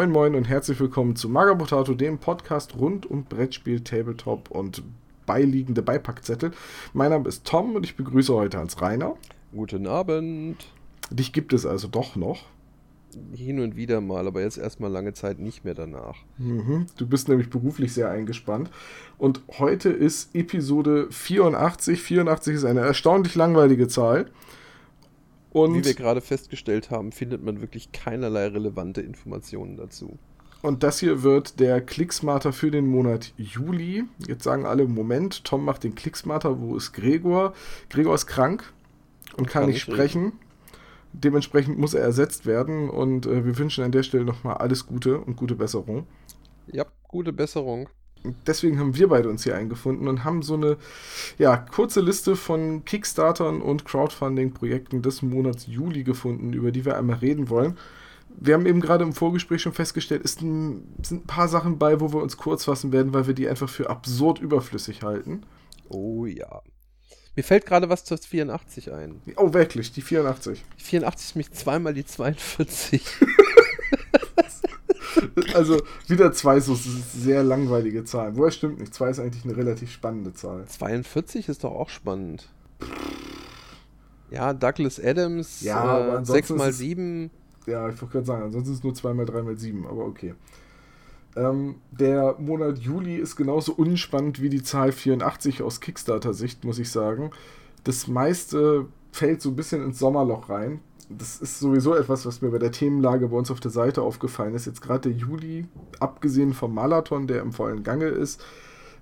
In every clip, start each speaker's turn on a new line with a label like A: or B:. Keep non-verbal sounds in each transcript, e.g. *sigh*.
A: Moin Moin und herzlich willkommen zu Maga Potato, dem Podcast rund um Brettspiel, Tabletop und beiliegende Beipackzettel. Mein Name ist Tom und ich begrüße heute Hans Reiner.
B: Guten Abend.
A: Dich gibt es also doch noch.
B: Hin und wieder mal, aber jetzt erstmal lange Zeit nicht mehr danach.
A: Mhm. Du bist nämlich beruflich sehr eingespannt. Und heute ist Episode 84. 84 ist eine erstaunlich langweilige Zahl.
B: Und Wie wir gerade festgestellt haben, findet man wirklich keinerlei relevante Informationen dazu.
A: Und das hier wird der Clicksmarter für den Monat Juli. Jetzt sagen alle, Moment, Tom macht den Clicksmarter, wo ist Gregor? Gregor ist krank und kann, kann nicht sprechen. Reden. Dementsprechend muss er ersetzt werden und äh, wir wünschen an der Stelle nochmal alles Gute und gute Besserung.
B: Ja, gute Besserung
A: deswegen haben wir beide uns hier eingefunden und haben so eine ja, kurze Liste von Kickstartern und Crowdfunding-Projekten des Monats Juli gefunden, über die wir einmal reden wollen. Wir haben eben gerade im Vorgespräch schon festgestellt, es sind ein paar Sachen bei, wo wir uns kurz fassen werden, weil wir die einfach für absurd überflüssig halten.
B: Oh ja. Mir fällt gerade was zur 84 ein.
A: Oh, wirklich, die 84.
B: Die 84 ist mich zweimal die 42. *laughs*
A: also wieder zwei so sehr langweilige Zahlen. Woher stimmt nicht? Zwei ist eigentlich eine relativ spannende Zahl.
B: 42 ist doch auch spannend. Ja, Douglas Adams, ja, äh, 6 mal 7.
A: Ja, ich wollte gerade sagen, ansonsten ist es nur 2 mal 3 mal 7, aber okay. Ähm, der Monat Juli ist genauso unspannend wie die Zahl 84 aus Kickstarter-Sicht, muss ich sagen. Das meiste fällt so ein bisschen ins Sommerloch rein das ist sowieso etwas, was mir bei der Themenlage bei uns auf der Seite aufgefallen ist. Jetzt gerade der Juli, abgesehen vom Marathon, der im vollen Gange ist,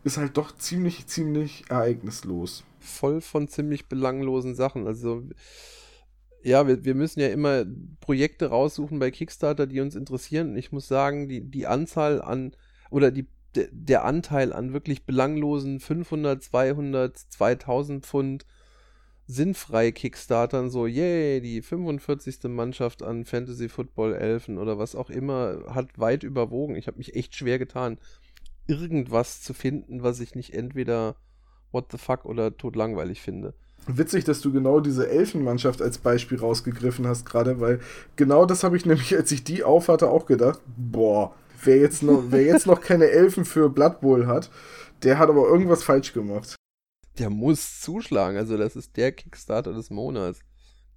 A: ist halt doch ziemlich, ziemlich ereignislos.
B: Voll von ziemlich belanglosen Sachen. Also, ja, wir, wir müssen ja immer Projekte raussuchen bei Kickstarter, die uns interessieren. Ich muss sagen, die, die Anzahl an oder die, der Anteil an wirklich belanglosen 500, 200, 2000 Pfund sinnfrei Kickstartern, so, yay, die 45. Mannschaft an Fantasy Football Elfen oder was auch immer, hat weit überwogen. Ich habe mich echt schwer getan, irgendwas zu finden, was ich nicht entweder what the fuck oder totlangweilig finde.
A: Witzig, dass du genau diese Elfenmannschaft als Beispiel rausgegriffen hast, gerade, weil genau das habe ich nämlich, als ich die aufhatte, auch gedacht, boah, wer jetzt noch, wer jetzt noch keine Elfen für Blood Bowl hat, der hat aber irgendwas falsch gemacht
B: der muss zuschlagen. Also das ist der Kickstarter des Monats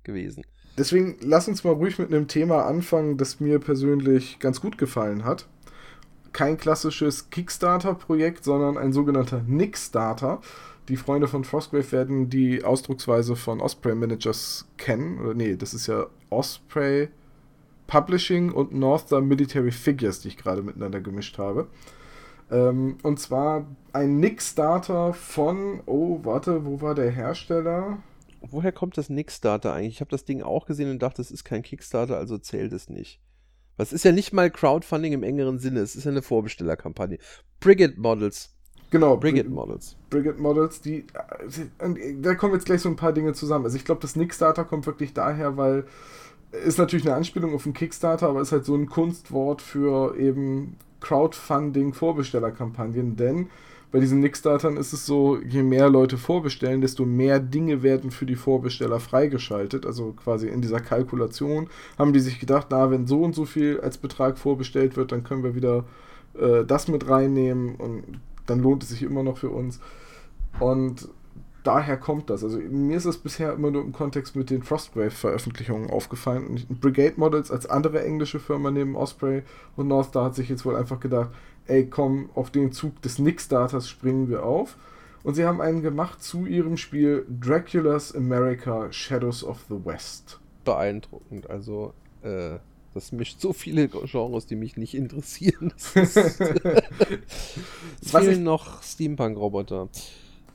B: gewesen.
A: Deswegen lass uns mal ruhig mit einem Thema anfangen, das mir persönlich ganz gut gefallen hat. Kein klassisches Kickstarter-Projekt, sondern ein sogenannter Nickstarter. Die Freunde von Frostgrave werden die Ausdrucksweise von Osprey Managers kennen. Oder nee, das ist ja Osprey Publishing und Northern Military Figures, die ich gerade miteinander gemischt habe. Ähm, und zwar ein Nickstarter von, oh, warte, wo war der Hersteller?
B: Woher kommt das Nickstarter eigentlich? Ich habe das Ding auch gesehen und dachte, es ist kein Kickstarter, also zählt es nicht. Was ist ja nicht mal Crowdfunding im engeren Sinne, es ist ja eine Vorbestellerkampagne. Brigade Models.
A: Genau. Brigade Models. Brigade Models, die. Äh, da kommen jetzt gleich so ein paar Dinge zusammen. Also ich glaube, das Nickstarter kommt wirklich daher, weil ist natürlich eine Anspielung auf einen Kickstarter, aber ist halt so ein Kunstwort für eben Crowdfunding-Vorbestellerkampagnen, denn bei diesen Nickstartern ist es so, je mehr Leute vorbestellen, desto mehr Dinge werden für die Vorbesteller freigeschaltet. Also quasi in dieser Kalkulation haben die sich gedacht, na, wenn so und so viel als Betrag vorbestellt wird, dann können wir wieder äh, das mit reinnehmen und dann lohnt es sich immer noch für uns. Und daher kommt das. Also mir ist es bisher immer nur im Kontext mit den Frostgrave-Veröffentlichungen aufgefallen. Und Brigade Models als andere englische Firma neben Osprey und Northstar hat sich jetzt wohl einfach gedacht, ey komm, auf den Zug des Nickstarters springen wir auf. Und sie haben einen gemacht zu ihrem Spiel Dracula's America Shadows of the West.
B: Beeindruckend. Also, äh, das mischt so viele Genres, die mich nicht interessieren. *laughs* es *laughs* fehlen noch Steampunk-Roboter.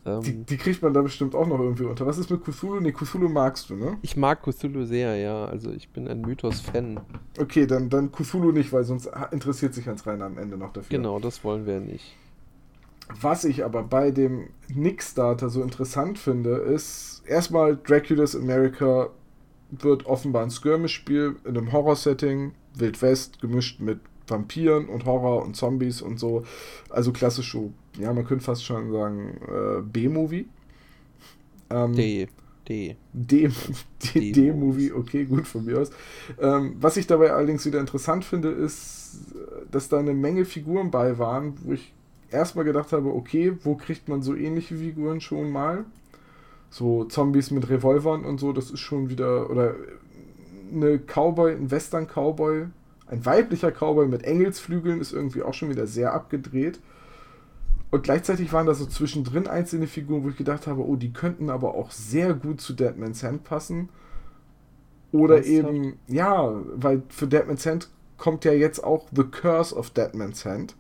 A: Ähm, die, die, kriegt man da bestimmt auch noch irgendwie unter. Was ist mit Cthulhu? Ne, Cthulhu magst du, ne?
B: Ich mag Cthulhu sehr, ja. Also ich bin ein Mythos-Fan.
A: Okay, dann, dann Cthulhu nicht, weil sonst interessiert sich Hans Reiner am Ende noch dafür.
B: Genau, das wollen wir nicht.
A: Was ich aber bei dem Nickstarter so interessant finde, ist erstmal Dracula's America wird offenbar ein Skirmish-Spiel in einem Horror-Setting, Wild West, gemischt mit Vampiren und Horror und Zombies und so. Also klassische, ja, man könnte fast schon sagen, äh, B-Movie. Ähm, D.
B: D.
A: D- *laughs* D- D-Movie, okay, gut von mir aus. Ähm, was ich dabei allerdings wieder interessant finde, ist, dass da eine Menge Figuren bei waren, wo ich erstmal gedacht habe, okay, wo kriegt man so ähnliche Figuren schon mal? So Zombies mit Revolvern und so, das ist schon wieder, oder eine Cowboy, ein Western-Cowboy, ein weiblicher Cowboy mit Engelsflügeln ist irgendwie auch schon wieder sehr abgedreht. Und gleichzeitig waren da so zwischendrin einzelne Figuren, wo ich gedacht habe, oh, die könnten aber auch sehr gut zu Deadman's Hand passen. Oder
B: Ernsthaft?
A: eben, ja, weil für Deadman's Hand kommt ja jetzt auch The Curse of Deadman's Hand,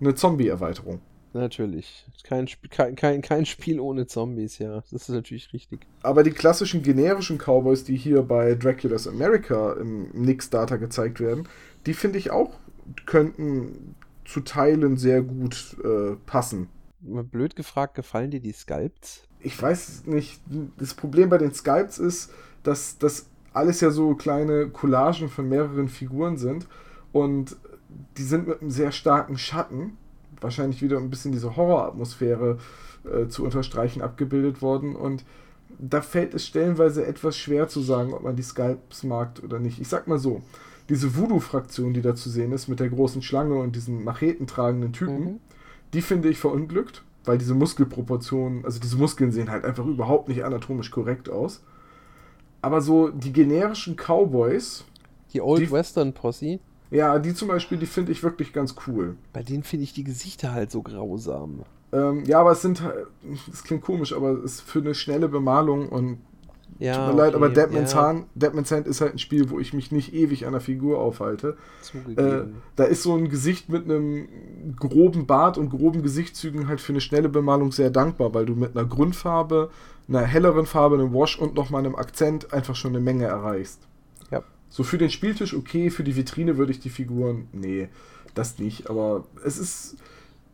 A: eine Zombie-Erweiterung.
B: Natürlich. Kein, Sp- kein, kein, kein Spiel ohne Zombies, ja. Das ist natürlich richtig.
A: Aber die klassischen generischen Cowboys, die hier bei Dracula's America im Nix-Data gezeigt werden, die finde ich auch könnten zu Teilen sehr gut äh, passen.
B: Blöd gefragt, gefallen dir die Sculpts?
A: Ich weiß nicht, das Problem bei den Sculpts ist, dass das alles ja so kleine Collagen von mehreren Figuren sind und die sind mit einem sehr starken Schatten, wahrscheinlich wieder ein bisschen diese Horroratmosphäre äh, zu unterstreichen, abgebildet worden und da fällt es stellenweise etwas schwer zu sagen, ob man die Sculpts mag oder nicht. Ich sag mal so, diese Voodoo-Fraktion, die da zu sehen ist, mit der großen Schlange und diesen machetentragenden Typen,
B: Mhm.
A: die finde ich verunglückt, weil diese Muskelproportionen, also diese Muskeln sehen halt einfach überhaupt nicht anatomisch korrekt aus. Aber so die generischen Cowboys,
B: Die Old
A: Die-
B: Western Posse,
A: ja, die zum Beispiel, die finde ich wirklich ganz cool.
B: bei denen finde ich die Gesichter halt so grausam.
A: Ähm, ja, aber es sind halt, das klingt komisch, aber es ist für eine schnelle Bemalung und
B: Ja,
A: tut mir leid, aber
B: okay,
A: Deadman's,
B: ja,
A: Hand, Deadman's Hand ist halt ein Spiel, wo ich mich nicht ewig an der Figur aufhalte. Äh, da ist so ein Gesicht mit einem groben Bart und groben Gesichtszügen halt für eine schnelle Bemalung sehr dankbar, weil du mit einer Grundfarbe, einer helleren Farbe, einem Wash und nochmal einem Akzent einfach schon eine Menge erreichst.
B: Ja.
A: So für den Spieltisch okay, für die Vitrine würde ich die Figuren, nee, das nicht, aber es ist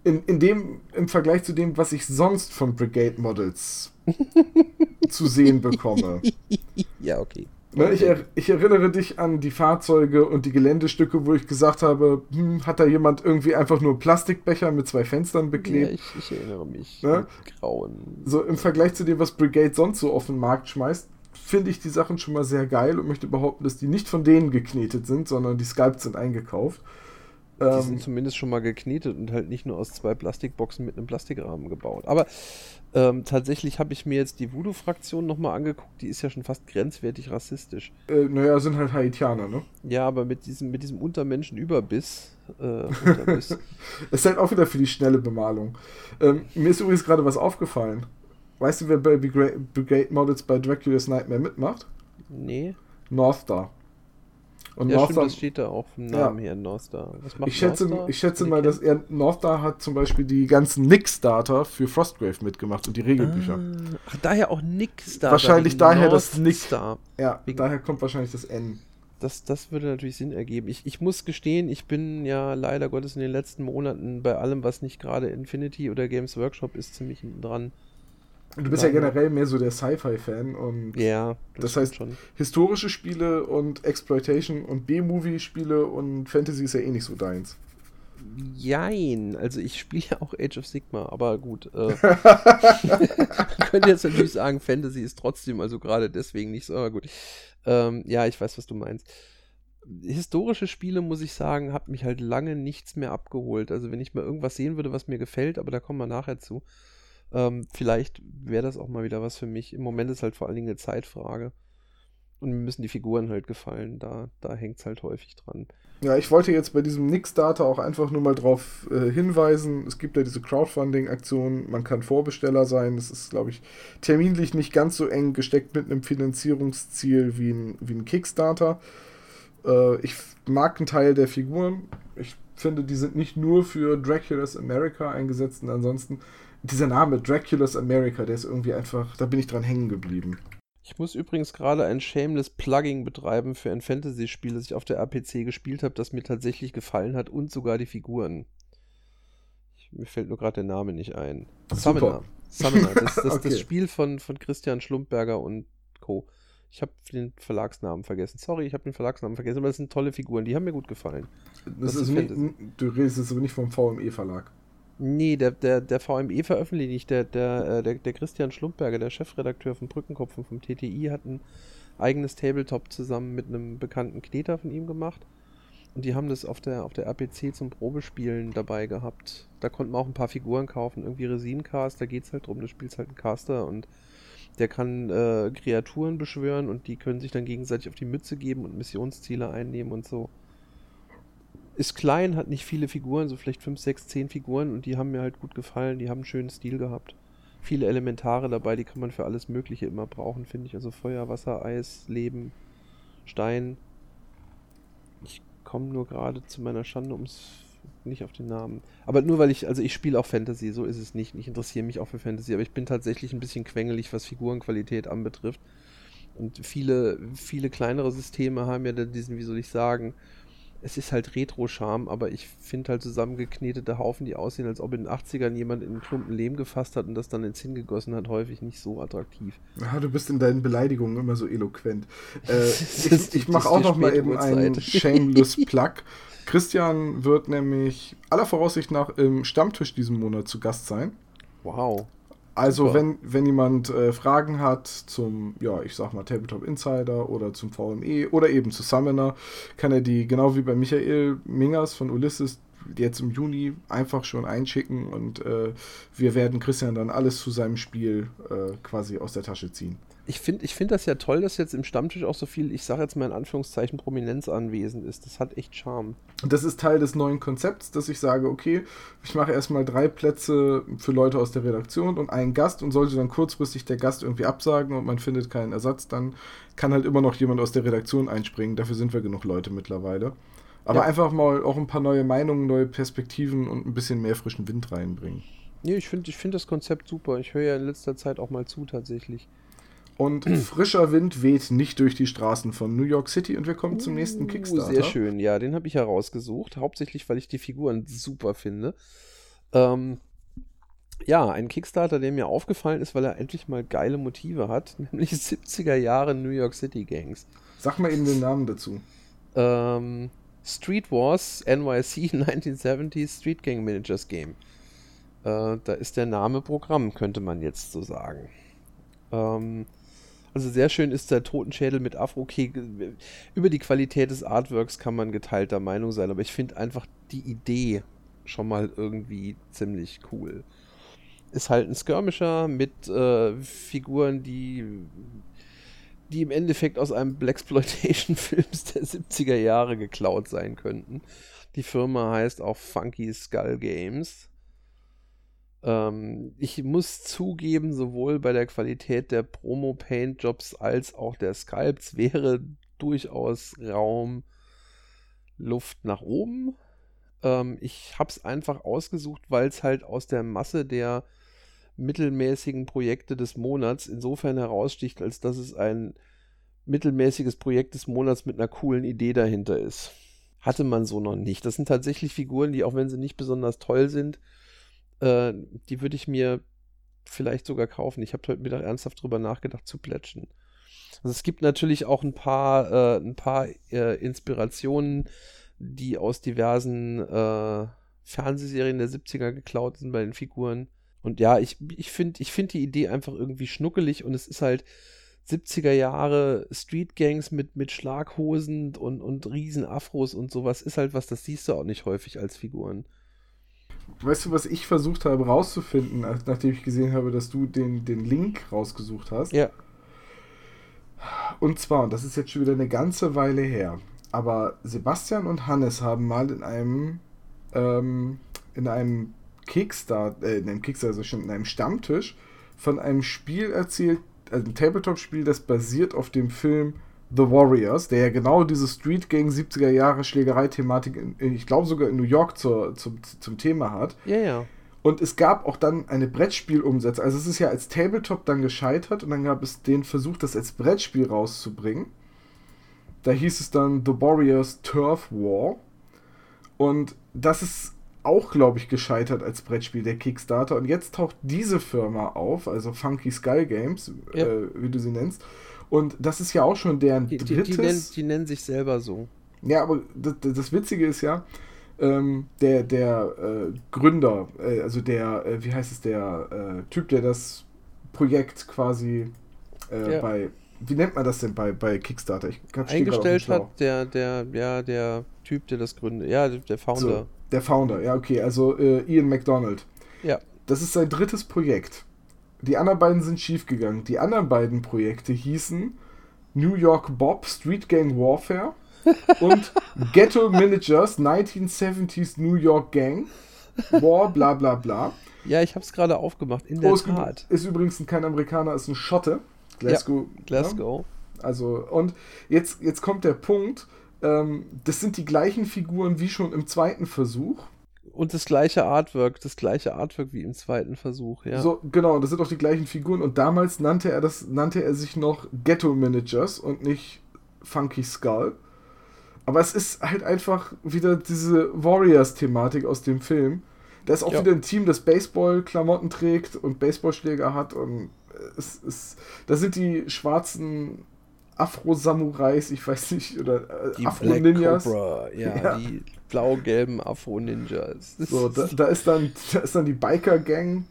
A: in, in dem, im Vergleich zu dem, was ich sonst von Brigade Models *laughs* zu sehen bekomme. *laughs*
B: ja, okay.
A: Ne, ich, er, ich erinnere dich an die Fahrzeuge und die Geländestücke, wo ich gesagt habe, hm, hat da jemand irgendwie einfach nur Plastikbecher mit zwei Fenstern
B: Ja,
A: beklebt?
B: ich, ich erinnere mich.
A: Ne?
B: Grauen.
A: So im Vergleich zu dem, was Brigade sonst so auf den Markt schmeißt, finde ich die Sachen schon mal sehr geil und möchte behaupten, dass die nicht von denen geknetet sind, sondern die Sculpts sind eingekauft.
B: Die
A: Ähm,
B: sind zumindest schon mal geknetet und halt nicht nur aus zwei Plastikboxen mit einem Plastikrahmen gebaut. Aber ähm, tatsächlich habe ich mir jetzt die Voodoo-Fraktion nochmal angeguckt. Die ist ja schon fast grenzwertig rassistisch.
A: äh, naja, sind halt Haitianer, ne?
B: Ja, aber mit diesem, mit diesem Untermenschen-Überbiss. Äh, Unterbiss. *laughs*
A: Ist halt auch wieder für die schnelle Bemalung. Ähm, mir ist übrigens gerade was aufgefallen. Weißt du, wer bei Brigade Models bei Dracula's Nightmare mitmacht?
B: nee.
A: North Star. Und
B: ja,
A: North
B: stimmt,
A: Star,
B: das steht da auch vom
A: Ja.
B: Namen her, North Star. Was macht
A: ich schätze,
B: North Star?
A: ich schätze mal, dass er North Star hat zum Beispiel die ganzen Nix-Data für Frostgrave mitgemacht und die Regelbücher.
B: Ah, ach, daher auch Nick Star.
A: Wahrscheinlich daher das
B: North
A: Nick.
B: Star.
A: Ja,
B: wegen-
A: daher kommt wahrscheinlich das N.
B: Das, das würde natürlich Sinn ergeben. Ich, ich muss gestehen, ich bin ja leider Gottes in den letzten Monaten bei allem, was nicht gerade Infinity oder Games Workshop ist, ziemlich dran.
A: Du bist ja
B: Daher-
A: generell mehr so der Sci-Fi-Fan und
B: Ja,
A: Das
B: stimmt
A: heißt-
B: schon.
A: historische Spiele und Exploitation und B-Movie-Spiele und Fantasy ist ja eh nicht so deins.
B: Jein, also ich spiele ja auch Age of Sigma, aber gut. Äh, *laughs* *laughs* könnte jetzt natürlich sagen, Fantasy ist trotzdem, also gerade deswegen nicht so, aber gut. Ähm, ja, ich weiß, was du meinst. Historische Spiele, muss ich sagen, hat mich halt lange nichts mehr abgeholt. Also wenn ich mal irgendwas sehen würde, was mir gefällt, aber da kommen wir nachher zu. Ähm, vielleicht wäre das auch mal wieder was für mich. Im Moment ist halt vor allen Dingen eine Zeitfrage. Und mir müssen die Figuren halt gefallen. Da, da hängt es halt häufig dran.
A: Ja, ich wollte jetzt bei diesem Nix-Data auch einfach nur mal drauf äh, hinweisen. Es gibt ja diese Crowdfunding-Aktion, man kann Vorbesteller sein. Das ist, glaube ich, terminlich nicht ganz so eng gesteckt mit einem Finanzierungsziel wie ein, wie ein Kickstarter. Äh, ich mag einen Teil der Figuren. Ich finde, die sind nicht nur für Dracula's America eingesetzt und ansonsten dieser Name Dracula's America, der ist irgendwie einfach, da bin ich dran hängen geblieben.
B: Ich muss übrigens gerade ein shameless Plugging betreiben für ein Fantasy-Spiel, das ich auf der APC gespielt habe, das mir tatsächlich gefallen hat und sogar die Figuren. Ich, mir fällt nur gerade der Name nicht ein.
A: Super.
B: Summoner. Summoner. Das, das, *laughs*
A: Okay.
B: das Spiel von, von Christian Schlumpberger und Co. Ich habe den Verlagsnamen vergessen. Sorry, ich habe den Verlagsnamen vergessen, aber das sind tolle Figuren. Die haben mir gut gefallen.
A: Das
B: Das
A: ist nicht, du redest jetzt aber nicht vom VME-Verlag.
B: Nee, der, der, der VME veröffentlicht, der, der, äh, der, der Christian Schlumpberger, der Chefredakteur von Brückenkopf und vom TTI, hat ein eigenes Tabletop zusammen mit einem bekannten Kneter von ihm gemacht. Und die haben das auf der, auf der RPC zum Probespielen dabei gehabt. Da konnten wir auch ein paar Figuren kaufen, irgendwie Resincast, da geht es halt drum, du spielst halt einen Caster und der kann äh, Kreaturen beschwören und die können sich dann gegenseitig auf die Mütze geben und Missionsziele einnehmen und so. Ist klein, hat nicht viele Figuren, so vielleicht 5, 6, 10 Figuren und die haben mir halt gut gefallen, die haben einen schönen Stil gehabt. Viele Elementare dabei, die kann man für alles Mögliche immer brauchen, finde ich. Also Feuer, Wasser, Eis, Leben, Stein. Ich komme nur gerade zu meiner Schande ums nicht auf den Namen. Aber nur weil ich, also ich spiele auch Fantasy, so ist es nicht. Ich interessiere mich auch für Fantasy, aber ich bin tatsächlich ein bisschen quengelig, was Figurenqualität anbetrifft. Und viele, viele kleinere Systeme haben ja dann diesen, wie soll ich sagen, es ist halt Retro-Charme, aber ich finde halt zusammengeknetete Haufen, die aussehen, als ob in den 80ern jemand in einen Klumpen Lehm gefasst hat und das dann ins Hingegossen hat, häufig nicht so attraktiv.
A: Ja, du bist in deinen Beleidigungen immer so eloquent. *laughs* Äh, ich ich mache auch noch mal eben einen *laughs* Shameless Plug. Christian wird nämlich aller Voraussicht nach im Stammtisch diesen Monat zu Gast sein.
B: Wow.
A: Also, wenn, wenn jemand äh, Fragen hat zum, ja, ich sag mal, Tabletop Insider oder zum VME oder eben zu Summoner, kann er die, genau wie bei Michael Mingers von Ulysses, jetzt im Juni einfach schon einschicken und äh, wir werden Christian dann alles zu seinem Spiel äh, quasi aus der Tasche ziehen
B: ich finde ich find das ja toll, dass jetzt im Stammtisch auch so viel, ich sage jetzt mal in Anführungszeichen, Prominenz anwesend ist. Das hat echt Charme.
A: Und das ist Teil des neuen Konzepts, dass ich sage, okay, ich mache erstmal drei Plätze für Leute aus der Redaktion und einen Gast und sollte dann kurzfristig der Gast irgendwie absagen und man findet keinen Ersatz, dann kann halt immer noch jemand aus der Redaktion einspringen. Dafür sind wir genug Leute mittlerweile. Aber ja. einfach mal auch ein paar neue Meinungen, neue Perspektiven und ein bisschen mehr frischen Wind reinbringen.
B: Nee, ich finde ich find das Konzept super. Ich höre ja in letzter Zeit auch mal zu tatsächlich.
A: Und frischer Wind weht nicht durch die Straßen von New York City und wir kommen zum nächsten uh, Kickstarter.
B: Sehr schön, ja, den habe ich herausgesucht, hauptsächlich, weil ich die Figuren super finde. Ähm, ja, ein Kickstarter, der mir aufgefallen ist, weil er endlich mal geile Motive hat, *laughs* nämlich 70er Jahre New York City Gangs.
A: Sag mal eben den Namen dazu.
B: Ähm, Street Wars NYC 1970 *laughs* Street Gang Managers Game. Äh, da ist der Name Programm, könnte man jetzt so sagen. Ähm, also sehr schön ist der Totenschädel mit Afro. Okay, über die Qualität des Artworks kann man geteilter Meinung sein, aber ich finde einfach die Idee schon mal irgendwie ziemlich cool. Ist halt ein Skirmisher mit äh, Figuren, die, die im Endeffekt aus einem Blaxploitation-Film *laughs* der 70er Jahre geklaut sein könnten. Die Firma heißt auch Funky Skull Games. Ähm, ich muss zugeben, sowohl bei der Qualität der Promo-Paint-Jobs als auch der Sculpts wäre durchaus Raum, Luft nach oben. Ähm, ich habe es einfach ausgesucht, weil es halt aus der Masse der mittelmäßigen Projekte des Monats insofern heraussticht, als dass es ein mittelmäßiges Projekt des Monats mit einer coolen Idee dahinter ist. Hatte man so noch nicht. Das sind tatsächlich Figuren, die, auch wenn sie nicht besonders toll sind, äh, die würde ich mir vielleicht sogar kaufen. Ich habe heute Mittag ernsthaft drüber nachgedacht zu plätschen. Also es gibt natürlich auch ein paar, äh, ein paar äh, Inspirationen, die aus diversen äh, Fernsehserien der 70er geklaut sind bei den Figuren. Und ja, ich, ich finde ich find die Idee einfach irgendwie schnuckelig und es ist halt 70er Jahre Street Gangs mit, mit Schlaghosen und, und riesen Afros und sowas ist halt was, das siehst du auch nicht häufig als Figuren.
A: Weißt du, was ich versucht habe rauszufinden, nachdem ich gesehen habe, dass du den, den Link rausgesucht hast?
B: Ja.
A: Und zwar, und das ist jetzt schon wieder eine ganze Weile her, aber Sebastian und Hannes haben mal in einem ähm, in einem Kickstarter, äh, in einem Kickstarter, also schon in einem Stammtisch von einem Spiel erzählt, also ein Tabletop-Spiel, das basiert auf dem Film The Warriors, der ja genau diese Street Gang 70er Jahre Schlägerei-Thematik, ich glaube sogar in New York zur, zum, zum Thema hat.
B: Ja, ja.
A: Und es gab auch dann eine Brettspielumsetzung. Also es ist ja als Tabletop dann gescheitert und dann gab es den Versuch, das als Brettspiel rauszubringen. Da hieß es dann The Warriors Turf War. Und das ist auch, glaube ich, gescheitert als Brettspiel der Kickstarter. Und jetzt taucht diese Firma auf, also Funky Skull Games, ja. äh, wie du sie nennst. Und das ist ja auch schon deren
B: die, drittes... Die, die, nennen, die nennen sich selber so.
A: Ja, aber das, das Witzige ist ja, ähm, der, der äh, Gründer, äh, also der, äh, wie heißt es, der äh, Typ, der das Projekt quasi äh,
B: Ja.
A: bei, wie nennt man das denn bei, bei Kickstarter? Ich dem
B: Eingestellt hat der, der, ja, der Typ, der das gründet. Ja, der, der Founder.
A: So, der Founder, ja, okay, also äh, Ian McDonald.
B: Ja.
A: Das ist sein drittes Projekt. Die anderen beiden sind schiefgegangen. Die anderen beiden Projekte hießen New York Bob Street Gang Warfare *laughs* und Ghetto Managers 1970s New York Gang War, bla bla bla.
B: Ja, ich habe es gerade aufgemacht. In der
A: Oh,
B: Tat.
A: ist übrigens kein Amerikaner, ist ein Schotte. Glasgow.
B: Glasgow.
A: Ja? Also, und jetzt, jetzt kommt der Punkt. Ähm, das sind die gleichen Figuren wie schon im zweiten Versuch.
B: Und das gleiche Artwork, das gleiche Artwork wie im zweiten Versuch, ja.
A: So, genau, das sind auch die gleichen Figuren. Und damals nannte er das, nannte er sich noch Ghetto Managers und nicht Funky Skull. Aber es ist halt einfach wieder diese Warriors-Thematik aus dem Film. Da ist auch
B: Ja.
A: wieder ein Team, das Baseball-Klamotten trägt und Baseballschläger hat. Und es ist, da sind die schwarzen Afro-Samurais, ich weiß nicht, oder äh, Afro-Ninjas.
B: Ja,
A: Ja.
B: die blau-gelben Afro-Ninjas. *laughs*
A: So, da, da ist dann, da ist dann die Biker-Gang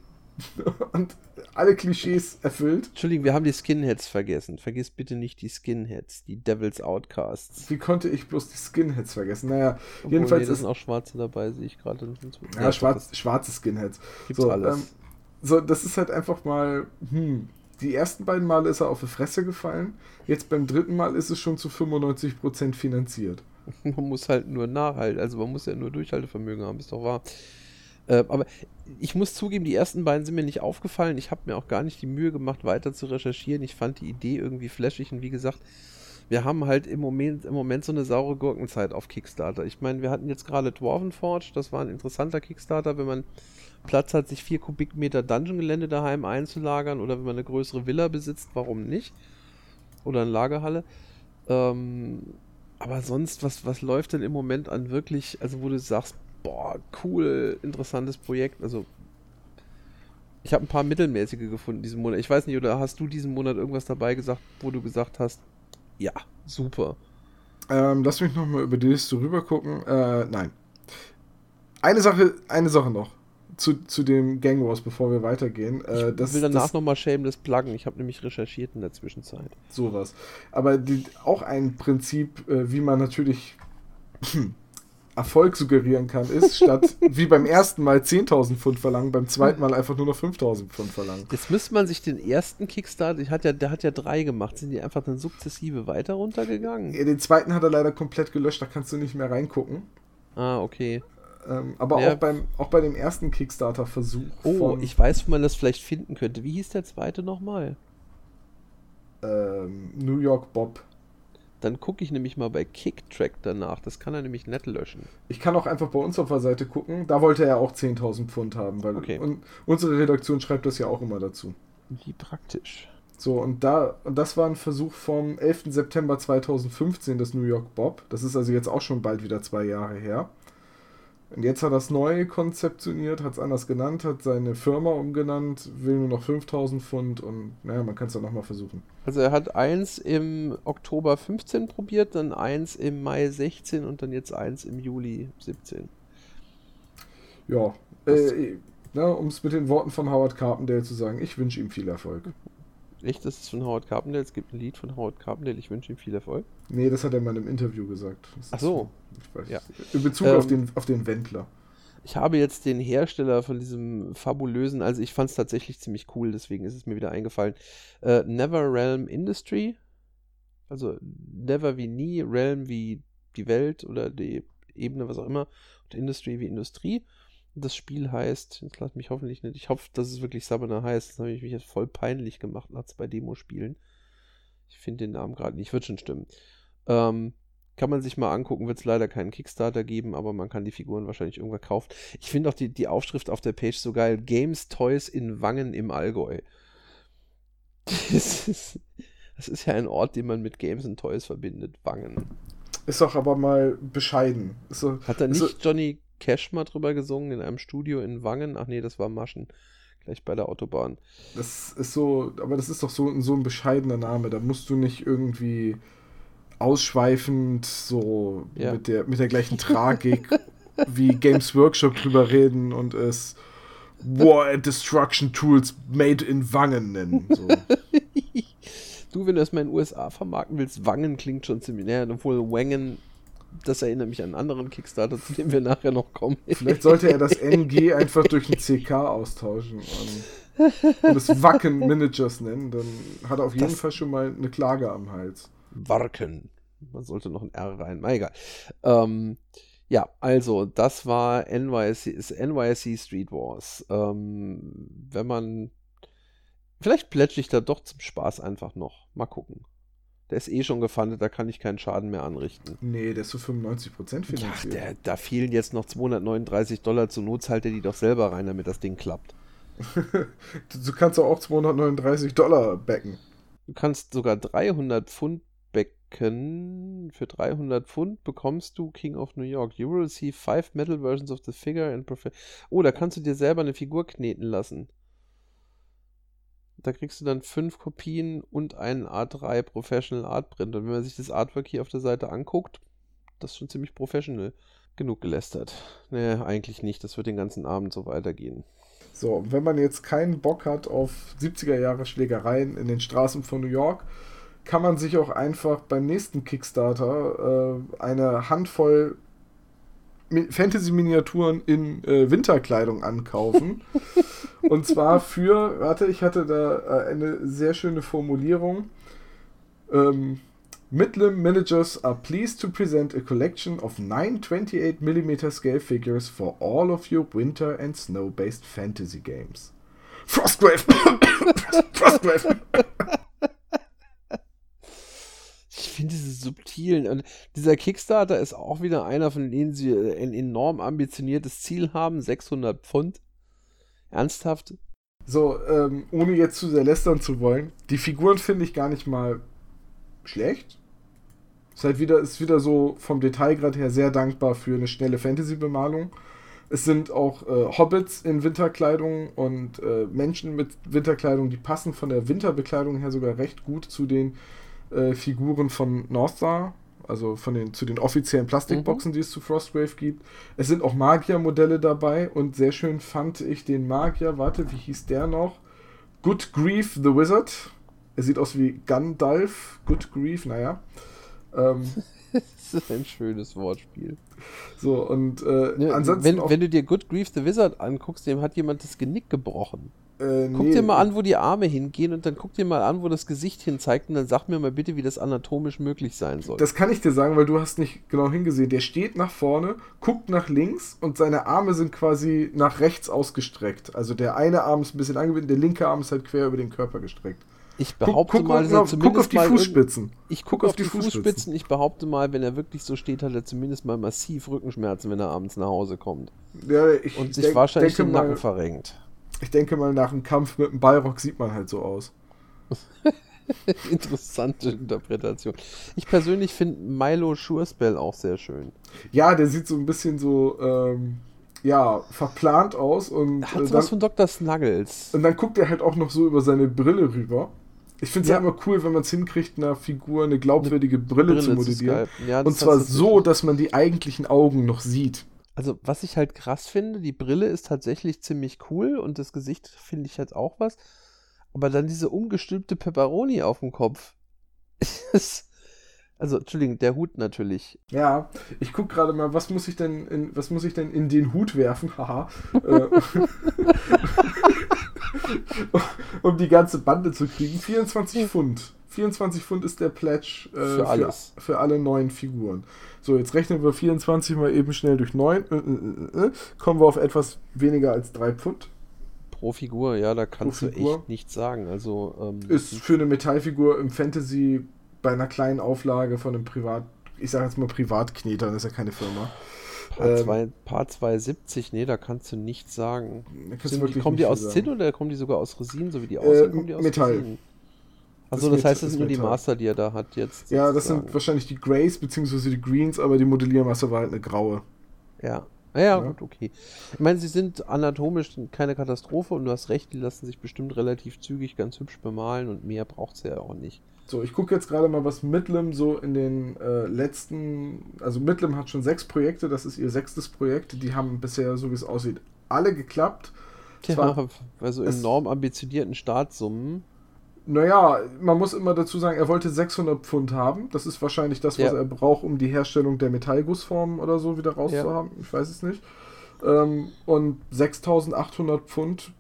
A: *laughs* und alle Klischees erfüllt.
B: Entschuldigung, wir haben die Skinheads vergessen. Vergiss bitte nicht die Skinheads, die Devil's Outcasts.
A: Wie konnte ich bloß die Skinheads vergessen? Naja,
B: Obwohl,
A: jedenfalls
B: nee, da sind auch Schwarze dabei, sehe ich gerade.
A: ja, schwarz, schwarze Skinheads.
B: Gibt's
A: So,
B: alles.
A: ähm, so, das ist halt einfach mal, hm, die ersten beiden Male ist er auf die Fresse gefallen. Jetzt beim dritten Mal ist es schon zu 95% finanziert. *laughs*
B: Man muss halt nur nachhalten, also man muss ja nur Durchhaltevermögen haben, ist doch wahr. Äh, aber ich muss zugeben, die ersten beiden sind mir nicht aufgefallen. Ich habe mir auch gar nicht die Mühe gemacht, weiter zu recherchieren. Ich fand die Idee irgendwie flashig und wie gesagt, wir haben halt im Moment, im Moment so eine saure Gurkenzeit auf Kickstarter. Ich meine, wir hatten jetzt gerade Dwarven Forge, das war ein interessanter Kickstarter, wenn man Platz hat, sich vier Kubikmeter Dungeon-Gelände daheim einzulagern oder wenn man eine größere Villa besitzt, warum nicht? Oder eine Lagerhalle. Ähm, aber sonst, was, was läuft denn im Moment an wirklich, also wo du sagst, boah, cool, interessantes Projekt. Also, ich habe ein paar mittelmäßige gefunden diesen Monat. Ich weiß nicht, oder hast du diesen Monat irgendwas dabei gesagt, wo du gesagt hast, ja, super.
A: Ähm, lass mich nochmal über die Liste rüber gucken. Äh, nein. Eine Sache, eine Sache noch. Zu, zu dem Gang Wars, bevor wir weitergehen. Äh,
B: ich
A: das,
B: will danach
A: das,
B: nochmal Shameless pluggen. Ich habe nämlich recherchiert in der Zwischenzeit.
A: sowas. Aber die, auch ein Prinzip, äh, wie man natürlich Erfolg suggerieren kann, ist, *laughs* statt wie beim ersten Mal 10.000 Pfund verlangen, beim zweiten Mal einfach nur noch 5.000 Pfund verlangen.
B: Jetzt müsste man sich den ersten Kickstarter, ich hat ja, der hat ja drei gemacht, sind die einfach dann sukzessive weiter runtergegangen?
A: Ja, Den zweiten hat er leider komplett gelöscht, da kannst du nicht mehr reingucken.
B: Ah, okay.
A: Ähm, aber
B: Ja.
A: auch, beim, auch bei dem ersten Kickstarter-Versuch
B: Oh, ich weiß, wo man das vielleicht finden könnte. Wie hieß der zweite nochmal?
A: ähm, New York Bob.
B: Dann gucke ich nämlich mal bei Kicktrack danach. Das kann er nämlich nicht löschen.
A: Ich kann auch einfach bei uns auf der Seite gucken. Da wollte er auch 10.000 Pfund haben, weil
B: Okay.
A: und unsere Redaktion schreibt das ja auch immer dazu.
B: Wie praktisch.
A: So, und da, und das war ein Versuch vom 11. September 2015, das New York Bob. Das ist also jetzt auch schon bald wieder zwei Jahre her. Und jetzt hat er es neu konzeptioniert, hat es anders genannt, hat seine Firma umgenannt, will nur noch 5000 Pfund und naja, man kann es dann nochmal versuchen.
B: Also er hat eins im Oktober 15 probiert, dann eins im Mai 16 und dann jetzt eins im Juli 17.
A: Ja, äh, um es mit den Worten von Howard Carpendale zu sagen, ich wünsche ihm viel Erfolg.
B: Echt, das ist von Howard Carpendale. Es gibt ein Lied von Howard Carpendale. Ich wünsche ihm viel Erfolg.
A: Nee, das hat er mal im Interview gesagt. Das
B: Ach
A: ist-
B: so.
A: Ich weiß,
B: Ja.
A: In Bezug
B: Ähm,
A: auf, den, auf den Wendler.
B: Ich habe jetzt den Hersteller von diesem fabulösen, also ich fand es tatsächlich ziemlich cool, deswegen ist es mir wieder eingefallen. Äh, Never Realm Industry. Also Never wie nie, Realm wie die Welt oder die Ebene, was auch immer. Und Industry wie Industrie. Das Spiel heißt, jetzt lass mich hoffentlich nicht, ich hoffe, dass es wirklich Summoner heißt. Das habe ich mich jetzt voll peinlich gemacht nach zwei Demospielen. Ich finde den Namen gerade nicht, wird schon stimmen. Ähm, kann man sich mal angucken, wird es leider keinen Kickstarter geben, aber man kann die Figuren wahrscheinlich irgendwann kaufen. Ich finde auch die, die Aufschrift auf der Page so geil. Games Toys in Wangen im Allgäu. *laughs* Das ist, das ist ja ein Ort, den man mit Games und Toys verbindet. Wangen.
A: Ist doch aber mal bescheiden. So,
B: Hat
A: ist
B: nicht
A: so,
B: Johnny Cash mal drüber gesungen in einem Studio in Wangen? Ach nee, das war Maschen. Gleich bei der Autobahn.
A: das ist so, aber das ist doch so, so ein bescheidener Name. Da musst du nicht irgendwie ausschweifend so
B: Ja.
A: mit, der, mit der gleichen Tragik *laughs* wie Games Workshop drüber reden und es War and Destruction Tools made in Wangen nennen. So. *laughs*
B: du, wenn du das mal in den USA vermarkten willst, Wangen klingt schon ziemlich näher, obwohl Wangen, das erinnert mich an einen anderen Kickstarter, zu dem wir nachher noch kommen.
A: Vielleicht sollte er das NG einfach durch ein CK austauschen und, und es Wacken Managers nennen, dann hat er auf jeden das Fall schon mal eine Klage am Hals.
B: Warken. Man sollte noch ein R rein. Na egal. Ähm, ja, also das war NYC, NYC Street Wars. Ähm, wenn man. Vielleicht plätsche ich da doch zum Spaß einfach noch. Mal gucken. Der ist eh schon gefundet, da kann ich keinen Schaden mehr anrichten.
A: Nee, der ist zu so 95% finanziert.
B: Ach, der, da fehlen jetzt noch 239 Dollar. Zur Not zahlt er die doch selber rein, damit das Ding klappt. *laughs*
A: du kannst auch 239 Dollar backen.
B: Du kannst sogar 300 Pfund Becken. Für 300 Pfund bekommst du King of New York. You will see five metal versions of the figure and Oh, da kannst du dir selber eine Figur kneten lassen. Da kriegst du dann fünf Kopien und einen A3 Professional Art Print. Und wenn man sich das Artwork hier auf der Seite anguckt, das ist schon ziemlich professional. Genug gelästert. Nee, eigentlich nicht. Das wird den ganzen Abend so weitergehen.
A: So, wenn man jetzt keinen Bock hat auf 70er Jahre Schlägereien in den Straßen von New York, kann man sich auch einfach beim nächsten Kickstarter äh, eine Handvoll Fantasy-Miniaturen in äh, Winterkleidung ankaufen. *laughs* Und zwar für, warte, ich hatte da äh, eine sehr schöne Formulierung. Ähm, Midlam Managers are pleased to present a collection of 9 28mm scale figures for all of your winter and snow-based fantasy games. Frostgrave! *coughs*
B: Frostgrave! *laughs* Ich finde diese subtilen. Und dieser Kickstarter ist auch wieder einer, von denen sie ein enorm ambitioniertes Ziel haben: 600 Pfund. Ernsthaft?
A: So, ähm, ohne jetzt zu sehr lästern zu wollen, die Figuren finde ich gar nicht mal schlecht. Ist halt wieder, ist wieder so vom Detailgrad her sehr dankbar für eine schnelle Fantasy-Bemalung. Es sind auch äh, Hobbits in Winterkleidung und äh, Menschen mit Winterkleidung, die passen von der Winterbekleidung her sogar recht gut zu den äh, Figuren von Northstar, also von den, zu den offiziellen Plastikboxen, mhm. die es zu Frostgrave gibt. Es sind auch Magier-Modelle dabei und sehr schön fand ich den Magier, warte, wie hieß der noch? Good Grief the Wizard. Er sieht aus wie Gandalf. Good Grief, naja. Ähm, *laughs*
B: das ist ein schönes Wortspiel.
A: So, und äh,
B: ja, ansonsten. Wenn, wenn, du dir Good Grief the Wizard anguckst, dem hat jemand das Genick gebrochen. Äh, guck nee. dir mal an, wo die Arme hingehen und dann guck dir mal an, wo das Gesicht hin zeigt und dann sag mir mal bitte, wie das anatomisch möglich sein soll.
A: Das kann ich dir sagen, weil du hast nicht genau hingesehen. Der steht nach vorne, guckt nach links und seine Arme sind quasi nach rechts ausgestreckt. Also der eine Arm ist ein bisschen angebunden, der linke Arm ist halt quer über den Körper gestreckt.
B: Ich behaupte guck, guck,
A: mal,
B: guck,
A: zumindest guck auf die Fußspitzen.
B: Ich gucke auf die Fußspitzen. Fußspitzen. Ich behaupte mal, wenn er wirklich so steht, hat er zumindest mal massiv Rückenschmerzen, wenn er abends nach Hause kommt.
A: Ja,
B: und sich wahrscheinlich den Nacken mal, verrenkt
A: ich denke mal, nach einem Kampf mit einem Ballrock sieht man halt so aus. *laughs*
B: Interessante Interpretation. Ich persönlich finde Milo Schurspell auch sehr schön.
A: Ja, der sieht so ein bisschen so, ähm, ja, verplant aus. Und,
B: Hat sowas äh, von Dr. Snuggles.
A: Und dann guckt er halt auch noch so über seine Brille rüber. Ich finde es ja. ja immer cool, wenn man es hinkriegt, einer Figur eine glaubwürdige Brille, Brille zu modellieren. Zu ja, und zwar so, dass man die eigentlichen Augen noch sieht.
B: Also, was ich halt krass finde, die Brille ist tatsächlich ziemlich cool und das Gesicht finde ich halt auch was. Aber dann diese umgestülpte Peperoni auf dem Kopf. *laughs* also, Entschuldigung, der Hut natürlich.
A: Ja, ich gucke gerade mal, was muss ich denn in, was muss ich denn in den Hut werfen? *laughs* Haha. *laughs* Äh, *laughs* um die ganze Bande zu kriegen. 24 Pfund. 24 Pfund ist der Pledge äh, für, alles. Für, für alle neuen Figuren. So, jetzt rechnen wir 24 mal eben schnell durch 9. Äh, äh, äh, kommen wir auf etwas weniger als 3 Pfund.
B: Pro Figur, ja, da kannst du echt nichts sagen. Also, ähm,
A: ist für eine Metallfigur im Fantasy bei einer kleinen Auflage von einem Privat, ich sage jetzt mal Privatkneter, das ist ja keine Firma.
B: Paar, 270, nee, da kannst du nichts sagen. Sind, die, kommen die aus Zinn oder kommen die sogar aus Resin, so wie die aussehen? Äh, kommen die aus
A: Metall. Resin?
B: Also das, das heißt, es sind nur die Master, die er da hat jetzt.
A: Ja, das sind wahrscheinlich die Grays bzw. die Greens, aber die Modelliermasse war halt eine graue.
B: Ja. Naja, ja. gut, okay. Ich meine, sie sind anatomisch keine Katastrophe und du hast recht, die lassen sich bestimmt relativ zügig ganz hübsch bemalen und mehr braucht sie ja auch nicht.
A: So, ich gucke jetzt gerade mal, was Midlam so in den äh, letzten, also Midlam hat schon sechs Projekte, das ist ihr sechstes Projekt. Die haben bisher, so wie es aussieht, alle geklappt.
B: Ja, Zwar, *laughs* also enorm ambitionierten Startsummen.
A: Naja, man muss immer dazu sagen, er wollte 600 Pfund haben. Das ist wahrscheinlich das, was ja. er braucht, um die Herstellung der Metallgussformen oder so wieder rauszuhaben. Ja. Ich weiß es nicht. Ähm, und 6800 Pfund,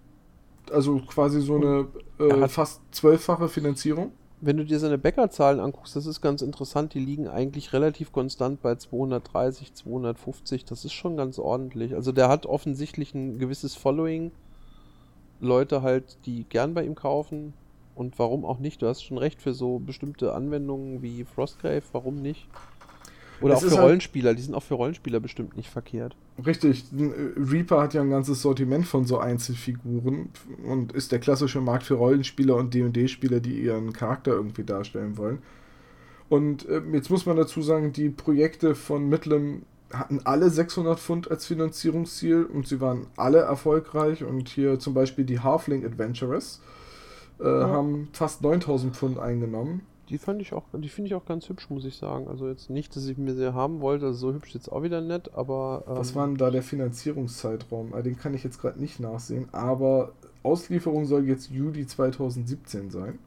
A: also quasi so eine äh, fast zwölffache Finanzierung.
B: Wenn du dir seine Bäckerzahlen anguckst, das ist ganz interessant. Die liegen eigentlich relativ konstant bei 230, 250. Das ist schon ganz ordentlich. Also der hat offensichtlich ein gewisses Following. Leute halt, die gern bei ihm kaufen und warum auch nicht? Du hast schon recht für so bestimmte Anwendungen wie Frostgrave, warum nicht? Oder es auch für halt Rollenspieler, halt die sind auch für Rollenspieler bestimmt nicht verkehrt.
A: Richtig, Reaper hat ja ein ganzes Sortiment von so Einzelfiguren und ist der klassische Markt für Rollenspieler und D&D-Spieler, die ihren Charakter irgendwie darstellen wollen. Und äh, jetzt muss man dazu sagen, die Projekte von Midlam hatten alle 600 Pfund als Finanzierungsziel und sie waren alle erfolgreich und hier zum Beispiel die Halfling Adventurers äh, ja. haben fast 9000 Pfund eingenommen.
B: Die fand ich auch, die finde ich auch ganz hübsch, muss ich sagen. Also jetzt nicht, dass ich mir sie haben wollte, also so hübsch jetzt auch wieder nett, aber.
A: Ähm, Was war denn da der Finanzierungszeitraum? Ah, den kann ich jetzt gerade nicht nachsehen, aber Auslieferung soll jetzt Juli 2017 sein.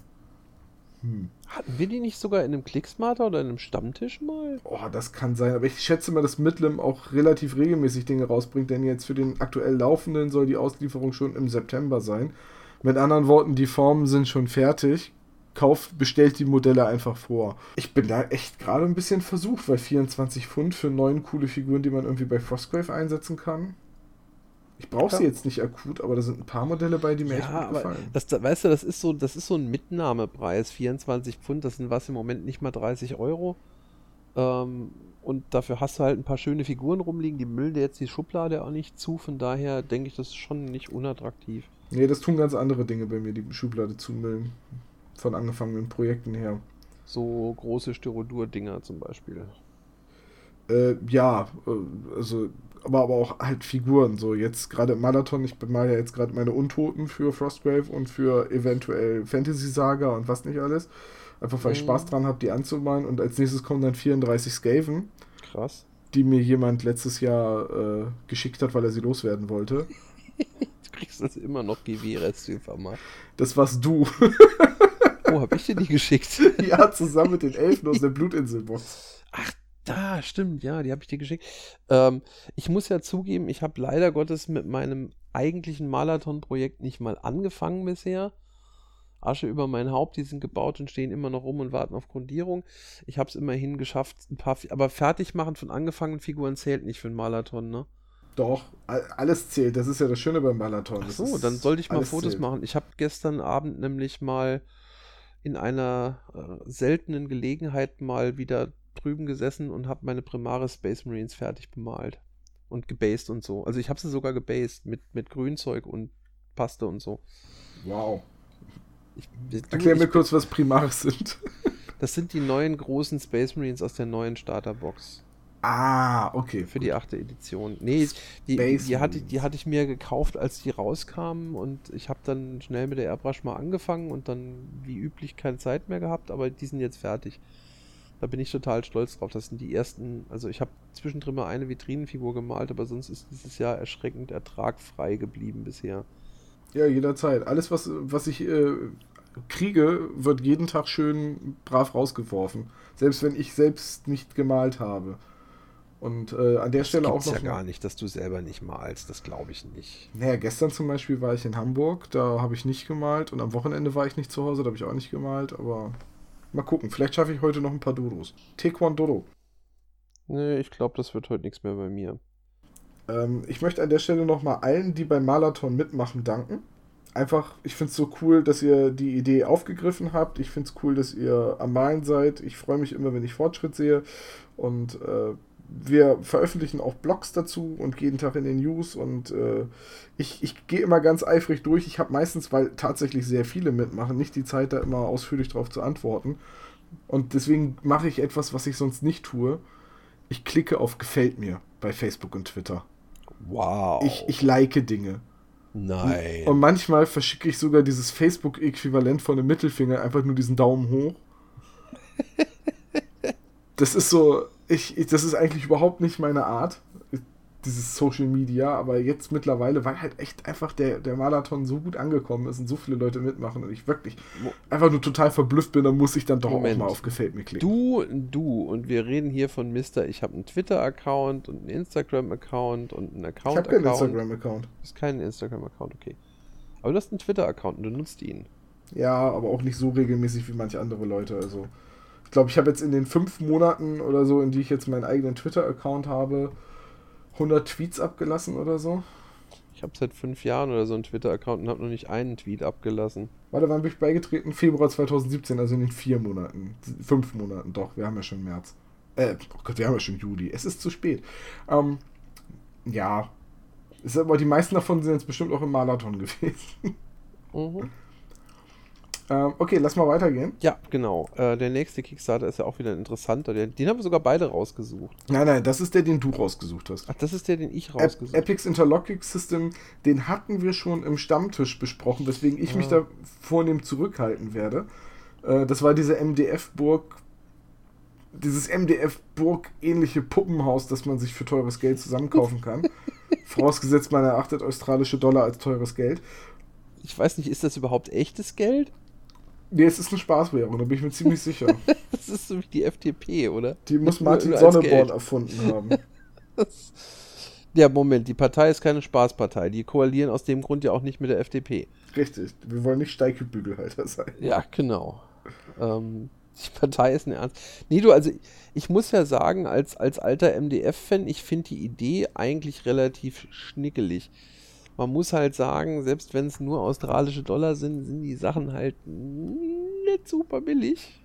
B: Hm. Hatten wir die nicht sogar in einem Clicksmarter oder in einem Stammtisch mal?
A: Oh, das kann sein, aber ich schätze mal, dass Midlam auch relativ regelmäßig Dinge rausbringt, denn jetzt für den aktuell laufenden soll die Auslieferung schon im September sein. Mit anderen Worten, die Formen sind schon fertig. Kauft, bestellt die Modelle einfach vor. Ich bin da echt gerade ein bisschen versucht, weil 24 Pfund für neun coole Figuren, die man irgendwie bei Frostgrave einsetzen kann. Ich brauche ja. sie jetzt nicht akut, aber da sind ein paar Modelle bei, die mir ja, echt gut gefallen.
B: Das, weißt du, das ist so, das ist so ein Mitnahmepreis, 24 Pfund, das sind was im Moment nicht mal 30 Euro. Ähm, und dafür hast du halt ein paar schöne Figuren rumliegen, die müllen dir jetzt die Schublade auch nicht zu, von daher denke ich, das ist schon nicht unattraktiv.
A: Nee, das tun ganz andere Dinge bei mir, die Schublade zumüllen. Von angefangenen Projekten her.
B: So große Styrodur-Dinger zum Beispiel.
A: Äh, ja, äh, also, aber, aber auch halt Figuren. So, jetzt gerade im Marathon, ich bemal ja jetzt gerade meine Untoten für Frostgrave und für eventuell Fantasy Saga und was nicht alles. Einfach weil ich mhm. Spaß dran habe, die anzumalen. Und als nächstes kommen dann 34 Skaven.
B: Krass.
A: Die mir jemand letztes Jahr äh, geschickt hat, weil er sie loswerden wollte. *laughs*
B: kriegst das immer noch vermacht.
A: Das warst du. *laughs*
B: oh, hab ich dir die geschickt? *laughs*
A: ja, zusammen mit den Elfen aus der Blutinsel-Box.
B: Ach, da, stimmt, ja, die habe ich dir geschickt. Ähm, ich muss ja zugeben, ich habe leider Gottes mit meinem eigentlichen Marathon-Projekt nicht mal angefangen bisher. Asche über mein Haupt, die sind gebaut und stehen immer noch rum und warten auf Grundierung. Ich habe es immerhin geschafft, ein paar, aber fertig machen von angefangenen Figuren zählt nicht für einen Marathon, ne?
A: Doch, alles zählt. Das ist ja das Schöne beim Marathon.
B: Ach so, dann sollte ich mal Fotos zählt. machen. Ich habe gestern Abend nämlich mal in einer äh, seltenen Gelegenheit mal wieder drüben gesessen und habe meine Primaris Space Marines fertig bemalt und gebased und so. Also ich habe sie sogar gebased mit, mit Grünzeug und Paste und so.
A: Wow. Ich, du, Erklär mir kurz, was Primaris sind. *laughs*
B: das sind die neuen großen Space Marines aus der neuen Starterbox.
A: Ah, okay.
B: Für die achte Edition. Nee, die, die, hatte, die hatte ich mir gekauft, als die rauskamen und ich habe dann schnell mit der Airbrush mal angefangen und dann wie üblich keine Zeit mehr gehabt, aber die sind jetzt fertig. Da bin ich total stolz drauf. Das sind die ersten, also ich habe zwischendrin mal eine Vitrinenfigur gemalt, aber sonst ist dieses Jahr erschreckend ertragfrei geblieben bisher.
A: Ja, jederzeit. Alles, was, was ich äh, kriege, wird jeden Tag schön brav rausgeworfen. Selbst wenn ich selbst nicht gemalt habe. Und äh, an der das Stelle auch noch.
B: ja gar nicht, dass du selber nicht malst, das glaube ich nicht.
A: Naja, gestern zum Beispiel war ich in Hamburg, da habe ich nicht gemalt und am Wochenende war ich nicht zu Hause, da habe ich auch nicht gemalt, aber mal gucken, vielleicht schaffe ich heute noch ein paar Dodos. Taekwondo.
B: Nee, ich glaube, das wird heute nichts mehr bei mir.
A: Ähm, ich möchte an der Stelle nochmal allen, die beim Marathon mitmachen, danken. Einfach, ich finde es so cool, dass ihr die Idee aufgegriffen habt. Ich finde es cool, dass ihr am Malen seid. Ich freue mich immer, wenn ich Fortschritt sehe. Und äh, wir veröffentlichen auch Blogs dazu und jeden Tag in den News und äh, ich, ich gehe immer ganz eifrig durch. Ich habe meistens, weil tatsächlich sehr viele mitmachen, nicht die Zeit, da immer ausführlich darauf zu antworten. Und deswegen mache ich etwas, was ich sonst nicht tue. Ich klicke auf Gefällt mir bei Facebook und Twitter.
B: Wow.
A: Ich, ich like Dinge.
B: Nein.
A: Und manchmal verschicke ich sogar dieses Facebook-Äquivalent von einem Mittelfinger, einfach nur diesen Daumen hoch. das ist so, ich, ich, das ist eigentlich überhaupt nicht meine Art dieses Social Media, aber jetzt mittlerweile, weil halt echt einfach der, der Marathon so gut angekommen ist und so viele Leute mitmachen und ich wirklich einfach nur total verblüfft bin, dann muss ich dann doch Moment. auch mal auf Gefällt mir klicken.
B: Du, du und wir reden hier von Mister, ich habe einen Twitter-Account und einen Instagram-Account und einen Account. Ich habe keinen Instagram-Account. Ist kein Instagram-Account, okay. Aber du hast einen Twitter-Account und du nutzt ihn.
A: Ja, aber auch nicht so regelmäßig wie manche andere Leute, also ich glaube, ich habe jetzt in den fünf Monaten oder so, in die ich jetzt meinen eigenen Twitter-Account habe, 100 Tweets abgelassen oder so.
B: Ich habe seit fünf Jahren oder so einen Twitter-Account und habe noch nicht einen Tweet abgelassen.
A: Warte, wann bin ich beigetreten? Februar 2017, also in den vier Monaten. Fünf Monaten, doch, wir haben ja schon März. Äh, oh Gott, wir haben ja schon Juli. Es ist zu spät. Ähm, ja. Ist aber die meisten davon sind jetzt bestimmt auch im Marathon *laughs* gewesen. Mhm. Ähm, okay, lass mal weitergehen.
B: Ja, genau. Äh, der nächste Kickstarter ist ja auch wieder ein interessanter. Den, den haben wir sogar beide rausgesucht.
A: Nein, nein, das ist der, den du rausgesucht hast.
B: Ach, das ist der, den ich rausgesucht
A: habe. Epics Interlocking System, den hatten wir schon im Stammtisch besprochen, weswegen ich ah. mich da vornehm zurückhalten werde. Äh, das war diese MDF-Burg, dieses MDF-Burg-ähnliche Puppenhaus, das man sich für teures Geld zusammenkaufen kann. *laughs* Vorausgesetzt, man erachtet australische Dollar als teures Geld.
B: Ich weiß nicht, ist das überhaupt echtes Geld?
A: Nee, es ist eine Spaßwährung, da bin ich mir ziemlich sicher. *laughs*
B: das ist so wie die FDP, oder?
A: Die muss Martin Sonneborn erfunden haben. *laughs*
B: ja, Moment, die Partei ist keine Spaßpartei. Die koalieren aus dem Grund ja auch nicht mit der FDP.
A: Richtig, wir wollen nicht Steiggebügelhalter sein.
B: Ja, genau. Ähm, die Partei ist eine Ernst. Nee, du, also ich muss ja sagen, als, als alter MDF-Fan, ich finde die Idee eigentlich relativ schnickelig man muss halt sagen, selbst wenn es nur australische Dollar sind, sind die Sachen halt nicht super billig.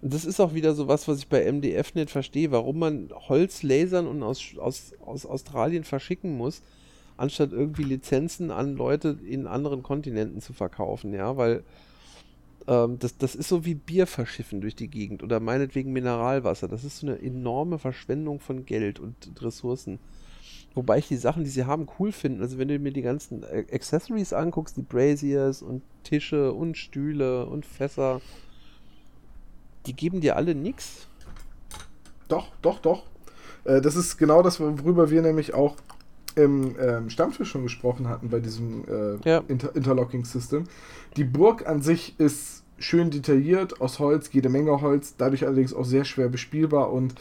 B: Und das ist auch wieder so was, was ich bei MDF nicht verstehe, warum man Holz lasern und aus, aus, aus Australien verschicken muss, anstatt irgendwie Lizenzen an Leute in anderen Kontinenten zu verkaufen, ja, weil ähm, das, das ist so wie Bier verschiffen durch die Gegend oder meinetwegen Mineralwasser. Das ist so eine enorme Verschwendung von Geld und Ressourcen. Wobei ich die Sachen, die sie haben, cool finde. Also wenn du mir die ganzen Accessories anguckst, die Braziers und Tische und Stühle und Fässer, die geben dir alle nichts.
A: Doch, doch, doch. Äh, das ist genau das, worüber wir nämlich auch im ähm, Stammtisch schon gesprochen hatten bei diesem äh, ja. Inter Interlocking System. Die Burg an sich ist schön detailliert, aus Holz, jede Menge Holz, dadurch allerdings auch sehr schwer bespielbar und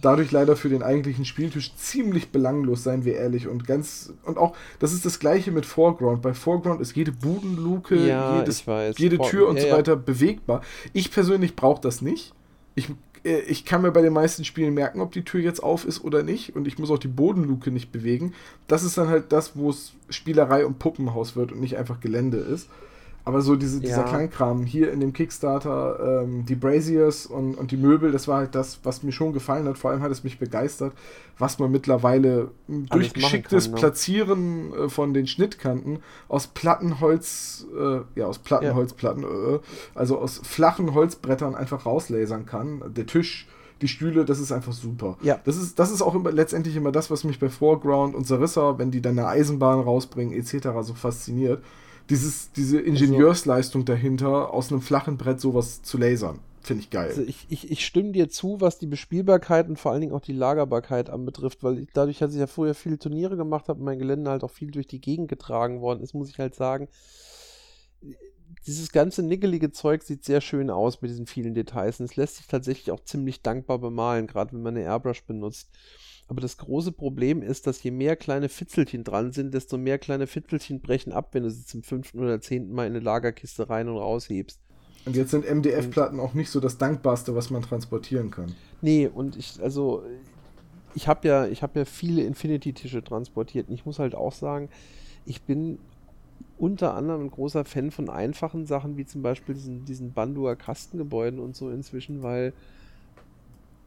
A: dadurch leider für den eigentlichen Spieltisch ziemlich belanglos, seien wir ehrlich. Und ganz, und auch, das ist das gleiche mit Foreground. Bei Foreground ist jede Budenluke,
B: ja,
A: jedes, jede Tür und ja, so weiter ja. bewegbar. Ich persönlich brauche das nicht. Ich, äh, ich kann mir bei den meisten Spielen merken, ob die Tür jetzt auf ist oder nicht. Und ich muss auch die Bodenluke nicht bewegen. Das ist dann halt das, wo es Spielerei und Puppenhaus wird und nicht einfach Gelände ist. Aber so diese, dieser ja. Kleinkram hier in dem Kickstarter, ähm, die Braziers und, und die Möbel, das war halt das, was mir schon gefallen hat. Vor allem hat es mich begeistert, was man mittlerweile durch geschicktes kann, ne? Platzieren äh, von den Schnittkanten aus Plattenholz, äh, ja, aus Plattenholzplatten, ja. äh, also aus flachen Holzbrettern einfach rauslasern kann. Der Tisch, die Stühle, das ist einfach super.
B: Ja.
A: Das ist, das ist auch immer, letztendlich immer das, was mich bei Foreground und Sarissa, wenn die dann eine Eisenbahn rausbringen, etc., so fasziniert dieses, diese Ingenieursleistung dahinter, aus einem flachen Brett sowas zu lasern. Finde ich geil.
B: Also ich, ich, ich stimme dir zu, was die Bespielbarkeit und vor allen Dingen auch die Lagerbarkeit anbetrifft, weil ich, dadurch, dass ich ja früher viele Turniere gemacht habe mein Gelände halt auch viel durch die Gegend getragen worden ist, muss ich halt sagen, dieses ganze nickelige Zeug sieht sehr schön aus mit diesen vielen Details und es lässt sich tatsächlich auch ziemlich dankbar bemalen, gerade wenn man eine Airbrush benutzt. Aber das große Problem ist, dass je mehr kleine Fitzelchen dran sind, desto mehr kleine Fitzelchen brechen ab, wenn du sie zum fünften oder zehnten Mal in eine Lagerkiste rein und raushebst.
A: Und jetzt sind MDF-Platten auch nicht so das Dankbarste, was man transportieren kann.
B: Nee, und ich, also, ich habe ja, ich habe ja viele Infinity-Tische transportiert. Und ich muss halt auch sagen, ich bin unter anderem ein großer Fan von einfachen Sachen, wie zum Beispiel diesen, diesen Bandua Kastengebäuden und so inzwischen, weil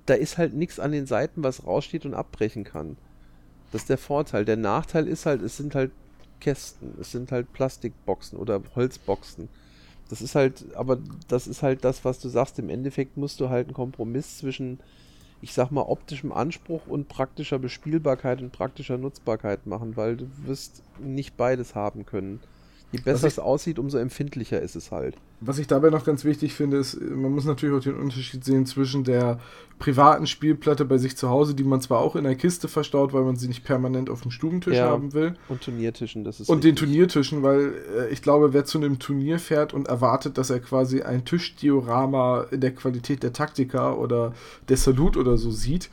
B: da ist halt nichts an den Seiten, was raussteht und abbrechen kann. Das ist der Vorteil. Der Nachteil ist halt, es sind halt Kästen, es sind halt Plastikboxen oder Holzboxen. Das ist halt, aber das ist halt das, was du sagst. Im Endeffekt musst du halt einen Kompromiss zwischen, ich sag mal, optischem Anspruch und praktischer Bespielbarkeit und praktischer Nutzbarkeit machen, weil du wirst nicht beides haben können. Je besser es aussieht, umso empfindlicher ist es halt.
A: Was ich dabei noch ganz wichtig finde, ist, man muss natürlich auch den Unterschied sehen zwischen der privaten Spielplatte bei sich zu Hause, die man zwar auch in der Kiste verstaut, weil man sie nicht permanent auf dem Stubentisch ja, haben will.
B: Und Turniertischen, das ist.
A: Und wichtig. den Turniertischen, weil äh, ich glaube, wer zu einem Turnier fährt und erwartet, dass er quasi ein Tischdiorama in der Qualität der Taktika oder der Salut oder so sieht,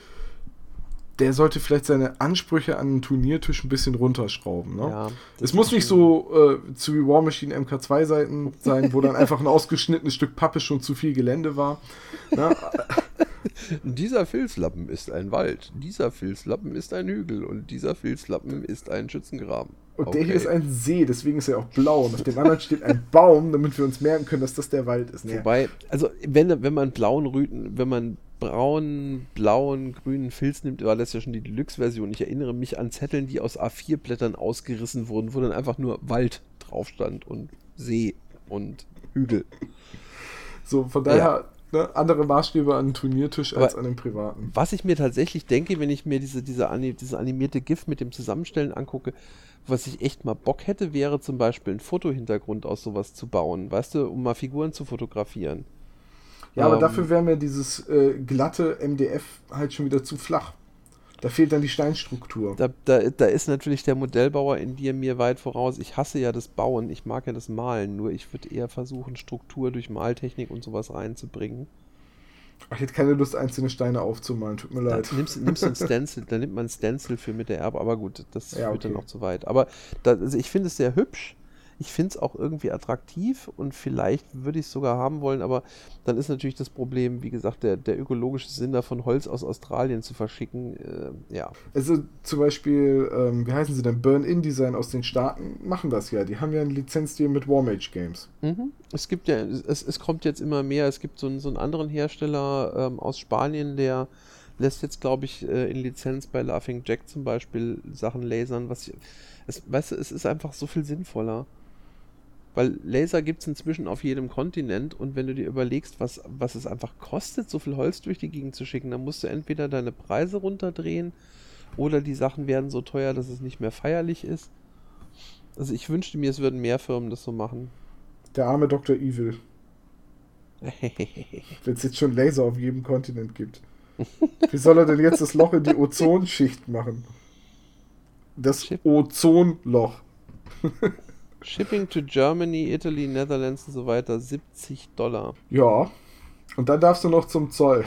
A: der sollte vielleicht seine Ansprüche an den Turniertisch ein bisschen runterschrauben. Ne? Ja, es muss nicht so äh, zu wie War Machine MK2-Seiten sein, wo dann einfach ein ausgeschnittenes Stück Pappe schon zu viel Gelände war. Ne? *laughs*
B: dieser Filzlappen ist ein Wald, dieser Filzlappen ist ein Hügel und dieser Filzlappen ist ein Schützengraben.
A: Und okay. der hier ist ein See, deswegen ist er auch blau. Und auf dem anderen steht ein Baum, damit wir uns merken können, dass das der Wald ist.
B: Nee. Wobei, also wenn, wenn man blauen Rüten, wenn man braunen, blauen, grünen Filz nimmt, war das ja schon die Deluxe-Version. Ich erinnere mich an Zetteln, die aus A4-Blättern ausgerissen wurden, wo dann einfach nur Wald drauf stand und See und Hügel.
A: So, von daher ja. ne, andere Maßstäbe an einem Turniertisch Aber als an einem privaten.
B: Was ich mir tatsächlich denke, wenn ich mir diese, diese, diese animierte GIF mit dem Zusammenstellen angucke, was ich echt mal Bock hätte, wäre zum Beispiel ein Fotohintergrund aus sowas zu bauen, weißt du, um mal Figuren zu fotografieren.
A: Ja, aber ähm, dafür wäre mir dieses äh, glatte MDF halt schon wieder zu flach. Da fehlt dann die Steinstruktur.
B: Da, da, da ist natürlich der Modellbauer in dir mir weit voraus. Ich hasse ja das Bauen, ich mag ja das Malen, nur ich würde eher versuchen, Struktur durch Maltechnik und sowas reinzubringen.
A: Ich hätte keine Lust, einzelne Steine aufzumalen, tut mir leid.
B: Da nimmst, nimmst ein *laughs* Stencil, da nimmt man ein Stencil für mit der Erbe, aber gut, das ja, wird dann noch zu weit. Aber da, also ich finde es sehr hübsch. Ich finde es auch irgendwie attraktiv und vielleicht würde ich es sogar haben wollen, aber dann ist natürlich das Problem, wie gesagt, der, der ökologische Sinn davon, Holz aus Australien zu verschicken. Äh, ja.
A: Also zum Beispiel, ähm, wie heißen sie denn? Burn-In-Design aus den Staaten machen das ja. Die haben ja einen Lizenzdeal mit Warmage Games.
B: Mhm. Es gibt ja, es, es kommt jetzt immer mehr. Es gibt so, einen, so einen anderen Hersteller ähm, aus Spanien, der lässt jetzt, glaube ich, äh, in Lizenz bei Laughing Jack zum Beispiel Sachen lasern, was ich, es, weißt du, es ist einfach so viel sinnvoller. Weil Laser gibt es inzwischen auf jedem Kontinent und wenn du dir überlegst, was, was es einfach kostet, so viel Holz durch die Gegend zu schicken, dann musst du entweder deine Preise runterdrehen oder die Sachen werden so teuer, dass es nicht mehr feierlich ist. Also ich wünschte mir, es würden mehr Firmen das so machen.
A: Der arme Dr. Evil. *laughs* wenn es jetzt schon Laser auf jedem Kontinent gibt. Wie soll er denn jetzt das Loch in die Ozonschicht machen? Das Ozonloch.
B: Shipping to Germany, Italy, Netherlands und so weiter 70 Dollar.
A: Ja. Und dann darfst du noch zum Zoll.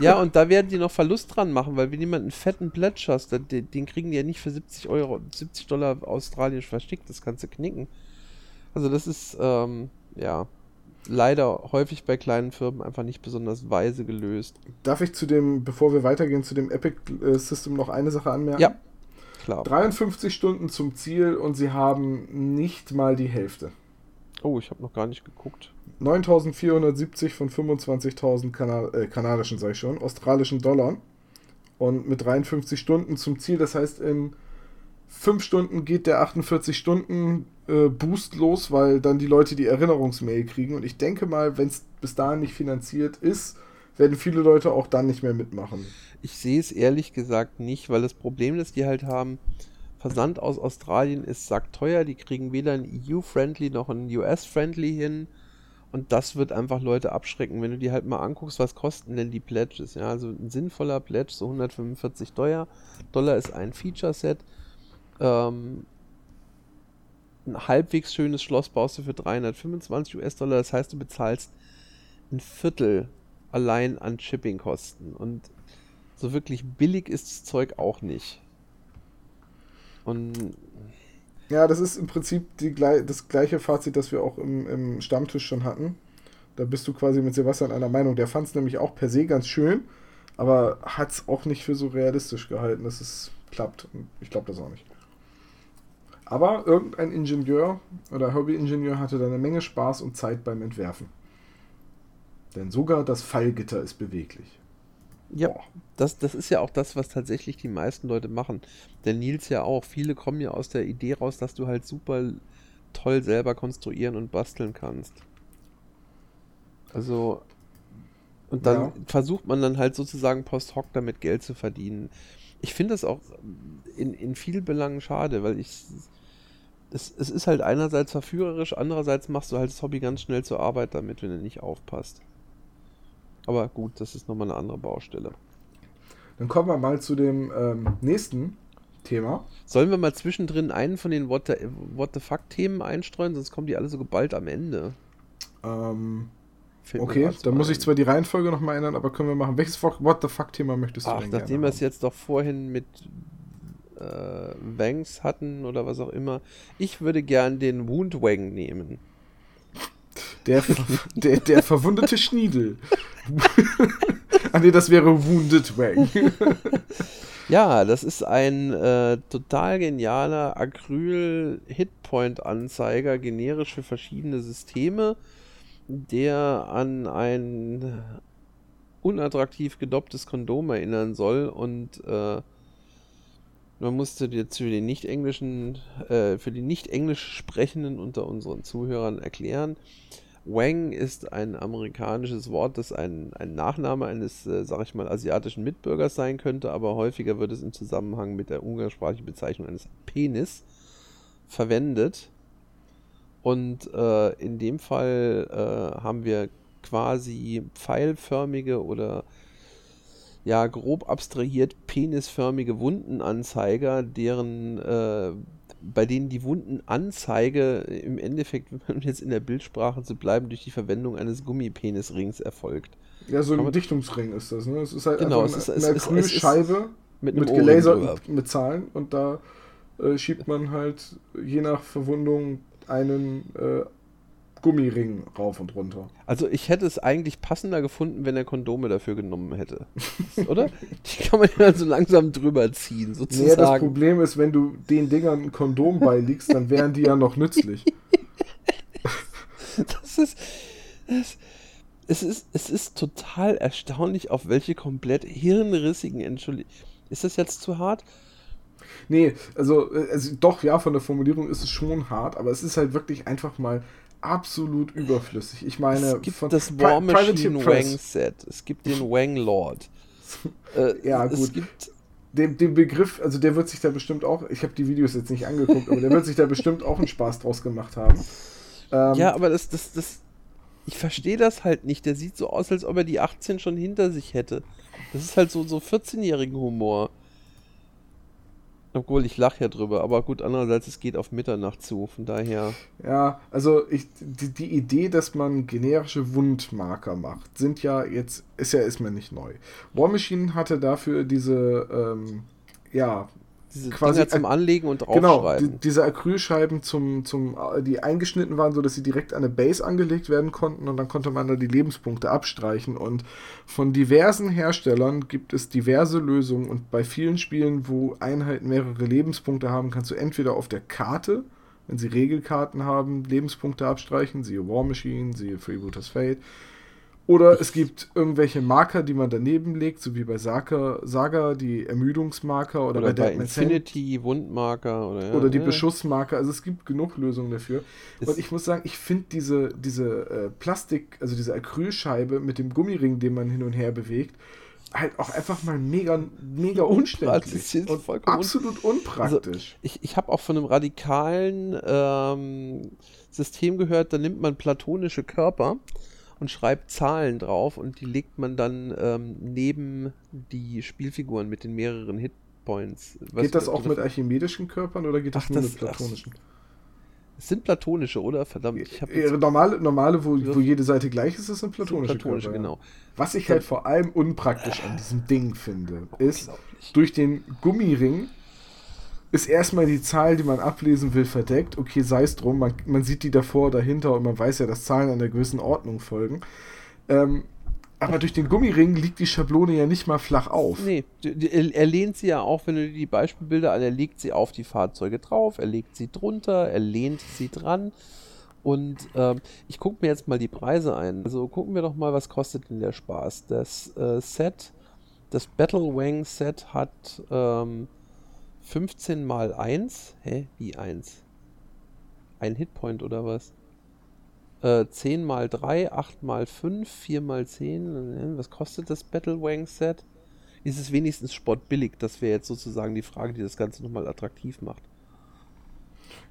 B: ja, *laughs* und da werden die noch Verlust dran machen, weil wenn jemand einen fetten hast, den, den kriegen die ja nicht für 70 Euro, 70 Dollar australisch verschickt, das kannst du knicken. Also das ist, ähm, ja, leider häufig bei kleinen Firmen einfach nicht besonders weise gelöst.
A: Darf ich zu dem, bevor wir weitergehen, zu dem Epic äh, System noch eine Sache anmerken?
B: Ja. Klar.
A: 53 Stunden zum Ziel und sie haben nicht mal die Hälfte.
B: Oh, ich habe noch gar nicht geguckt.
A: 9470 von 25.000 Kana äh, kanadischen, sag ich schon, australischen Dollar. Und mit 53 Stunden zum Ziel, das heißt, in 5 Stunden geht der 48 Stunden äh, Boost los, weil dann die Leute die Erinnerungsmail kriegen. Und ich denke mal, wenn es bis dahin nicht finanziert ist, werden viele Leute auch dann nicht mehr mitmachen.
B: Ich sehe es ehrlich gesagt nicht, weil das Problem, das die halt haben, Versand aus Australien ist sackteuer, die kriegen weder ein EU-Friendly noch ein US-Friendly hin. Und das wird einfach Leute abschrecken, wenn du dir halt mal anguckst, was kosten denn die Pledges. Ja, also ein sinnvoller Pledge, so 145 Dollar. Dollar ist ein Feature-Set. Ähm, ein halbwegs schönes Schloss baust du für 325 US-Dollar. Das heißt, du bezahlst ein Viertel allein an Shipping-Kosten. Und so wirklich billig ist das Zeug auch nicht. Und.
A: Ja, das ist im Prinzip die, das gleiche Fazit, das wir auch im, im Stammtisch schon hatten. Da bist du quasi mit Sebastian einer Meinung. Der fand es nämlich auch per se ganz schön, aber hat es auch nicht für so realistisch gehalten, dass es klappt. Ich glaube das auch nicht. Aber irgendein Ingenieur oder Hobby-Ingenieur hatte da eine Menge Spaß und Zeit beim Entwerfen. Denn sogar das Fallgitter ist beweglich.
B: Ja, das, das ist ja auch das, was tatsächlich die meisten Leute machen. Der Nils ja auch. Viele kommen ja aus der Idee raus, dass du halt super toll selber konstruieren und basteln kannst. Also, und dann ja. versucht man dann halt sozusagen post hoc damit Geld zu verdienen. Ich finde das auch in, in vielen Belangen schade, weil ich es, es ist halt einerseits verführerisch, andererseits machst du halt das Hobby ganz schnell zur Arbeit damit, wenn du nicht aufpasst. Aber gut, das ist nochmal eine andere Baustelle.
A: Dann kommen wir mal zu dem ähm, nächsten Thema.
B: Sollen wir mal zwischendrin einen von den What the, What the Fuck-Themen einstreuen, sonst kommen die alle so geballt am Ende.
A: Ähm, okay, dann muss ich zwar die Reihenfolge nochmal ändern, aber können wir machen. Welches What the Fuck-Thema möchtest du
B: Ach,
A: denn
B: nachdem wir es jetzt doch vorhin mit äh, Wangs hatten oder was auch immer, ich würde gern den Wound Wang nehmen.
A: Der, der, der verwundete Schniedel. ah nee, das wäre Wounded Wang.
B: ja, das ist ein äh, total genialer Acryl-Hitpoint-Anzeiger, generisch für verschiedene Systeme, der an ein unattraktiv gedopptes Kondom erinnern soll und äh, man musste jetzt für die nicht englischen, äh, für die nicht englisch sprechenden unter unseren Zuhörern erklären. Wang ist ein amerikanisches Wort, das ein, ein Nachname eines, äh, sag ich mal, asiatischen Mitbürgers sein könnte, aber häufiger wird es im Zusammenhang mit der umgangssprachlichen Bezeichnung eines Penis verwendet. Und äh, in dem Fall äh, haben wir quasi pfeilförmige oder ja, grob abstrahiert penisförmige Wundenanzeiger, deren äh, bei denen die Wundenanzeige im Endeffekt, *laughs* wenn jetzt in der Bildsprache zu bleiben, durch die Verwendung eines Gummipenisrings erfolgt.
A: Ja, so ein Aber Dichtungsring ist das, ne? Es ist halt
B: genau,
A: einfach
B: es
A: eine,
B: ist,
A: eine
B: es,
A: Acrylscheibe mit, mit gelaserten mit Zahlen und da äh, schiebt man halt je nach Verwundung einen äh, Gummiring rauf und runter.
B: Also ich hätte es eigentlich passender gefunden, wenn er Kondome dafür genommen hätte. *laughs* Oder? Die kann man ja so langsam drüber ziehen, sozusagen. Nee,
A: das Problem ist, wenn du den Dingern ein Kondom beilegst, dann wären die ja noch nützlich. *laughs*
B: das ist. Das, es ist, es ist total erstaunlich, auf welche komplett hirnrissigen Entschuldigung. Ist das jetzt zu hart?
A: Nee, also, also doch, ja, von der Formulierung ist es schon hart, aber es ist halt wirklich einfach mal absolut überflüssig. Ich meine,
B: es gibt das War Machine Wang Set, es gibt den Wang Lord. *laughs*
A: Äh, ja, gut. Es gibt den, den Begriff, also der wird sich da bestimmt auch, ich habe die Videos jetzt nicht angeguckt, aber der wird sich da bestimmt auch einen Spaß draus gemacht haben.
B: Ähm, ja, aber das, das, das, ich verstehe das halt nicht. Der sieht so aus, als ob er die 18 schon hinter sich hätte. Das ist halt so, so 14-jährigen Humor. Obwohl, ich lache ja drüber, aber gut, andererseits, es geht auf Mitternacht zu, von daher.
A: Ja, also ich, die, die Idee, dass man generische Wundmarker macht, sind ja jetzt, ist ja erstmal nicht neu. War Machine hatte dafür diese, ähm, ja,
B: diese quasi Dinger zum Anlegen und draufschreiben. Genau, die,
A: diese Acrylscheiben, zum, zum, die eingeschnitten waren, sodass sie direkt an eine Base angelegt werden konnten und dann konnte man da die Lebenspunkte abstreichen. Und von diversen Herstellern gibt es diverse Lösungen und bei vielen Spielen, wo Einheiten mehrere Lebenspunkte haben, kannst du entweder auf der Karte, wenn sie Regelkarten haben, Lebenspunkte abstreichen, siehe War Machine, siehe Freebooters Fate oder es gibt irgendwelche Marker, die man daneben legt, so wie bei Saga, Saga die Ermüdungsmarker oder,
B: oder bei, bei Infinity Cent. Wundmarker oder,
A: ja, oder die ja. Beschussmarker. Also es gibt genug Lösungen dafür. Es und ich muss sagen, ich finde diese, diese äh, Plastik, also diese Acrylscheibe mit dem Gummiring, den man hin und her bewegt, halt auch einfach mal mega, mega umständlich und absolut unpraktisch.
B: Also ich ich habe auch von einem radikalen ähm, System gehört, da nimmt man platonische Körper und schreibt Zahlen drauf und die legt man dann ähm, neben die Spielfiguren mit den mehreren Hitpoints.
A: Was geht das auch mit archimedischen Körpern oder geht das ach, nur das, mit platonischen?
B: Es sind platonische, oder? Verdammt.
A: Ich jetzt normale, normale wo, wo jede Seite gleich ist, sind platonische, sind platonische Körper.
B: Genau.
A: Was ich halt vor allem unpraktisch an diesem Ding finde, ist, durch den Gummiring ist erstmal die Zahl, die man ablesen will, verdeckt. Okay, sei es drum, man, man sieht die davor, dahinter und man weiß ja, dass Zahlen einer gewissen Ordnung folgen. Ähm, aber durch den Gummiring liegt die Schablone ja nicht mal flach auf.
B: Nee, er lehnt sie ja auch, wenn du die Beispielbilder an, er legt sie auf die Fahrzeuge drauf, er legt sie drunter, er lehnt sie dran. Und ähm, ich gucke mir jetzt mal die Preise ein. Also gucken wir doch mal, was kostet denn der Spaß. Das äh, Set, das Battle Wang Set hat ähm, 15 mal 1. Hä? Wie 1? Ein Hitpoint oder was? Äh, 10 mal 3, 8 mal 5, 4 mal 10. Was kostet das Battlewang Set? Ist es wenigstens sportbillig? Das wäre jetzt sozusagen die Frage, die das Ganze nochmal attraktiv macht.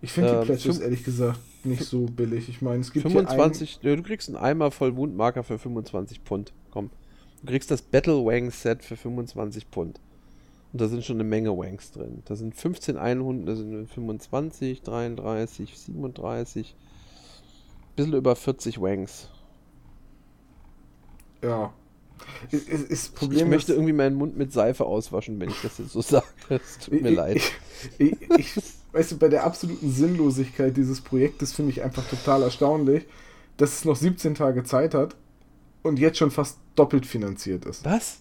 A: Ich finde die
B: Ähm,
A: Pledges
B: fünf-
A: ehrlich gesagt nicht so billig. Ich meine, es gibt
B: 25, ja, du kriegst einen Eimer voll Wundmarker für 25 Pfund. Komm. Du kriegst das Battle Wang Set für 25 Pfund. Und da sind schon eine Menge Wangs drin. Da sind 15 Einhunden, da sind 25, 33, 37. Bisschen über 40 Wangs.
A: einen, ja. Ist, ist, ist
B: Ich
A: Problem
B: möchte
A: ist,
B: irgendwie meinen Mund mit Seife auswaschen, wenn ich das jetzt so *laughs* sage. Es tut mir
A: ich,
B: leid.
A: Ich, ich, ich, weißt du, bei der absoluten Sinnlosigkeit dieses Projektes finde ich einfach total erstaunlich, dass es noch 17 Tage Zeit hat und jetzt schon fast doppelt finanziert ist.
B: Was?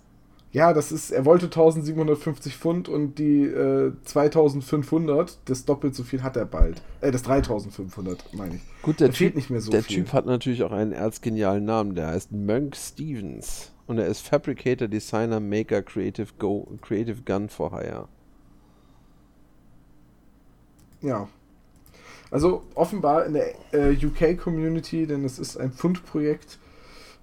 A: Ja, das ist, er wollte 1750 Pfund und die äh, 2500, das doppelt so viel hat er bald. Äh, das 3500, meine ich.
B: Gut, der
A: Da
B: Typ,
A: nicht mehr so
B: der
A: viel.
B: Typ hat natürlich auch einen erzgenialen Namen. Der heißt Monk Stevens. Und er ist Fabricator, Designer, Maker, Creative, Go, Creative Gun for Hire.
A: Ja. Also offenbar in der äh, UK-Community, denn es ist ein Pfundprojekt,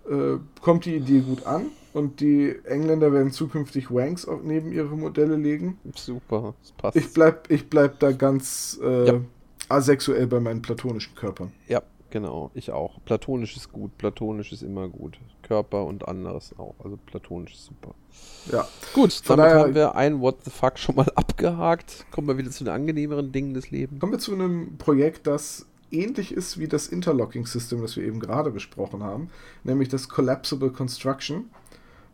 A: äh, kommt die Idee gut an und die Engländer werden zukünftig Wanks auch neben ihre Modelle legen.
B: Super, das passt.
A: Ich bleib, ich bleib da ganz äh,
B: Ja.
A: asexuell bei meinen platonischen Körpern.
B: ja, genau, ich auch. Platonisch ist gut, platonisch ist immer gut. Körper und anderes auch. Also platonisch ist super.
A: Ja.
B: Gut,
A: Von
B: damit
A: daher-
B: haben wir ein What the fuck schon mal *laughs* abgehakt. Kommen wir wieder zu den angenehmeren Dingen des Lebens.
A: Kommen wir zu einem Projekt, das ähnlich ist wie das Interlocking-System, das wir eben gerade besprochen haben, nämlich das Collapsible Construction.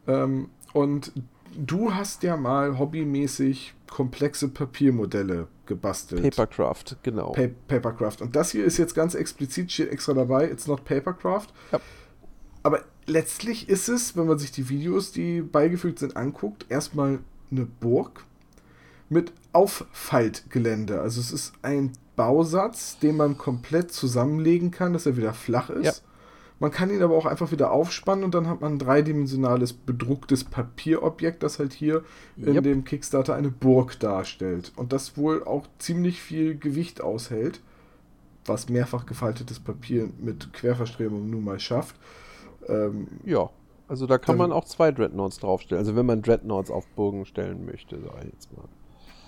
A: Ähm, und du hast ja mal hobbymäßig komplexe Papiermodelle gebastelt.
B: Papercraft, genau.
A: Pa Papercraft. Und das hier ist jetzt ganz explizit, steht extra dabei, it's not Papercraft.
B: Ja.
A: Aber letztlich ist es, wenn man sich die Videos, die beigefügt sind, anguckt, erstmal eine Burg mit Auffaltgelände. Also es ist ein Bausatz, den man komplett zusammenlegen kann, dass er wieder flach ist.
B: Ja.
A: Man kann ihn aber auch einfach wieder aufspannen und dann hat man ein dreidimensionales bedrucktes Papierobjekt, das halt hier in
B: Yep.
A: dem Kickstarter eine Burg darstellt. Und das wohl auch ziemlich viel Gewicht aushält, was mehrfach gefaltetes Papier mit Querverstrebung nun mal schafft. Ähm,
B: Ja, also da kann
A: Dann-
B: man auch zwei Dreadnoughts draufstellen. Also wenn man Dreadnoughts auf Burgen stellen möchte, sag ich jetzt mal.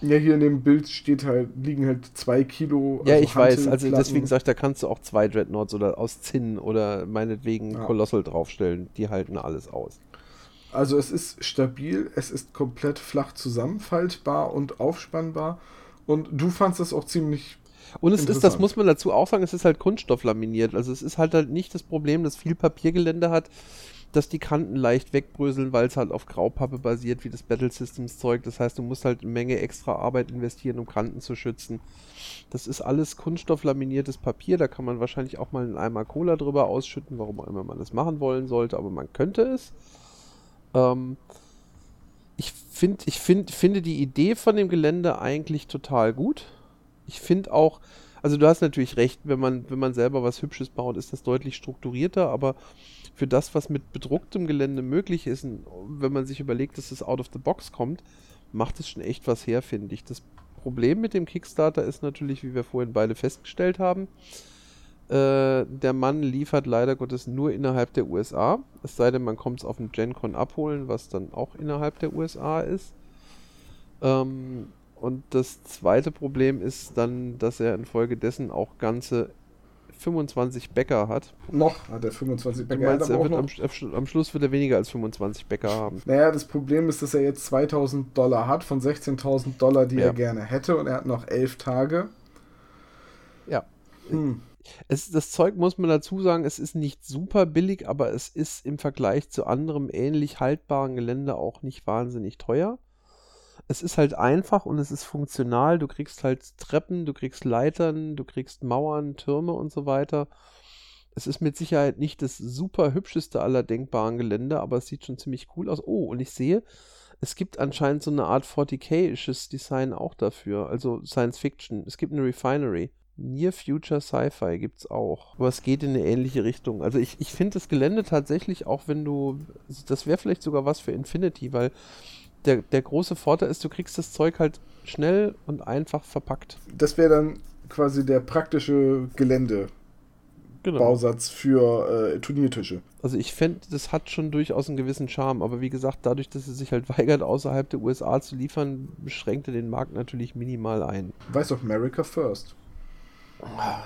A: Ja, hier in dem Bild steht halt, liegen halt zwei Kilo.
B: Ja,
A: also
B: ich weiß. Also deswegen sage ich, da kannst du auch zwei Dreadnoughts oder aus Zinn oder meinetwegen
A: Ja.
B: Colossal draufstellen. Die halten alles aus.
A: Also es ist stabil, es ist komplett flach zusammenfaltbar und aufspannbar. Und du fandst das auch ziemlich.
B: Und es ist, das muss man dazu auch sagen, es ist halt Kunststofflaminiert. Also es ist halt halt nicht das Problem, dass viel Papiergelände hat, dass die Kanten leicht wegbröseln, weil es halt auf Graupappe basiert, wie das Battle Systems Zeug. Das heißt, du musst halt eine Menge extra Arbeit investieren, um Kanten zu schützen. Das ist alles kunststofflaminiertes Papier. Da kann man wahrscheinlich auch mal einen Eimer Cola drüber ausschütten, warum auch immer man das machen wollen sollte, aber man könnte es. Ähm, ich, find, ich find, finde die Idee von dem Gelände eigentlich total gut. Ich finde auch, also du hast natürlich recht, wenn man, wenn man selber was Hübsches baut, ist das deutlich strukturierter, aber für das, was mit bedrucktem Gelände möglich ist, wenn man sich überlegt, dass es out of the box kommt, macht es schon echt was her, finde ich. Das Problem mit dem Kickstarter ist natürlich, wie wir vorhin beide festgestellt haben, äh, der Mann liefert leider Gottes nur innerhalb der USA. Es sei denn, man kommt es auf dem GenCon abholen, was dann auch innerhalb der USA ist. Ähm, und das zweite Problem ist dann, dass er infolgedessen auch ganze 25 Bäcker hat.
A: Noch hat er 25
B: Du
A: Bäcker. Er hat
B: meinst, er wird am, am Schluss wird er weniger als 25 Bäcker haben.
A: Naja, das Problem ist, dass er jetzt 2000 Dollar hat von 16.000 Dollar, die
B: Ja.
A: er gerne hätte. Und er hat noch 11 Tage.
B: Ja.
A: Hm.
B: Es, das Zeug muss man dazu sagen, es ist nicht super billig, aber es ist im Vergleich zu anderem ähnlich haltbaren Gelände auch nicht wahnsinnig teuer. Es ist halt einfach und es ist funktional. Du kriegst halt Treppen, du kriegst Leitern, du kriegst Mauern, Türme und so weiter. Es ist mit Sicherheit nicht das super hübscheste aller denkbaren Gelände, aber es sieht schon ziemlich cool aus. Oh, und ich sehe, es gibt anscheinend so eine Art 40k-isches Design auch dafür, also Science Fiction. Es gibt eine Refinery. Near Future Sci-Fi gibt es auch. Aber es geht in eine ähnliche Richtung. Also ich, ich finde das Gelände tatsächlich, auch wenn du. Das wäre vielleicht sogar was für Infinity, weil der, der große Vorteil ist, du kriegst das Zeug halt schnell und einfach verpackt.
A: Das wäre dann quasi der praktische Geländebausatz
B: Genau.
A: für äh, Turniertische.
B: Also ich fände, das hat schon durchaus einen gewissen Charme, aber wie gesagt, dadurch, dass es sich halt *laughs* weigert, außerhalb der USA zu liefern, beschränkt er den Markt natürlich minimal ein.
A: Weiß doch, America First.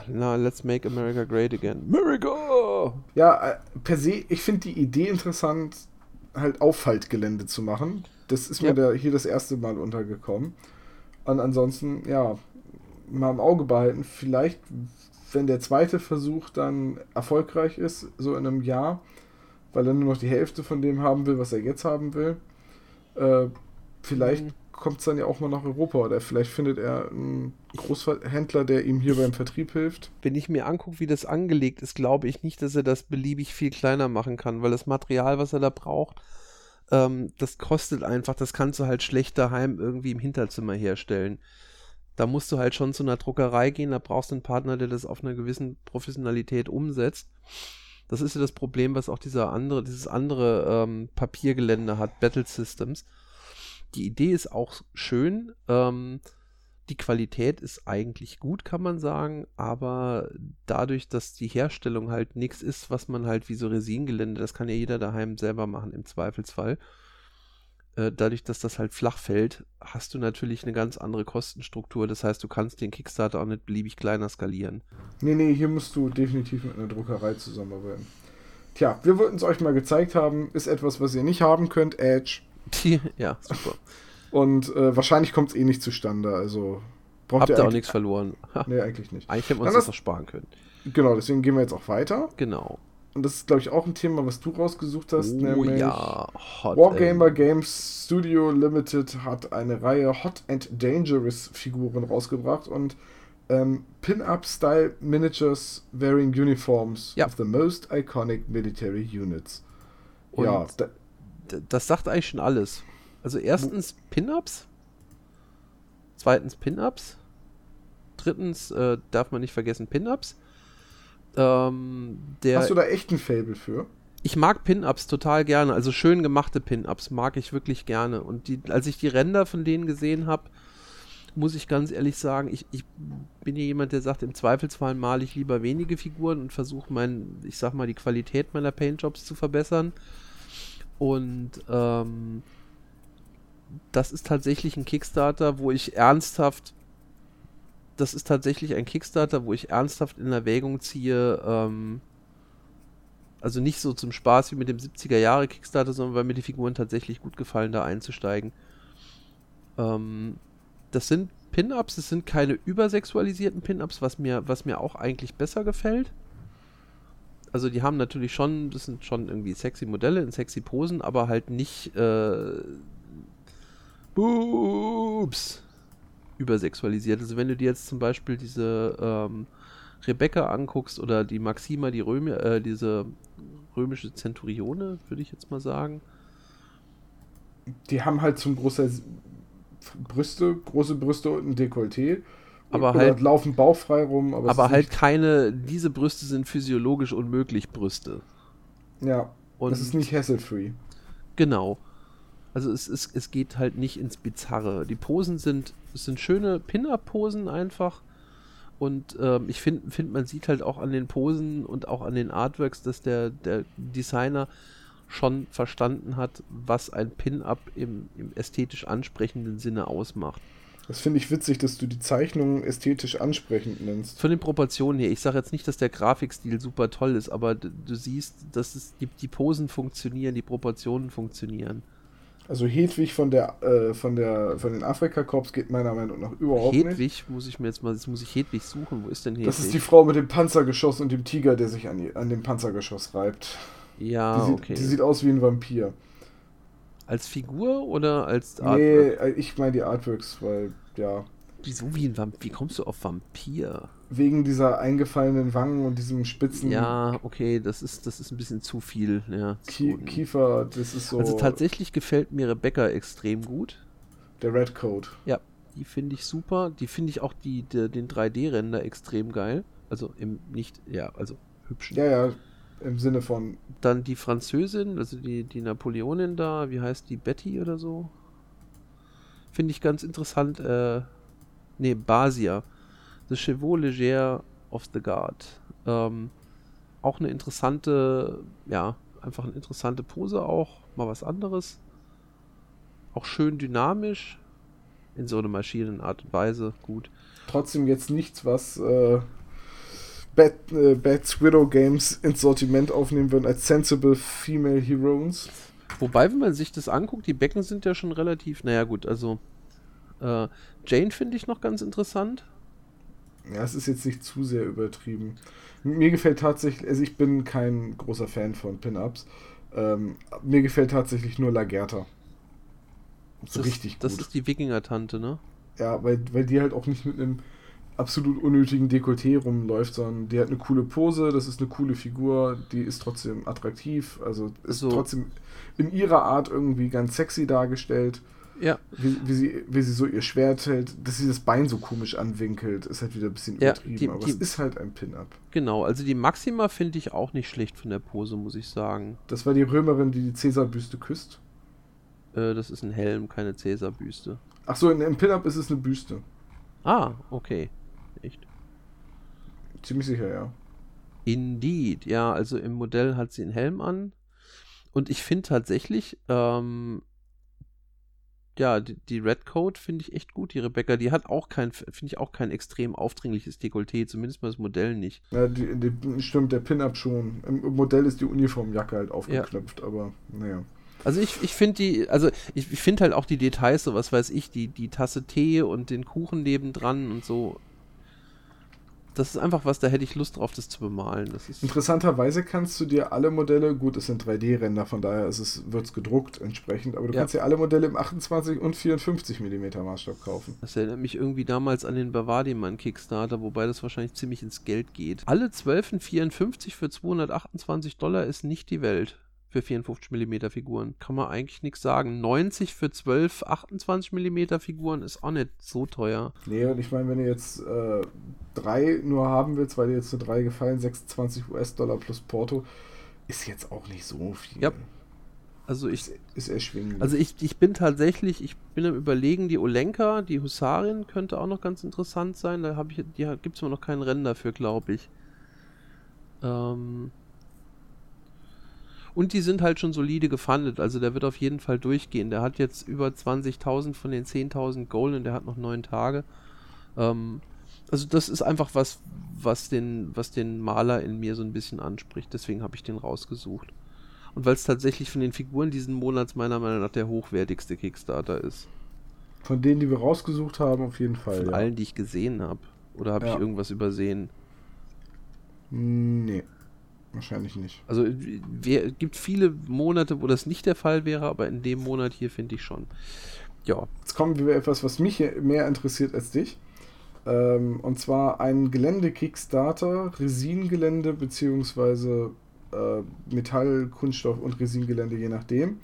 B: Na, let's make America great again. America!
A: Ja, äh, per se, ich finde die Idee interessant, halt Auffaltgelände zu machen. Das ist mir
B: Ja.
A: da hier das erste Mal untergekommen. Und ansonsten, ja, mal im Auge behalten. Vielleicht, wenn der zweite Versuch dann erfolgreich ist, so in einem Jahr, weil er nur noch die Hälfte von dem haben will, was er jetzt haben will, äh, vielleicht
B: Mhm.
A: kommt es dann ja auch mal nach Europa oder vielleicht findet er einen Großhändler, der ihm hier beim Vertrieb hilft.
B: Wenn ich mir angucke, wie das angelegt ist, glaube ich nicht, dass er das beliebig viel kleiner machen kann, weil das Material, was er da braucht, ähm, das kostet einfach, das kannst du halt schlecht daheim irgendwie im Hinterzimmer herstellen. Da musst du halt schon zu einer Druckerei gehen, da brauchst du einen Partner, der das auf einer gewissen Professionalität umsetzt. Das ist ja das Problem, was auch dieser andere, dieses andere ähm, Papiergelände hat, Battle Systems. Die Idee ist auch schön. Ähm, die Qualität ist eigentlich gut, kann man sagen, aber dadurch, dass die Herstellung halt nichts ist, was man halt wie so Resingelände, das kann ja jeder daheim selber machen im Zweifelsfall. Äh, dadurch, dass das halt flach fällt, hast du natürlich eine ganz andere Kostenstruktur. Das heißt, du kannst den Kickstarter auch nicht beliebig kleiner skalieren.
A: Nee, nee, hier musst du definitiv mit einer Druckerei zusammenarbeiten. Tja, wir wollten es euch mal gezeigt haben. Ist etwas, was ihr nicht haben könnt, Edge. *laughs*
B: ja, super.
A: Und äh, wahrscheinlich kommt es eh nicht zustande. Also braucht
B: Habt ihr auch nichts verloren. *laughs*
A: Nee, eigentlich nicht.
B: Eigentlich hätten wir uns das
A: das-
B: noch sparen können.
A: Genau, deswegen gehen wir jetzt auch weiter.
B: Genau.
A: Und das ist, glaube ich, auch ein Thema, was du rausgesucht hast.
B: Oh
A: nämlich
B: ja, Hot
A: Wargamer Games Studio Limited hat eine Reihe Hot and Dangerous Figuren rausgebracht und ähm, Pin-Up-Style Miniatures wearing uniforms
B: Ja.
A: of the most iconic military units.
B: Und
A: ja, da,
B: das sagt eigentlich schon alles. Also erstens Pin-Ups, zweitens Pin-Ups, drittens äh, darf man nicht vergessen Pin-Ups. Ähm, der,
A: hast du da echt ein Fable für?
B: ich mag Pin-Ups total gerne, also schön gemachte Pin-Ups mag ich wirklich gerne. Und die, als ich die Ränder von denen gesehen habe, muss ich ganz ehrlich sagen, ich, ich bin ja jemand, der sagt, im Zweifelsfall male ich lieber wenige Figuren und versuche mein, ich sag mal, die Qualität meiner Paintjobs zu verbessern. Und ähm, das ist tatsächlich ein Kickstarter, wo ich ernsthaft, das ist tatsächlich ein Kickstarter, wo ich ernsthaft in Erwägung ziehe, ähm, also nicht so zum Spaß wie mit dem 70er Jahre Kickstarter, sondern weil mir die Figuren tatsächlich gut gefallen, da einzusteigen. Ähm, das sind Pin-Ups, es sind keine übersexualisierten Pin-Ups, was mir, was mir auch eigentlich besser gefällt. Also die haben natürlich schon, das sind schon irgendwie sexy Modelle in sexy Posen, aber halt nicht äh, Boobs übersexualisiert. Also wenn du dir jetzt zum Beispiel diese ähm, Rebecca anguckst oder die Maxima, die Römi äh, diese römische Zenturione, würde ich jetzt mal sagen.
A: Die haben halt zum Großteil Brüste, große Brüste und ein Dekolleté.
B: Aber
A: Oder
B: halt-
A: laufen bauchfrei rum. Aber,
B: Aber halt keine, diese Brüste sind physiologisch unmöglich Brüste.
A: Ja,
B: Und
A: das ist nicht hassle-free.
B: Genau. Also es, es, es geht halt nicht ins Bizarre. Die Posen sind, es sind schöne Pin-Up-Posen einfach. Und ähm, ich finde, find, man sieht halt auch an den Posen und auch an den Artworks, dass der, der Designer schon verstanden hat, was ein Pin-Up im, im ästhetisch ansprechenden Sinne ausmacht.
A: Das finde ich witzig, dass du die Zeichnungen ästhetisch ansprechend nennst.
B: Von den Proportionen her, ich sage jetzt nicht, dass der Grafikstil super toll ist, aber d- du siehst, dass es, die, die Posen funktionieren, die Proportionen funktionieren.
A: Also Hedwig von der äh, von der von den Afrika-Korps geht meiner Meinung nach überhaupt nicht.
B: Hedwig, muss ich mir jetzt mal, jetzt muss ich Hedwig suchen. Wo ist denn Hedwig?
A: Das ist die Frau mit dem Panzergeschoss und dem Tiger, der sich an, an dem Panzergeschoss reibt.
B: Ja,
A: die, sieht,
B: okay.
A: die sieht aus wie ein Vampir.
B: als Figur oder als
A: Nee,
B: Artwork?
A: äh, ich meine die Artworks, weil, ja,
B: Wieso wie ein Vampir? Wie kommst du auf Vampir?
A: Wegen dieser eingefallenen Wangen und diesem spitzen
B: Ja, okay, das ist, das ist ein bisschen zu viel. Ja,
A: Kie
B: zu-
A: Kiefer, das ist so
B: Also tatsächlich gefällt mir Rebecca extrem gut.
A: der Red Coat.
B: Ja, die finde ich super. Die finde ich auch die, der- den 3D-Render extrem geil. Also im nicht, ja, also hübschen.
A: Ja, ja, im Sinne von,
B: Dann die Französin, also die, die Napoleonin da, wie heißt die, Betty oder so? Finde ich ganz interessant. Äh, ne, Basia. The Chevaux Léger of the Guard. Ähm, auch eine interessante, ja, einfach eine interessante Pose auch. Mal was anderes. Auch schön dynamisch. In so einer Maschinenart und Weise. Gut.
A: trotzdem jetzt nichts, was äh, Bad, äh, Bad Widow Games ins Sortiment aufnehmen würden als Sensible Female Heroes.
B: Wobei, wenn man sich das anguckt, die Becken sind ja schon relativ, naja gut, also äh, Jane finde ich noch ganz interessant.
A: Ja, es ist jetzt nicht zu sehr übertrieben. Mir gefällt tatsächlich, also ich bin kein großer Fan von Pin-Ups. Ähm, mir gefällt tatsächlich nur Lagerta.
B: So das, richtig gut. Das ist die Wikinger-Tante, ne?
A: Ja, weil, weil die halt auch nicht mit einem absolut unnötigen Dekolleté rumläuft, sondern die hat eine coole Pose, das ist eine coole Figur, die ist trotzdem attraktiv, also ist so. trotzdem in ihrer Art irgendwie ganz sexy dargestellt.
B: Ja.
A: Wie, wie, sie, wie sie so ihr Schwert hält, dass sie das Bein so komisch anwinkelt, ist halt wieder ein bisschen
B: ja,
A: übertrieben,
B: die,
A: aber
B: die,
A: es ist halt ein Pin-Up.
B: Genau, also die Maxima finde ich auch nicht schlecht von der Pose, muss ich sagen.
A: Das war die Römerin, die die Cäsar-Büste küsst.
B: Äh, das ist ein Helm, keine Cäsar-Büste.
A: Ach so, im Pin-Up ist es eine Büste.
B: Ah, okay. Echt?
A: Ziemlich sicher, ja.
B: Indeed, ja, also im Modell hat sie einen Helm an. Und ich finde tatsächlich, ähm, ja, die, die Red Coat finde ich echt gut, die Rebecca. Die hat auch kein, finde ich auch kein extrem aufdringliches Dekolleté, zumindest mal das Modell nicht.
A: Ja, die, die, stimmt, der Pin-Up schon. Im Modell ist die Uniformjacke halt aufgeknöpft, ja. aber naja.
B: Also ich, ich finde die, also ich, ich finde halt auch die Details, so was weiß ich, die, die Tasse Tee und den Kuchen nebendran und so das ist einfach was, da hätte ich Lust drauf, das zu bemalen. Das
A: Interessanterweise kannst du dir alle Modelle, gut, es sind 3D-Ränder, von daher wird es gedruckt entsprechend, aber du ja. kannst dir alle Modelle im 28 und 54 mm Maßstab kaufen.
B: Das erinnert mich irgendwie damals an den Bavariman Kickstarter, wobei das wahrscheinlich ziemlich ins Geld geht. Alle 12 und 54 für 228 Dollar ist nicht die Welt für 54 mm Figuren. Kann man eigentlich nichts sagen. 90 für 12, 28 mm Figuren ist auch nicht so teuer.
A: Nee, und ich meine, wenn du jetzt äh, drei nur haben willst, weil dir jetzt nur drei gefallen, 26 US-Dollar plus Porto, ist jetzt auch nicht so viel.
B: Ja. Also ich,
A: ist, ist erschwinglich.
B: Also ich, ich bin tatsächlich, ich bin am überlegen, die Olenka, die Husarin könnte auch noch ganz interessant sein. Da habe ich, die gibt es immer noch keinen Rennen dafür, glaube ich. Ähm, und die sind halt schon solide gefundet, also der wird auf jeden Fall durchgehen. Der hat jetzt über 20.000 von den 10.000 Gold und der hat noch neun Tage. Ähm, also das ist einfach was, was den, was den Maler in mir so ein bisschen anspricht. Deswegen habe ich den rausgesucht. Und weil es tatsächlich von den Figuren diesen Monats meiner Meinung nach der hochwertigste Kickstarter ist.
A: Von denen, die wir rausgesucht haben, auf jeden Fall.
B: Von ja. allen, die ich gesehen habe. Oder habe ja. ich irgendwas übersehen?
A: Nee. Wahrscheinlich nicht.
B: Also es gibt viele Monate, wo das nicht der Fall wäre, aber in dem Monat hier finde ich schon. Ja.
A: Jetzt kommen wir etwas, was mich mehr interessiert als dich. Ähm, und zwar ein Gelände-Kickstarter, Resingelände beziehungsweise äh, Metall, Kunststoff und Resingelände, je nachdem.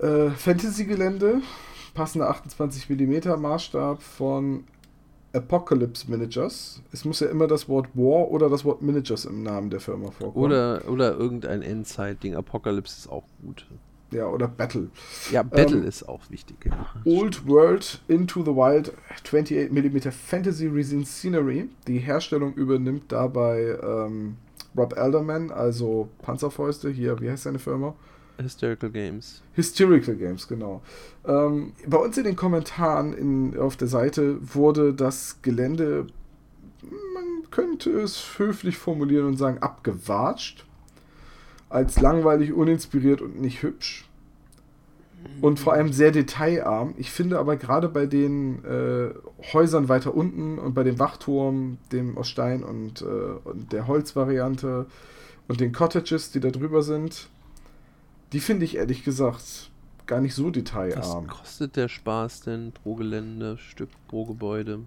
A: Äh, Fantasy-Gelände, passender 28 mm Maßstab von Apocalypse Managers. Es muss ja immer das Wort War oder das Wort Managers im Namen der Firma vorkommen.
B: Oder, oder irgendein Endzeit-Ding. Apocalypse ist auch gut.
A: Ja, oder Battle.
B: Ja, Battle ähm, ist auch wichtig. Ja.
A: Old World Into the Wild 28mm Fantasy Resin Scenery. Die Herstellung übernimmt dabei ähm, Rob Elderman, also Panzerfäuste. Hier, wie heißt seine Firma?
B: Hysterical Games.
A: Hysterical Games, genau. Ähm, bei uns in den Kommentaren in, auf der Seite wurde das Gelände, man könnte es höflich formulieren und sagen, abgewatscht. Als langweilig, uninspiriert und nicht hübsch. Und vor allem sehr detailarm. Ich finde aber gerade bei den äh, Häusern weiter unten und bei dem Wachturm, dem aus Stein und, äh, und der Holzvariante und den Cottages, die da drüber sind, die finde ich ehrlich gesagt gar nicht so detailarm.
B: Was kostet der Spaß denn pro Gelände, Stück pro Gebäude?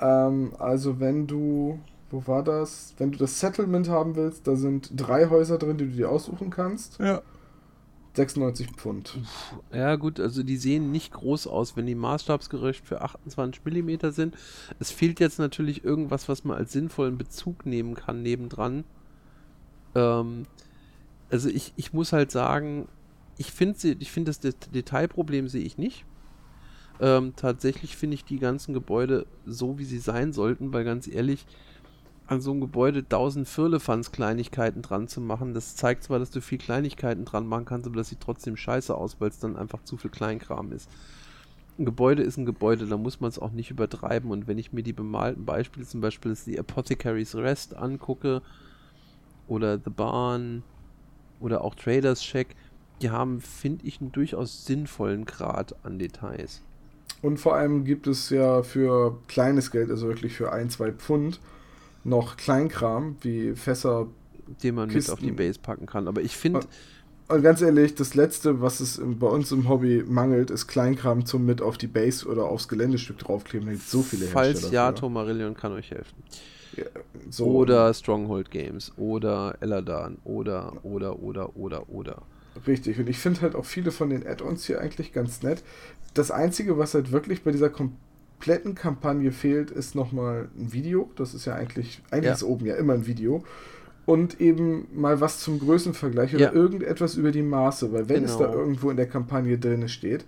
A: Ähm, also wenn du, wo war das? Wenn du das Settlement haben willst, da sind drei Häuser drin, die du dir aussuchen kannst.
B: Ja.
A: 96 Pfund.
B: Ja, gut, also die sehen nicht groß aus, wenn die maßstabsgerecht für 28 mm sind. Es fehlt jetzt natürlich irgendwas, was man als sinnvollen Bezug nehmen kann nebendran. Ähm, also ich, ich muss halt sagen, ich finde ich find das Detailproblem sehe ich nicht. Ähm, tatsächlich finde ich die ganzen Gebäude so, wie sie sein sollten, weil ganz ehrlich, an so einem Gebäude 1000 Firlefanz-Kleinigkeiten dran zu machen, das zeigt zwar, dass du viel Kleinigkeiten dran machen kannst, aber das sieht trotzdem scheiße aus, weil es dann einfach zu viel Kleinkram ist. Ein Gebäude ist ein Gebäude, da muss man es auch nicht übertreiben. Und wenn ich mir die bemalten Beispiele, zum Beispiel die Apothecary's Rest angucke, oder The Barn, oder auch Traders Check, die haben, finde ich, einen durchaus sinnvollen Grad an Details.
A: Und vor allem gibt es ja für kleines Geld, also wirklich für ein, zwei Pfund, noch Kleinkram wie Fässer,
B: den man Kisten. mit auf die Base packen kann. Aber ich finde.
A: Und ganz ehrlich, das Letzte, was es bei uns im Hobby mangelt, ist Kleinkram zum mit auf die Base oder aufs Geländestück draufkleben. Da gibt so viele
B: Falls ja, Tomarillion kann euch helfen. Ja, so oder Stronghold Games oder Eladan oder, oder, oder, oder, oder.
A: Richtig, und ich finde halt auch viele von den Add-ons hier eigentlich ganz nett. Das Einzige, was halt wirklich bei dieser kompletten Kampagne fehlt, ist nochmal ein Video. Das ist ja eigentlich, eigentlich ja. ist oben ja immer ein Video. Und eben mal was zum Größenvergleich oder ja. irgendetwas über die Maße, weil wenn genau. es da genau. irgendwo in der Kampagne drin steht,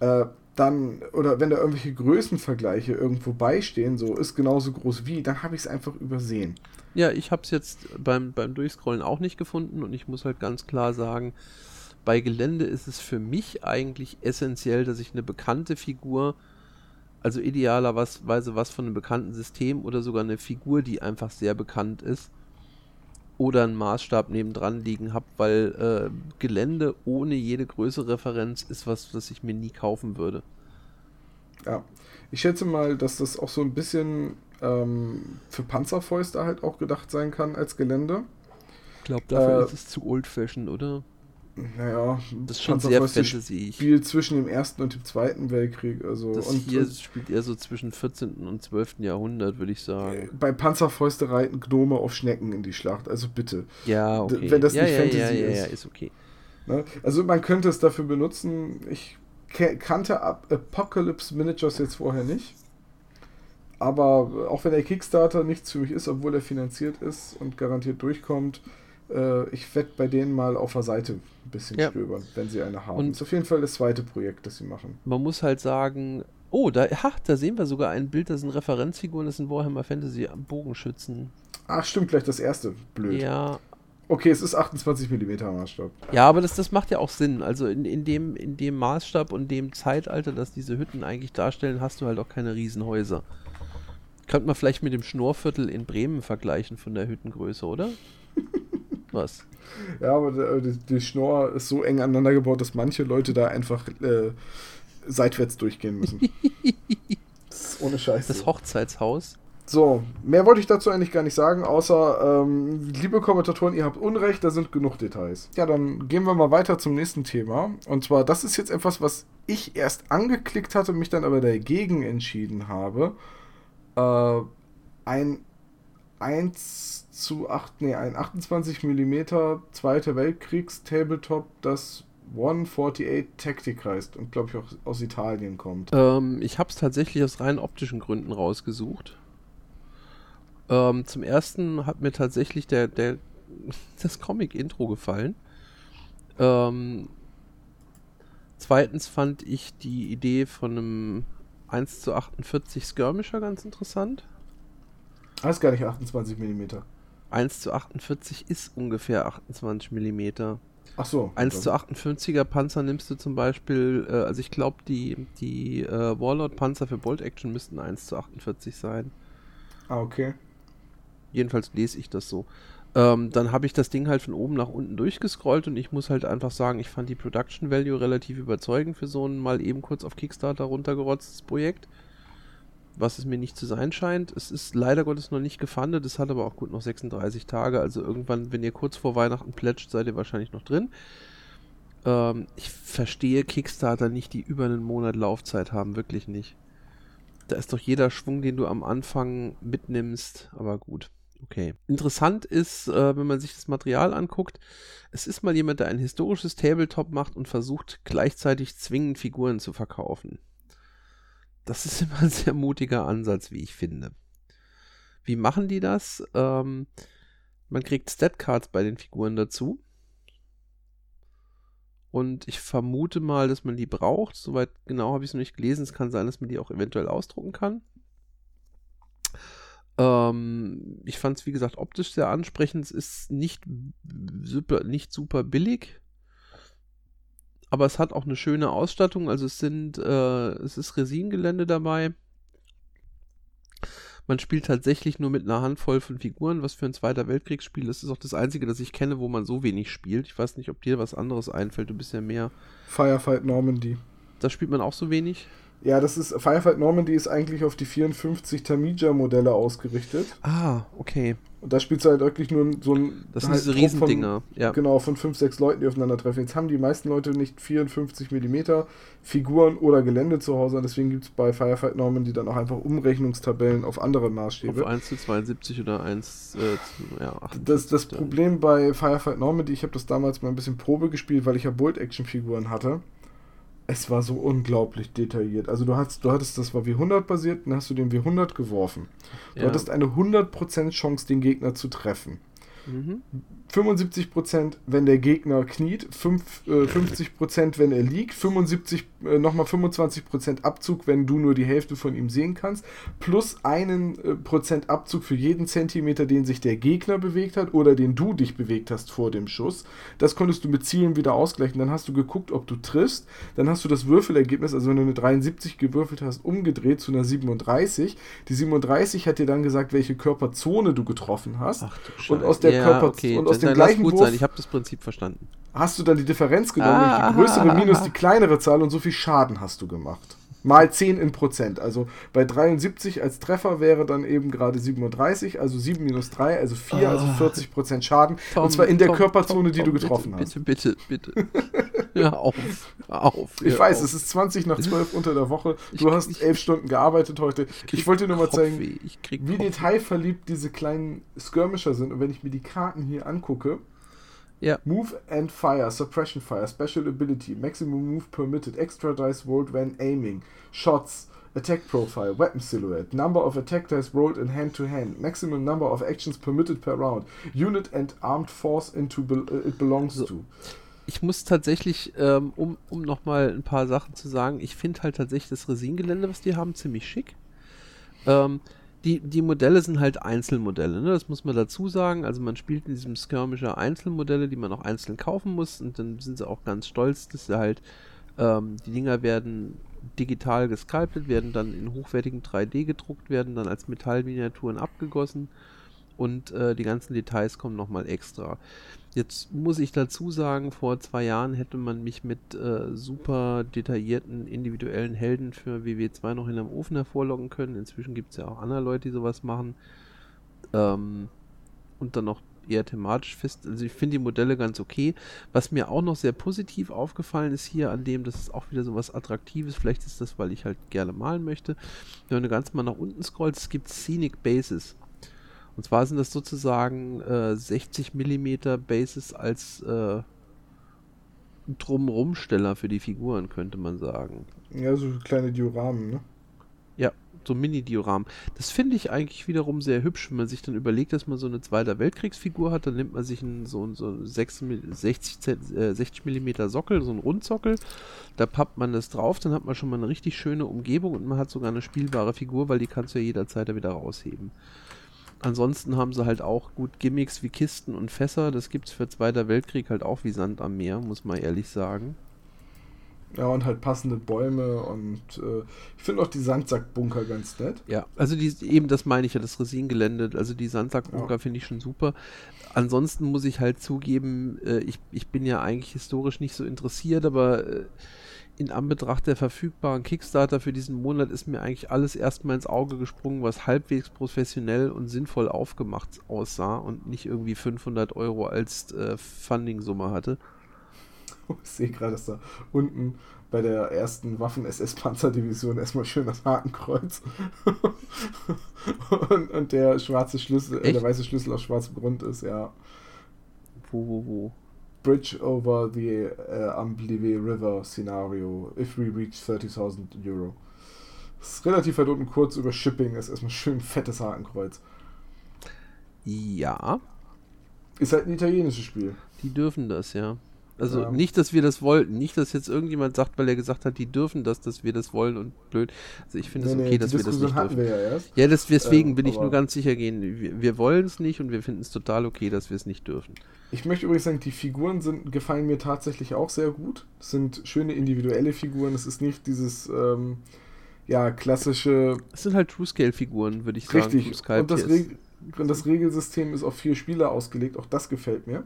A: äh, dann, oder wenn da irgendwelche Größenvergleiche irgendwo beistehen, so ist genauso groß wie, dann habe ich es einfach übersehen.
B: Ja, ich habe es jetzt beim, beim Durchscrollen auch nicht gefunden und ich muss halt ganz klar sagen, bei Gelände ist es für mich eigentlich essentiell, dass ich eine bekannte Figur, also idealerweise was von einem bekannten System oder sogar eine Figur, die einfach sehr bekannt ist, oder einen Maßstab nebendran liegen habe, weil äh, Gelände ohne jede größere Referenz ist was, was ich mir nie kaufen würde.
A: Ja, ich schätze mal, dass das auch so ein bisschen ähm, für Panzerfäuste halt auch gedacht sein kann als Gelände.
B: Ich glaube, dafür äh, ist es zu old-fashioned, oder?
A: Naja,
B: das ist schon sehr fantasy
A: spielt zwischen dem Ersten und dem Zweiten Weltkrieg. Also,
B: das
A: und,
B: hier und, spielt eher so zwischen 14. und 12. Jahrhundert, würde ich sagen. Äh,
A: bei Panzerfäuste reiten Gnome auf Schnecken in die Schlacht, also bitte.
B: Ja, okay.
A: Wenn das
B: ja,
A: nicht
B: ja,
A: Fantasy
B: ja, ja,
A: ist.
B: Ja, ist okay.
A: Ne? Also man könnte es dafür benutzen. Ich kannte Apocalypse Miniatures jetzt vorher nicht. Aber auch wenn der Kickstarter nichts für mich ist, obwohl er finanziert ist und garantiert durchkommt, äh, ich werde bei denen mal auf der Seite ein bisschen ja. stöbern, wenn sie eine haben. Und das ist auf jeden Fall das zweite Projekt, das sie machen.
B: Man muss halt sagen, oh, da, ach, da sehen wir sogar ein Bild, das sind Referenzfiguren, das sind Warhammer Fantasy Bogenschützen.
A: Ach, stimmt, gleich das erste. Blöd.
B: Ja.
A: Okay, es ist 28 mm Maßstab.
B: Ja, aber das, das macht ja auch Sinn. Also in, in, dem, in dem Maßstab und dem Zeitalter, das diese Hütten eigentlich darstellen, hast du halt auch keine Riesenhäuser. Könnte man vielleicht mit dem Schnorrviertel in Bremen vergleichen von der Hüttengröße, oder? *laughs* Was?
A: Ja, aber die, die Schnorr ist so eng aneinander gebaut, dass manche Leute da einfach äh, seitwärts durchgehen müssen. *laughs* ohne Scheiße.
B: Das Hochzeitshaus.
A: So, mehr wollte ich dazu eigentlich gar nicht sagen, außer, ähm, liebe Kommentatoren, ihr habt Unrecht, da sind genug Details. Ja, dann gehen wir mal weiter zum nächsten Thema. Und zwar, das ist jetzt etwas, was ich erst angeklickt hatte, mich dann aber dagegen entschieden habe. Äh, ein 1 zu 8, nee, ein 28 mm Zweiter Weltkriegs-Tabletop, das 148 Tactic heißt und glaube ich auch aus Italien kommt.
B: Ähm, ich habe es tatsächlich aus rein optischen Gründen rausgesucht. Ähm, zum ersten hat mir tatsächlich der, der *laughs* das Comic-Intro gefallen. Ähm, zweitens fand ich die Idee von einem 1 zu 48 Skirmisher ganz interessant.
A: Das ist gar nicht 28 mm.
B: 1 zu 48 ist ungefähr 28 mm.
A: Ach so.
B: 1 zu 58er Panzer nimmst du zum Beispiel, äh, also ich glaube, die, die äh, Warlord-Panzer für Bolt Action müssten 1 zu 48 sein.
A: Ah, okay.
B: Jedenfalls lese ich das so. Ähm, dann habe ich das Ding halt von oben nach unten durchgescrollt und ich muss halt einfach sagen, ich fand die Production Value relativ überzeugend für so ein mal eben kurz auf Kickstarter runtergerotztes Projekt was es mir nicht zu sein scheint. Es ist leider Gottes noch nicht gefundet, es hat aber auch gut noch 36 Tage, also irgendwann, wenn ihr kurz vor Weihnachten plätscht, seid ihr wahrscheinlich noch drin. Ähm, ich verstehe Kickstarter nicht, die über einen Monat Laufzeit haben, wirklich nicht. Da ist doch jeder Schwung, den du am Anfang mitnimmst, aber gut. Okay. Interessant ist, äh, wenn man sich das Material anguckt, es ist mal jemand, der ein historisches Tabletop macht und versucht gleichzeitig zwingend Figuren zu verkaufen. Das ist *laughs* immer ein sehr mutiger Ansatz, wie ich finde. Wie machen die das? Ähm, man kriegt Statcards bei den Figuren dazu. Und ich vermute mal, dass man die braucht. Soweit genau habe ich es noch nicht gelesen. Es kann sein, dass man die auch eventuell ausdrucken kann. Ähm, ich fand es, wie gesagt, optisch sehr ansprechend. Es ist nicht super, nicht super billig. Aber es hat auch eine schöne Ausstattung. Also es sind, äh, es ist Resingelände dabei. Man spielt tatsächlich nur mit einer Handvoll von Figuren, was für ein Zweiter Weltkriegsspiel ist. Das ist auch das einzige, das ich kenne, wo man so wenig spielt. Ich weiß nicht, ob dir was anderes einfällt. Du bist ja mehr.
A: Firefight Normandy.
B: Da spielt man auch so wenig?
A: Ja, das ist Firefight Normandy ist eigentlich auf die 54 Tamiya-Modelle ausgerichtet.
B: Ah, okay.
A: Und da spielst du halt wirklich nur so ein.
B: Das sind halt diese Riesendinger,
A: von, ja. Genau, von 5, 6 Leuten, die aufeinandertreffen. Jetzt haben die meisten Leute nicht 54 mm Figuren oder Gelände zu Hause. deswegen gibt es bei Firefight Normandy dann auch einfach Umrechnungstabellen auf andere Maßstäbe.
B: Auf 1 zu 72 oder 1 äh, zu. Ja,
A: 8, das, das Problem bei Firefight Normandy, ich habe das damals mal ein bisschen Probe gespielt, weil ich ja Bolt-Action-Figuren hatte es war so unglaublich detailliert. Also du hast, du hattest das war W100 basiert, dann hast du den W100 geworfen. Du ja. hattest eine 100% Chance, den Gegner zu treffen. Mhm. 75%, wenn der Gegner kniet, 5, äh, 50%, wenn er liegt, 75, äh, nochmal 25% Abzug, wenn du nur die Hälfte von ihm sehen kannst, plus einen äh, Prozent Abzug für jeden Zentimeter, den sich der Gegner bewegt hat oder den du dich bewegt hast vor dem Schuss. Das konntest du mit Zielen wieder ausgleichen. Dann hast du geguckt, ob du triffst. Dann hast du das Würfelergebnis, also wenn du eine 73 gewürfelt hast, umgedreht zu einer 37. Die 37 hat dir dann gesagt, welche Körperzone du getroffen hast. Ach,
B: und aus der ja, Körper okay. und aus dem gleichen gut Wurf sein. Ich habe das Prinzip verstanden.
A: Hast du dann die Differenz genommen, ah, die größere ah, minus die kleinere Zahl und so viel Schaden hast du gemacht. Mal 10 in Prozent. Also bei 73 als Treffer wäre dann eben gerade 37, also 7 minus 3, also 4, ah, also 40 Prozent Schaden. Tom, und zwar in der Tom, Körperzone, Tom, die du getroffen
B: bitte,
A: hast.
B: Bitte, bitte, bitte. ja, auf. auf *laughs*
A: ich weiß, auf. es ist 20 nach 12 unter der Woche. Du ich, hast ich, 11 Stunden gearbeitet heute. Ich, ich wollte dir nur mal zeigen, wie detailverliebt diese kleinen Skirmisher sind. Und wenn ich mir die Karten hier angucke,
B: ja.
A: Move and Fire, Suppression Fire, Special Ability, Maximum Move Permitted, Extra Dice rolled when aiming, Shots, Attack Profile, Weapon Silhouette, Number of Attack Dice rolled in hand to hand, Maximum Number of Actions permitted per round, Unit and Armed Force into be uh, it belongs so. to.
B: Ich muss tatsächlich, ähm, um, um nochmal ein paar Sachen zu sagen, ich finde halt tatsächlich das Resingelände, was die haben, ziemlich schick. Ähm, die, die Modelle sind halt Einzelmodelle, ne? das muss man dazu sagen. Also man spielt in diesem Skirmisher Einzelmodelle, die man auch einzeln kaufen muss und dann sind sie auch ganz stolz, dass sie halt, ähm, die Dinger werden digital gesculptet, werden dann in hochwertigen 3D gedruckt, werden dann als Metallminiaturen abgegossen und äh, die ganzen Details kommen nochmal extra. Jetzt muss ich dazu sagen, vor zwei Jahren hätte man mich mit äh, super detaillierten individuellen Helden für WW2 noch in einem Ofen hervorlocken können. Inzwischen gibt es ja auch andere Leute, die sowas machen. Ähm, und dann noch eher thematisch fest. Also ich finde die Modelle ganz okay. Was mir auch noch sehr positiv aufgefallen ist hier an dem, das ist auch wieder so was Attraktives. Vielleicht ist das, weil ich halt gerne malen möchte. Wenn du ganz mal nach unten scrollst, es gibt Scenic Bases. Und zwar sind das sozusagen äh, 60 mm Bases als äh, Drumrumsteller für die Figuren, könnte man sagen.
A: Ja, so kleine Dioramen, ne?
B: Ja, so Mini-Dioramen. Das finde ich eigentlich wiederum sehr hübsch, wenn man sich dann überlegt, dass man so eine Zweiter Weltkriegsfigur hat, dann nimmt man sich einen, so, so 60, 60, äh, 60 mm Sockel, so einen Rundsockel, da pappt man das drauf, dann hat man schon mal eine richtig schöne Umgebung und man hat sogar eine spielbare Figur, weil die kannst du ja jederzeit da wieder rausheben. Ansonsten haben sie halt auch gut Gimmicks wie Kisten und Fässer. Das gibt es für Zweiter Weltkrieg halt auch wie Sand am Meer, muss man ehrlich sagen.
A: Ja, und halt passende Bäume und äh, ich finde auch die Sandsackbunker ganz nett.
B: Ja, also die, eben das meine ich ja, das Resingelände, also die Sandsackbunker ja. finde ich schon super. Ansonsten muss ich halt zugeben, äh, ich, ich bin ja eigentlich historisch nicht so interessiert, aber äh, in Anbetracht der verfügbaren Kickstarter für diesen Monat ist mir eigentlich alles erstmal ins Auge gesprungen, was halbwegs professionell und sinnvoll aufgemacht aussah und nicht irgendwie 500 Euro als äh, Funding-Summe hatte. *laughs*
A: Ich sehe gerade, dass da unten bei der ersten Waffen-SS-Panzerdivision erstmal schön das Hakenkreuz *laughs* und, und, der schwarze Schlüssel, äh, der weiße Schlüssel auf schwarzem Grund ist, ja.
B: Wo, wo, wo?
A: Bridge over the uh, Amblive River Scenario if we reach 30.000 Euro. Das ist relativ weit unten kurz über Shipping, ist erstmal schön fettes Hakenkreuz.
B: Ja.
A: Ist halt ein italienisches Spiel.
B: Die dürfen das, ja. Also
A: Ja.
B: nicht, dass wir das wollten, nicht, dass jetzt irgendjemand sagt, weil er gesagt hat, die dürfen das, dass wir das wollen und blöd. Also ich finde es okay, dass
A: die
B: wir das nicht dürfen.
A: wir ja erst.
B: Ja, das, deswegen
A: Ähm,
B: will ich nur ganz sicher gehen. Wir, wir wollen es nicht und wir finden es total okay, dass wir es nicht dürfen.
A: Ich möchte übrigens sagen, die Figuren sind, gefallen mir tatsächlich auch sehr gut. Es sind schöne individuelle Figuren. Es ist nicht dieses ähm, ja, klassische
B: Es sind halt True-Scale-Figuren, würde ich sagen.
A: Richtig. Und das, und das Regelsystem ist auf vier Spieler ausgelegt. Auch das gefällt mir.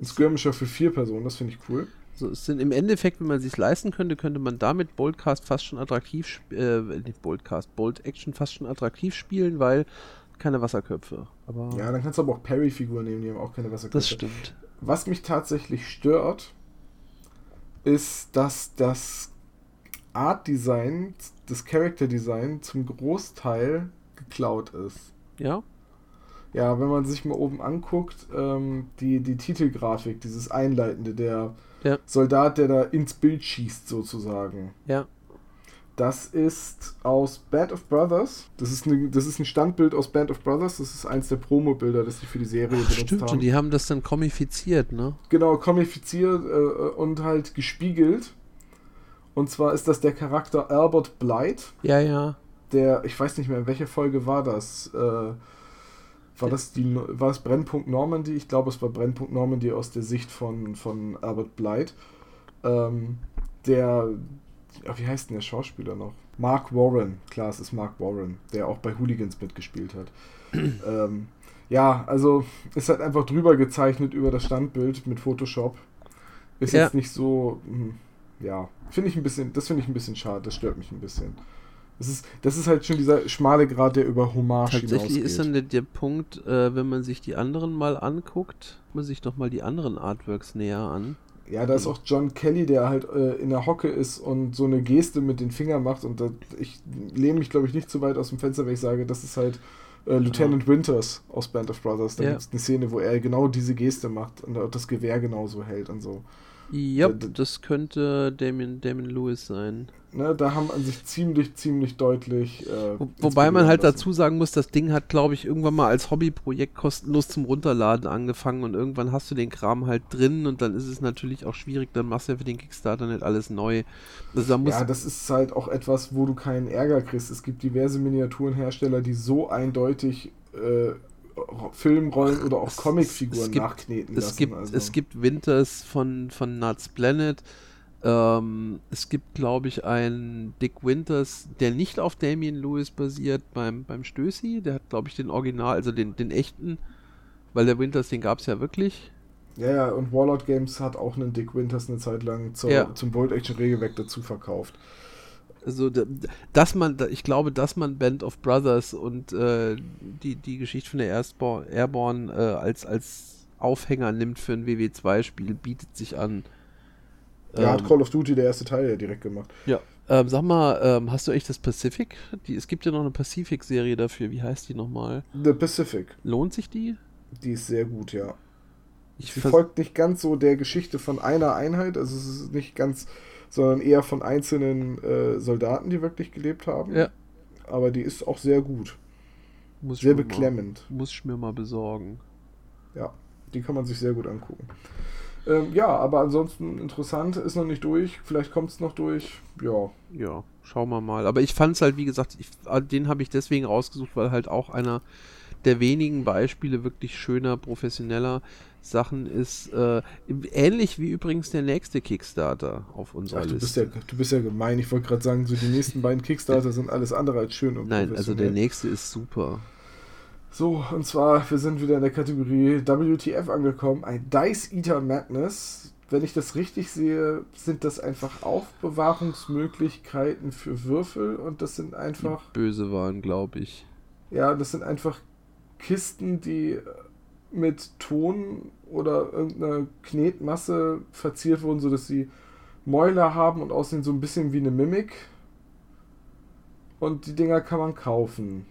A: Ein Skirmisher für vier Personen, das finde ich cool.
B: So, es sind im Endeffekt, wenn man sich leisten könnte, könnte man damit Boldcast fast schon attraktiv, äh, nicht Boldcast, Bold Action fast schon attraktiv spielen, weil keine Wasserköpfe. Aber
A: Ja, dann kannst du aber auch Parry-Figuren nehmen, die haben auch keine Wasserköpfe.
B: das stimmt.
A: Was mich tatsächlich stört, ist, dass das Art-Design, das Character-Design zum Großteil geklaut ist.
B: Ja?
A: Ja, wenn man sich mal oben anguckt, ähm, die, die Titelgrafik, dieses Einleitende, der
B: Ja.
A: Soldat, der da ins Bild schießt, sozusagen.
B: Ja.
A: Das ist aus Band of Brothers. Das ist, eine, das ist ein Standbild aus Band of Brothers. Das ist eins der Promo-Bilder, das sie für die Serie
B: Ach,
A: benutzt
B: stimmt,
A: haben.
B: und die haben das dann komifiziert, ne?
A: Genau, komifiziert äh, und halt gespiegelt. Und zwar ist das der Charakter Albert Blight,
B: Ja, ja.
A: der, ich weiß nicht mehr, in welcher Folge war das? Äh, war das die war es Brennpunkt Normandy? Ich glaube, es war Brennpunkt Normandy aus der Sicht von, von Albert Blight. Ähm, der, wie heißt denn der Schauspieler noch? Mark Warren, klar, es ist Mark Warren, der auch bei Hooligans mitgespielt hat. *clears throat* ähm, ja, also ist halt einfach drüber gezeichnet über das Standbild mit Photoshop. Ist
B: Ja.
A: jetzt nicht so, hm, ja, finde ich ein bisschen, das finde ich ein bisschen schade, das stört mich ein bisschen. Das ist, das ist halt schon dieser schmale Grad, der über Hommage
B: Tatsächlich ist dann
A: hinausgeht.
B: der, der Punkt, äh, wenn man sich die anderen mal anguckt, guckt man sich doch mal die anderen Artworks näher an.
A: Ja, da ist auch John Kelly, der halt äh, in der Hocke ist und so eine Geste mit den Fingern macht. Und da, ich lehne mich, glaube ich, nicht zu weit aus dem Fenster, wenn ich sage, das ist halt äh, Lieutenant Winters aus Band of Brothers. Da
B: Ja.
A: gibt es eine Szene, wo er genau diese Geste macht und das Gewehr genauso hält und so.
B: Ja,
A: d-
B: das könnte Damien, Damien Lewis sein.
A: Ne, da haben an sich ziemlich, ziemlich deutlich. Äh,
B: Wo, wobei man halt
A: lassen.
B: dazu sagen muss, das Ding hat, glaube ich, irgendwann mal als Hobbyprojekt kostenlos zum Runterladen angefangen und irgendwann hast du den Kram halt drin und dann ist es natürlich auch schwierig, dann machst du ja für den Kickstarter nicht alles neu. Also
A: Ja, das ist halt auch etwas, wo du keinen Ärger kriegst. Es gibt diverse Miniaturenhersteller, die so eindeutig äh, Filmrollen oder auch
B: Es-
A: Comicfiguren
B: es gibt-
A: nachkneten
B: es
A: lassen.
B: gibt,
A: also.
B: es gibt Winters von, von Nuts Planet. Ähm, es gibt, glaube ich, einen Dick Winters, der nicht auf Damien Lewis basiert, beim, beim Stößi. Der hat, glaube ich, den Original, also den, den echten, weil der Winters, den gab es ja wirklich.
A: Ja, ja, und Warlord Games hat auch einen Dick Winters eine Zeit lang zur,
B: Ja.
A: zum Bolt Action Regelwerk dazu verkauft.
B: Also, da- dass man, ich glaube, dass man Band of Brothers und äh, die, die Geschichte von der Airborne, Airborne äh, als, als Aufhänger nimmt für ein WW2-Spiel, bietet sich an.
A: Ja, hat
B: Ähm,
A: Call of Duty der erste Teil ja direkt gemacht.
B: Ja. Ähm, sag mal, ähm, hast du echt das Pacific? Die, es gibt ja noch eine Pacific-Serie dafür. Wie heißt die nochmal?
A: The Pacific,
B: Lohnt sich die?
A: die ist sehr gut, ja.
B: Ich
A: Sie folgt nicht ganz so der Geschichte von einer Einheit, also es ist nicht ganz, sondern eher von einzelnen äh, Soldaten, die wirklich gelebt haben.
B: Ja.
A: Aber die ist auch sehr gut.
B: muss
A: Sehr beklemmend.
B: Mal, muss ich mir mal besorgen.
A: Ja, die kann man sich sehr gut angucken. Ähm, ja, aber ansonsten interessant, ist noch nicht durch. Vielleicht kommt es noch durch. Ja,
B: Ja, schauen wir mal. Aber ich fand es halt, wie gesagt, ich, ah, den habe ich deswegen rausgesucht, weil halt auch einer der wenigen Beispiele wirklich schöner, professioneller Sachen ist. Äh, ähnlich wie übrigens der nächste Kickstarter auf unserer
A: Ach, du, bist ja
B: Liste.
A: du bist ja gemein. Ich wollte gerade sagen, so die nächsten beiden Kickstarter sind alles andere als schön und
B: Nein, also der nächste ist super.
A: So, und zwar, wir sind wieder in der Kategorie WTF angekommen. Ein Dice Eater Madness. Wenn ich das richtig sehe, sind das einfach Aufbewahrungsmöglichkeiten für Würfel und das sind einfach,
B: Die böse waren, glaube ich.
A: ja, das sind einfach Kisten, die mit Ton oder irgendeiner Knetmasse verziert wurden, sodass sie Mäuler haben und aussehen so ein bisschen wie eine Mimik. Und die Dinger kann man kaufen.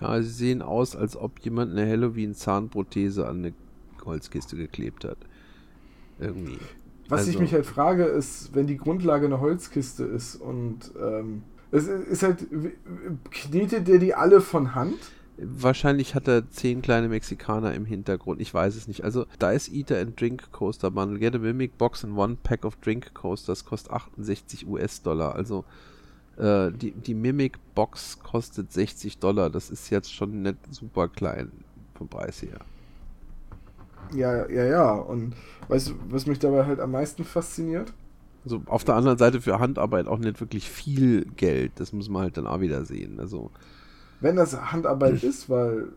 B: Ja, sie sehen aus, als ob jemand eine Halloween-Zahnprothese an eine Holzkiste geklebt hat. Irgendwie.
A: Was ich
B: Also-
A: mich halt frage, ist, wenn die Grundlage eine Holzkiste ist und ähm, es ist halt, knetet der die alle von Hand?
B: Wahrscheinlich hat er zehn kleine Mexikaner im Hintergrund. Ich weiß es nicht. Also, Dice Eater and Drink Coaster Bundle. Get a Mimic Box and One Pack of Drink Coasters kostet 68 US-Dollar. Also, äh, die, die Mimic Box kostet 60 Dollar. Das ist jetzt schon nicht super klein vom Preis her.
A: Ja, ja, ja. Und weißt du, was mich dabei halt am meisten fasziniert?
B: Also auf der anderen Seite für Handarbeit auch nicht wirklich viel Geld. Das muss man halt dann auch wieder sehen. Also
A: wenn das Handarbeit ist, weil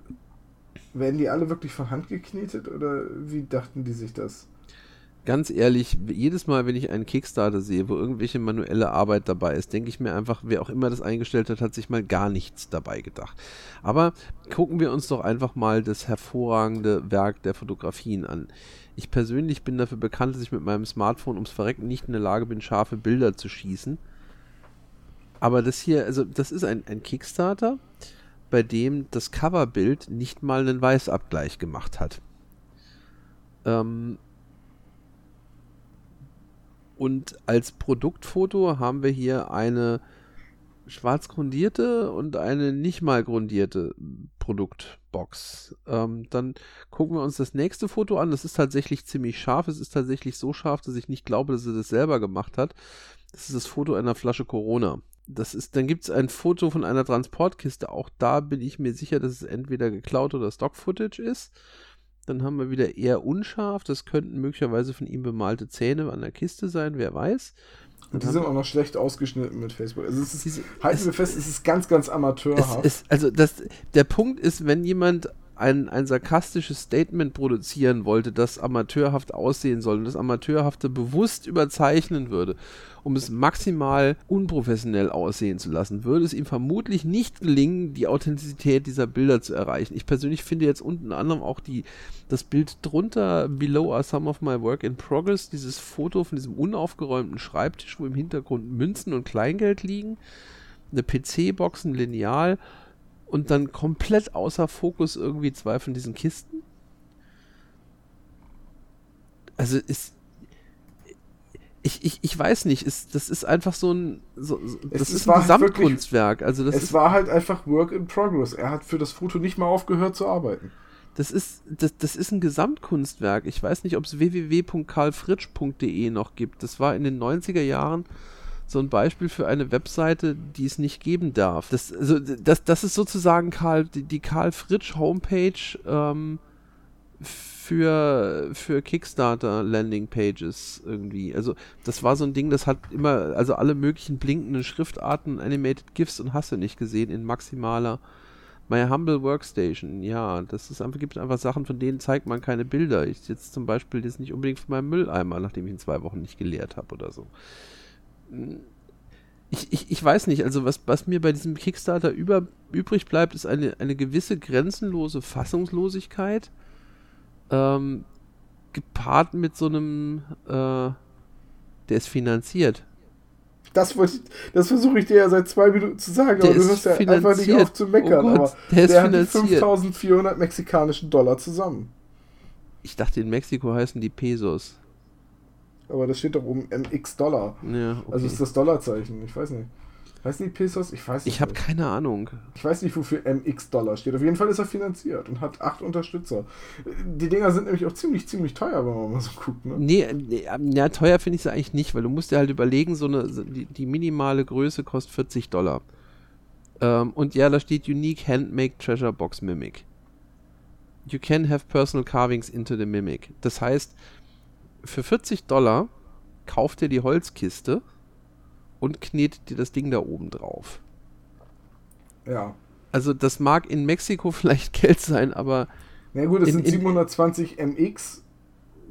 A: werden die alle wirklich von Hand geknetet oder wie dachten die sich das?
B: Ganz ehrlich, jedes Mal, wenn ich einen Kickstarter sehe, wo irgendwelche manuelle Arbeit dabei ist, denke ich mir einfach, wer auch immer das eingestellt hat, hat sich mal gar nichts dabei gedacht. Aber gucken wir uns doch einfach mal das hervorragende Werk der Fotografien an. Ich persönlich bin dafür bekannt, dass ich mit meinem Smartphone ums Verrecken nicht in der Lage bin, scharfe Bilder zu schießen. Aber das hier, also das ist ein, ein Kickstarter, bei dem das Coverbild nicht mal einen Weißabgleich gemacht hat. Ähm, und als Produktfoto haben wir hier eine schwarz grundierte und eine nicht mal grundierte Produktbox. Ähm, dann gucken wir uns das nächste Foto an. Das ist tatsächlich ziemlich scharf. Es ist tatsächlich so scharf, dass ich nicht glaube, dass er das selber gemacht hat. Das ist das Foto einer Flasche Corona das ist, dann gibt es ein Foto von einer Transportkiste. Auch da bin ich mir sicher, dass es entweder geklaut oder Stock-Footage ist. Dann haben wir wieder eher unscharf. Das könnten möglicherweise von ihm bemalte Zähne an der Kiste sein, wer weiß.
A: Und die sind auch noch schlecht ausgeschnitten mit Facebook. Also es ist, diese, halten es, wir fest, es ist ganz, ganz amateurhaft.
B: Ist, also das, der Punkt ist, wenn jemand ein, ein sarkastisches Statement produzieren wollte, das amateurhaft aussehen soll und das Amateurhafte bewusst überzeichnen würde, um es maximal unprofessionell aussehen zu lassen, würde es ihm vermutlich nicht gelingen, die Authentizität dieser Bilder zu erreichen. Ich persönlich finde jetzt unter anderem auch die, das Bild drunter, Below are some of my work in progress, dieses Foto von diesem unaufgeräumten Schreibtisch, wo im Hintergrund Münzen und Kleingeld liegen, eine PC-Box, ein Lineal und dann komplett außer Fokus irgendwie zwei von diesen Kisten. Also ist. Ich, ich, ich weiß nicht, ist, das ist einfach so ein, so, das es, ist ein Gesamtkunstwerk. Wirklich, also das
A: es
B: ist,
A: war halt einfach Work in Progress. Er hat für das Foto nicht mal aufgehört zu arbeiten.
B: Das ist, das, das ist ein Gesamtkunstwerk. Ich weiß nicht, ob es www.karlfritsch.de noch gibt. Das war in den 90er Jahren so ein Beispiel für eine Webseite, die es nicht geben darf. Das, also, das, das ist sozusagen Karl, die, die Karl Fritsch Homepage ähm, für, für Kickstarter Landing Pages irgendwie. Also das war so ein Ding, das hat immer, also alle möglichen blinkenden Schriftarten, Animated GIFs und hast du nicht gesehen in maximaler My Humble Workstation, ja, das ist einfach, gibt einfach Sachen, von denen zeigt man keine Bilder. Ich jetzt zum Beispiel jetzt nicht unbedingt von meinem Mülleimer, nachdem ich ihn zwei Wochen nicht geleert habe oder so ich, ich, ich weiß nicht, also was, was mir bei diesem Kickstarter über, übrig bleibt, ist eine, eine gewisse grenzenlose Fassungslosigkeit, ähm, gepaart mit so einem, äh, der ist finanziert.
A: Das, das versuche ich dir ja seit zwei Minuten zu sagen, der aber du hörst ja einfach nicht auf zu meckern. Oh Gott, aber der, der hat 5400 mexikanischen Dollar zusammen.
B: Ich dachte, in Mexiko heißen die Pesos.
A: Aber das steht doch oben MX Dollar. Ja, okay. Also ist das Dollarzeichen. Ich weiß nicht. Heißen die Pesos? Ich weiß
B: nicht. Ich habe keine Ahnung.
A: Ich weiß nicht, wofür MX Dollar steht. Auf jeden Fall ist er finanziert und hat acht Unterstützer. Die Dinger sind nämlich auch ziemlich, ziemlich teuer, wenn man mal so guckt. Ne?
B: Nee, nee ja, teuer finde ich sie eigentlich nicht, weil du musst dir halt überlegen, so eine, die, die minimale Größe kostet 40 Dollar. Ähm, und ja, da steht Unique Handmade Treasure Box Mimic. You can have personal carvings into the Mimic. Das heißt, für 40 Dollar kauft ihr die Holzkiste und knetet dir das Ding da oben drauf.
A: Ja.
B: Also das mag in Mexiko *laughs* vielleicht Geld sein, aber.
A: Na gut, das in, sind 720 MX.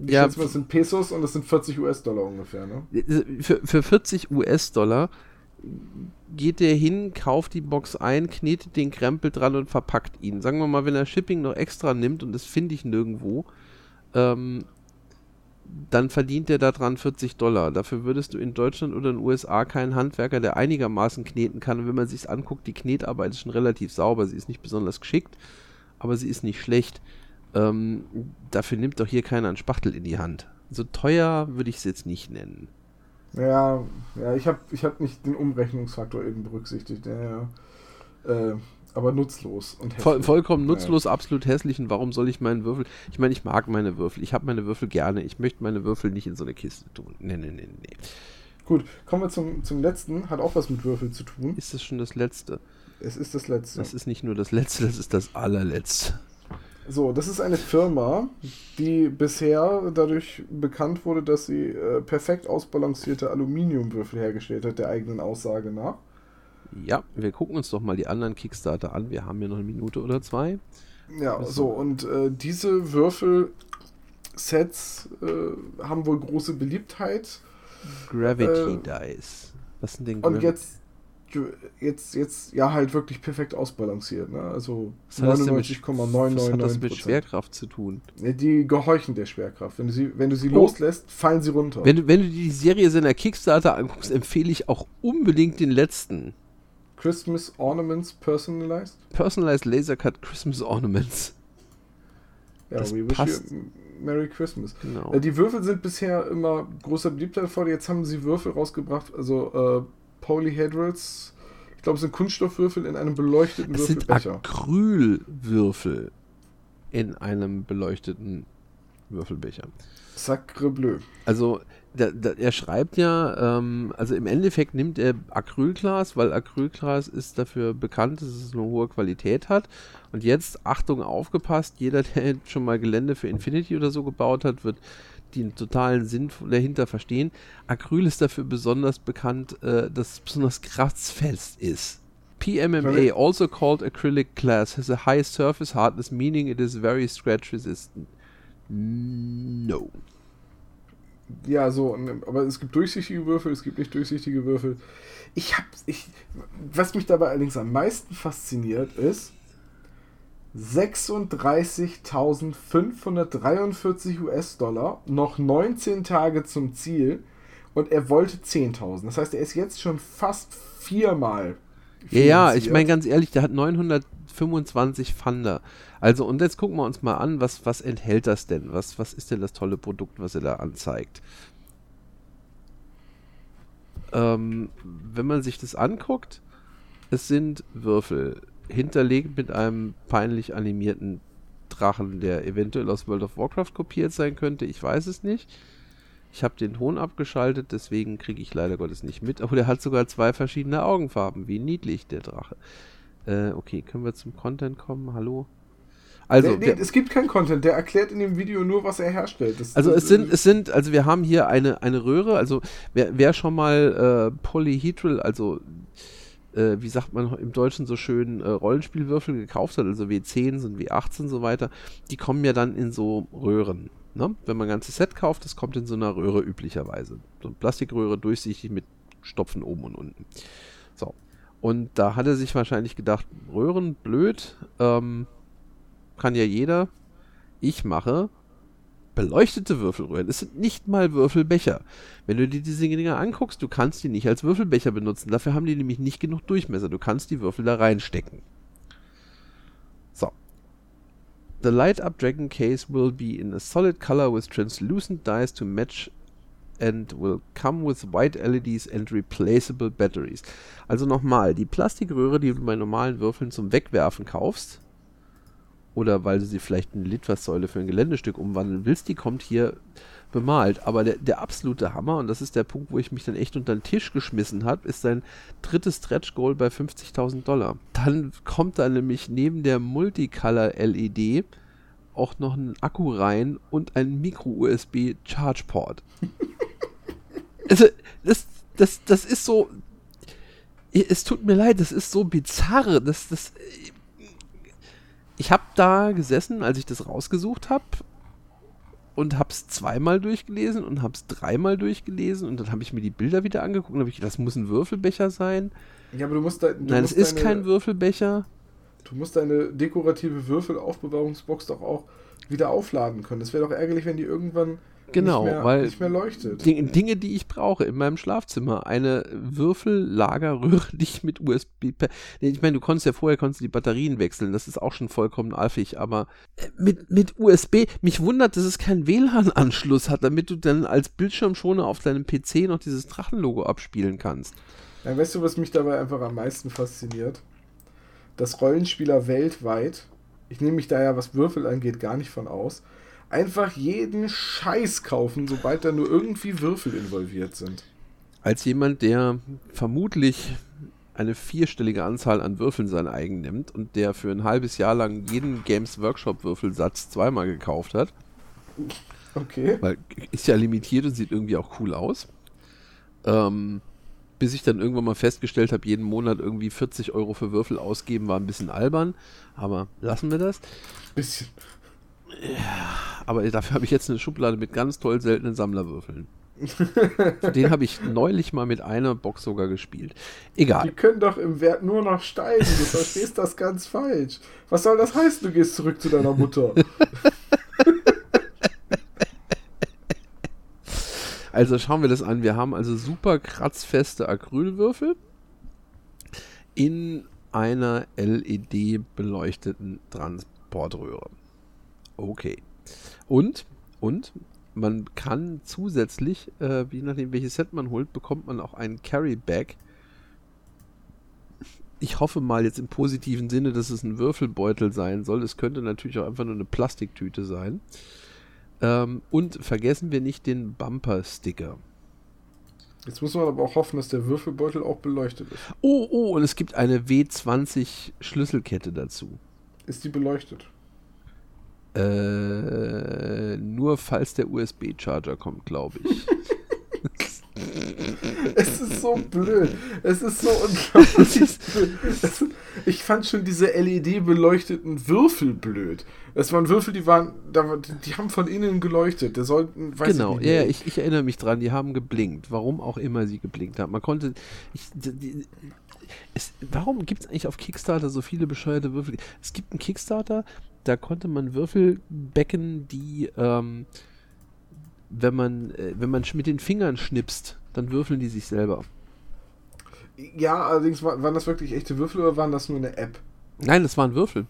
A: Ich ja, schätze mal, das sind Pesos und das sind 40 US-Dollar ungefähr, ne?
B: Für, für 40 US-Dollar geht der hin, kauft die Box ein, knetet den Krempel dran und verpackt ihn. Sagen wir mal, wenn er Shipping noch extra nimmt und das finde ich nirgendwo, ähm, dann verdient er daran 40 Dollar. Dafür würdest du in Deutschland oder in den USA keinen Handwerker, der einigermaßen kneten kann. Und wenn man sich anguckt, die Knetarbeit ist schon relativ sauber. Sie ist nicht besonders geschickt, aber sie ist nicht schlecht. Ähm, dafür nimmt doch hier keiner einen Spachtel in die Hand. So teuer würde ich es jetzt nicht nennen.
A: Ja, ja, ich habe ich hab nicht den Umrechnungsfaktor eben berücksichtigt. Ja, ja. Äh, aber nutzlos
B: und Voll, vollkommen nutzlos, ja. absolut hässlich. Und warum soll ich meinen Würfel? Ich meine, ich mag meine Würfel. Ich habe meine Würfel gerne. Ich möchte meine Würfel nicht in so eine Kiste tun. Nee, nee, nee, nee.
A: Gut, kommen wir zum, zum letzten. Hat auch was mit Würfel zu tun.
B: Ist das schon das letzte?
A: Es ist das letzte.
B: Das ist nicht nur das letzte, das ist das allerletzte.
A: So, das ist eine Firma, die bisher dadurch bekannt wurde, dass sie äh, perfekt ausbalancierte Aluminiumwürfel hergestellt hat, der eigenen Aussage nach.
B: Ja, wir gucken uns doch mal die anderen Kickstarter an. Wir haben ja noch eine Minute oder zwei.
A: Ja, also. so, und äh, diese Würfel-Sets äh, haben wohl große Beliebtheit.
B: Gravity äh, Dice.
A: Was sind denn Gravity? Und jetzt jetzt, jetzt ja halt wirklich perfekt ausbalanciert. Ne? Also 99,999. Was hat
B: das mit Schwerkraft zu tun?
A: Die gehorchen der Schwerkraft. Wenn du sie, wenn du sie oh. loslässt, fallen sie runter.
B: Wenn, wenn du die Serie seiner Kickstarter anguckst, empfehle ich auch unbedingt den letzten.
A: Christmas Ornaments Personalized?
B: Personalized Laser Cut Christmas Ornaments.
A: Ja, das we passt. wish you Merry Christmas. Genau. Äh, die Würfel sind bisher immer großer Beliebtheit vor. Jetzt haben sie Würfel rausgebracht, also äh, Polyhedrals. Ich glaube, es sind Kunststoffwürfel in einem beleuchteten
B: es Würfelbecher. Sind Acrylwürfel in einem beleuchteten Würfelbecher.
A: Sacre bleu.
B: Also, der, der, er schreibt ja, ähm, also im Endeffekt nimmt er Acrylglas, weil Acrylglas ist dafür bekannt, dass es eine hohe Qualität hat. Und jetzt, Achtung, aufgepasst, jeder, *laughs* der schon mal Gelände für Infinity oder so gebaut hat, wird den totalen Sinn dahinter verstehen. Acryl ist dafür besonders bekannt, äh, dass es besonders kratzfest ist. PMMA, also called acrylic glass, has a high surface hardness, meaning it is very scratch resistant. No.
A: Ja, so, aber es gibt durchsichtige Würfel, es gibt nicht durchsichtige Würfel. Ich hab, ich, was mich dabei allerdings am meisten fasziniert ist, 36.543 US-Dollar, noch 19 Tage zum Ziel und er wollte 10.000. Das heißt, er ist jetzt schon fast viermal.
B: Ja, ja, ich meine ganz ehrlich, der hat 925 Funder. Also, und jetzt gucken wir uns mal an, was, was enthält das denn? Was, was ist denn das tolle Produkt, was er da anzeigt? Ähm, wenn man sich das anguckt, es sind Würfel hinterlegt mit einem peinlich animierten Drachen, der eventuell aus World of Warcraft kopiert sein könnte. Ich weiß es nicht. Ich habe den Ton abgeschaltet, deswegen kriege ich leider Gottes nicht mit. Aber der hat sogar zwei verschiedene Augenfarben. Wie niedlich der Drache. Äh, okay, können wir zum Content kommen? Hallo?
A: Also, nee, nee, es gibt keinen Content, der erklärt in dem Video nur, was er herstellt.
B: Das, also es sind, es sind, also wir haben hier eine, eine Röhre, also wer, wer schon mal äh, Polyhedral, also äh, wie sagt man im Deutschen so schön, äh, Rollenspielwürfel gekauft hat, also W10 und W18 und so weiter, die kommen ja dann in so Röhren. Ne? Wenn man ein ganzes Set kauft, das kommt in so einer Röhre üblicherweise. So eine Plastikröhre, durchsichtig mit Stopfen oben und unten. So. Und da hat er sich wahrscheinlich gedacht, Röhren, blöd, ähm, kann ja jeder. Ich mache beleuchtete Würfelröhren. Es sind nicht mal Würfelbecher. Wenn du dir diese Dinger anguckst, du kannst die nicht als Würfelbecher benutzen. Dafür haben die nämlich nicht genug Durchmesser. Du kannst die Würfel da reinstecken. So. The light up dragon case will be in a solid color with translucent dies to match and will come with white LEDs and replaceable batteries. Also nochmal, die Plastikröhre, die du bei normalen Würfeln zum Wegwerfen kaufst, oder weil du sie vielleicht in eine Litfaßsäule für ein Geländestück umwandeln willst, die kommt hier bemalt. Aber der, der absolute Hammer, und das ist der Punkt, wo ich mich dann echt unter den Tisch geschmissen habe, ist sein drittes Stretch Goal bei 50.000 Dollar. Dann kommt da nämlich neben der Multicolor LED auch noch ein Akku rein und ein Micro-USB Charge Port. *laughs* also, das, das, das ist so. Es tut mir leid, das ist so bizarr. Das, das, ich habe da gesessen, als ich das rausgesucht habe und habe es zweimal durchgelesen und habe es dreimal durchgelesen und dann habe ich mir die Bilder wieder angeguckt und habe ich gedacht, das muss ein Würfelbecher sein.
A: Ja, aber du musst da, du
B: Nein, es ist kein Würfelbecher.
A: Du musst deine dekorative Würfelaufbewahrungsbox doch auch wieder aufladen können. Das wäre doch ärgerlich, wenn die irgendwann
B: genau,
A: nicht, mehr,
B: weil
A: nicht mehr leuchtet.
B: Dinge, die ich brauche in meinem Schlafzimmer. Eine Würfellagerröhre, die ich mit USB. Ich meine, du konntest ja vorher konntest die Batterien wechseln. Das ist auch schon vollkommen alfig. Aber äh, mit, mit USB, mich wundert, dass es keinen WLAN-Anschluss hat, damit du dann als Bildschirmschoner auf deinem PC noch dieses Drachenlogo abspielen kannst.
A: Ja, weißt du, was mich dabei einfach am meisten fasziniert? dass Rollenspieler weltweit, ich nehme mich da ja, was Würfel angeht, gar nicht von aus, einfach jeden Scheiß kaufen, sobald da nur irgendwie Würfel involviert sind.
B: Als jemand, der vermutlich eine vierstellige Anzahl an Würfeln sein eigen nimmt und der für ein halbes Jahr lang jeden Games Workshop Würfelsatz zweimal gekauft hat.
A: Okay.
B: Weil ist ja limitiert und sieht irgendwie auch cool aus. Ähm, bis ich dann irgendwann mal festgestellt habe, jeden Monat irgendwie 40 Euro für Würfel ausgeben, war ein bisschen albern. Aber lassen wir das.
A: Bisschen.
B: Ja, aber dafür habe ich jetzt eine Schublade mit ganz toll seltenen Sammlerwürfeln. Den habe ich neulich mal mit einer Box sogar gespielt. Egal.
A: Die können doch im Wert nur noch steigen. Du verstehst das ganz falsch. Was soll das heißen, du gehst zurück zu deiner Mutter? *laughs*
B: Also schauen wir das an. Wir haben also super kratzfeste Acrylwürfel in einer LED beleuchteten Transportröhre. Okay. Und, und man kann zusätzlich, äh, je nachdem welches Set man holt, bekommt man auch einen Carry Bag. Ich hoffe mal jetzt im positiven Sinne, dass es ein Würfelbeutel sein soll. Es könnte natürlich auch einfach nur eine Plastiktüte sein. Ähm, und vergessen wir nicht den Bumper-Sticker.
A: Jetzt muss man aber auch hoffen, dass der Würfelbeutel auch beleuchtet ist.
B: Oh, oh, und es gibt eine W20 Schlüsselkette dazu.
A: Ist die beleuchtet?
B: Äh, nur falls der USB-Charger kommt, glaube ich. *laughs*
A: es ist so blöd. Es ist so *laughs* unglaublich blöd. Es, ich fand schon diese LED-beleuchteten Würfel blöd. Es waren Würfel, die waren, die haben von innen geleuchtet. Der sollten,
B: weiß genau, ich ja, ich, ich, erinnere mich dran, die haben geblinkt. Warum auch immer sie geblinkt haben. Man konnte, ich, die, es, warum gibt es eigentlich auf Kickstarter so viele bescheuerte Würfel? Es gibt einen Kickstarter, da konnte man Würfel becken, die, ähm, wenn man, äh, wenn man mit den Fingern schnipst, dann würfeln die sich selber.
A: Ja, allerdings waren das wirklich echte Würfel oder waren das nur eine App?
B: Nein, das waren Würfel.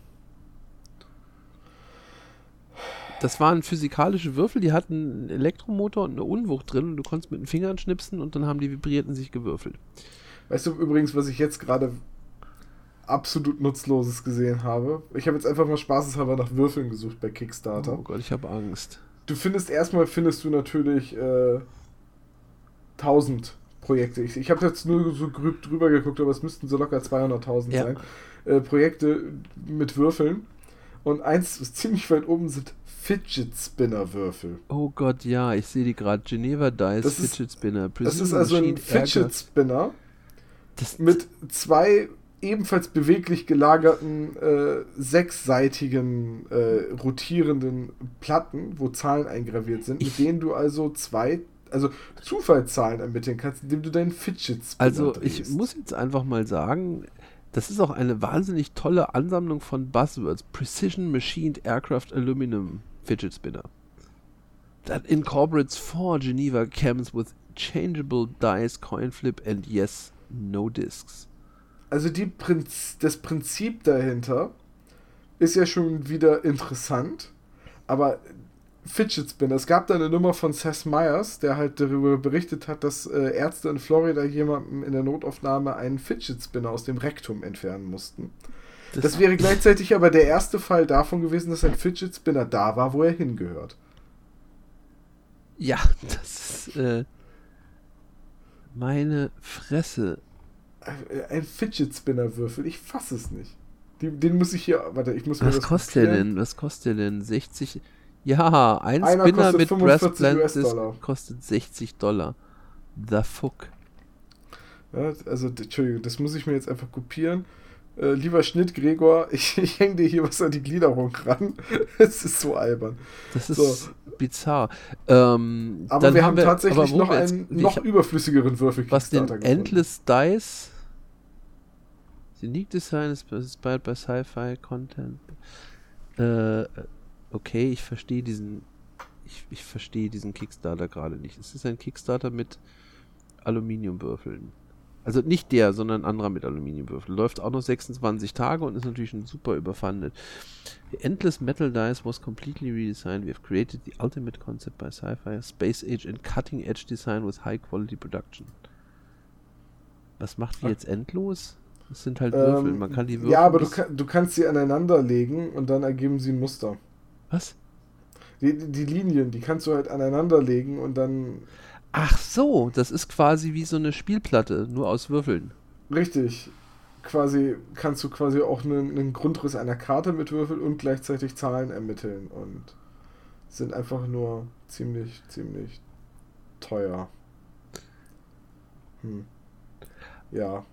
B: Das waren physikalische Würfel, die hatten einen Elektromotor und eine Unwucht drin und du konntest mit den Fingern schnipsen und dann haben die vibriert und sich gewürfelt.
A: Weißt du übrigens, was ich jetzt gerade absolut Nutzloses gesehen habe? Ich habe jetzt einfach mal spaßeshalber nach Würfeln gesucht bei Kickstarter.
B: Oh Gott, ich habe Angst.
A: Du findest erstmal, findest du natürlich äh, 1000 Projekte. Ich, ich habe jetzt nur so drüber geguckt, aber es müssten so locker 200.000 ja. sein. Äh, Projekte mit Würfeln. Und eins ziemlich weit oben sind Fidget Spinner Würfel.
B: Oh Gott, ja, ich sehe die gerade. Geneva Dice
A: das
B: Fidget Spinner.
A: Precision das ist also ein Fidget Spinner das mit zwei ebenfalls beweglich gelagerten äh, sechsseitigen äh, rotierenden Platten, wo Zahlen eingraviert sind, mit denen du also zwei also Zufallszahlen ermitteln kannst, indem du deinen Fidget Spinner
B: Also drehst. ich muss jetzt einfach mal sagen, das ist auch eine wahnsinnig tolle Ansammlung von Buzzwords. Precision Machined Aircraft Aluminum Fidget Spinner. That incorporates four Geneva cams with changeable dice, coin flip and yes, no discs.
A: Also die Prinz das Prinzip dahinter ist ja schon wieder interessant, aber Fidget Spinner. Es gab da eine Nummer von Seth Meyers, der halt darüber berichtet hat, dass äh, Ärzte in Florida jemandem in der Notaufnahme einen Fidget Spinner aus dem Rektum entfernen mussten. Das, das wäre gleichzeitig aber der erste Fall davon gewesen, dass ein Fidget Spinner da war, wo er hingehört.
B: Ja, *laughs* das ist äh, meine Fresse.
A: Ein Fidget Spinner Würfel, ich fasse es nicht. Den, den, muss ich hier, warte, ich muss
B: Was kostet der denn? Was kostet der denn? 60 ja, ein Einer Spinner mit Breastplant kostet 60 Dollar. The fuck.
A: Ja, also, Entschuldigung, das muss ich mir jetzt einfach kopieren. Äh, lieber Schnitt, Gregor, *laughs* ich, ich hänge dir hier was an die Gliederung ran. *laughs* Es ist so albern.
B: Das ist so. bizarr. Ähm,
A: aber wir haben, wir, tatsächlich noch einen noch überflüssigeren Würfel.
B: Was den gefunden. Endless Dice Unique Design is inspired by Sci-Fi Content. Äh, okay, ich verstehe diesen, ich, ich verstehe diesen Kickstarter gerade nicht. Es ist ein Kickstarter mit Aluminiumwürfeln. Also nicht der, sondern ein anderer mit Aluminiumwürfeln. Läuft auch noch 26 Tage und ist natürlich schon super überfundet. The Endless Metal Dice was completely redesigned. We have created the ultimate concept by sci-fi, space age and cutting edge design with high quality production. Was macht die jetzt endlos? Das sind halt Würfel. Ähm, Man kann die Würfel.
A: Ja, aber du, kann, du kannst sie aneinander legen und dann ergeben sie ein Muster.
B: Was?
A: Die, die Linien, die kannst du halt aneinander legen und dann.
B: Ach so, das ist quasi wie so eine Spielplatte, nur aus Würfeln.
A: Richtig. Quasi kannst du quasi auch einen, einen Grundriss einer Karte mit Würfeln und gleichzeitig Zahlen ermitteln und sind einfach nur ziemlich, ziemlich teuer. Hm. Ja.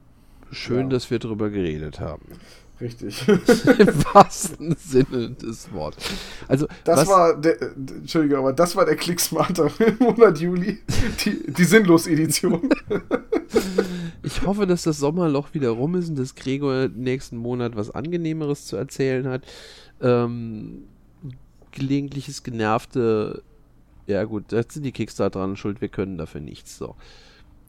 B: Schön,
A: ja.
B: dass wir darüber geredet haben.
A: Richtig. *laughs*
B: Im wahrsten Sinne des Wortes. Also,
A: das was, war der, Entschuldige, aber das war der Klicksmarter *laughs* im Monat Juli. Die, die Sinnlos-Edition. *laughs*
B: ich hoffe, dass das Sommerloch wieder rum ist und dass Gregor nächsten Monat was Angenehmeres zu erzählen hat. Ähm, gelegentliches genervte, ja gut, da sind die Kickstarter dran schuld, wir können dafür nichts. So.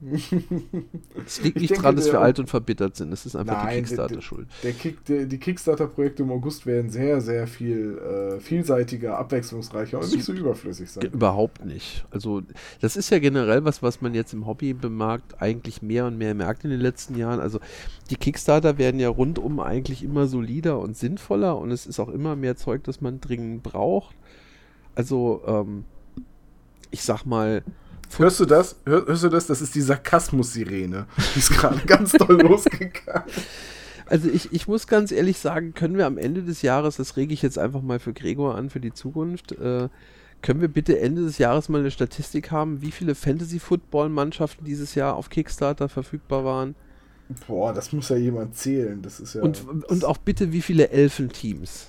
B: *laughs* Es liegt nicht denke, dran, dass wir alt und verbittert sind. Es ist einfach nein, die Kickstarter-Schuld.
A: Der, der der, die Kickstarter-Projekte im August werden sehr, sehr viel äh, vielseitiger, abwechslungsreicher und nicht so überflüssig sein.
B: Überhaupt nicht. Also, das ist ja generell was, was man jetzt im Hobby bemerkt, eigentlich mehr und mehr merkt in den letzten Jahren. Also, die Kickstarter werden ja rundum eigentlich immer solider und sinnvoller und es ist auch immer mehr Zeug, das man dringend braucht. Also, ähm, ich sag mal,
A: Hörst du das? Hör, hörst du das? Das ist die Sarkasmus-Sirene. Die ist gerade ganz toll *laughs* losgegangen.
B: Also ich, ich muss ganz ehrlich sagen, können wir am Ende des Jahres, das rege ich jetzt einfach mal für Gregor an für die Zukunft, äh, können wir bitte Ende des Jahres mal eine Statistik haben, wie viele Fantasy-Football-Mannschaften dieses Jahr auf Kickstarter verfügbar waren?
A: Boah, das muss ja jemand zählen. Das ist ja.
B: Und, und auch bitte, wie viele Elfenteams?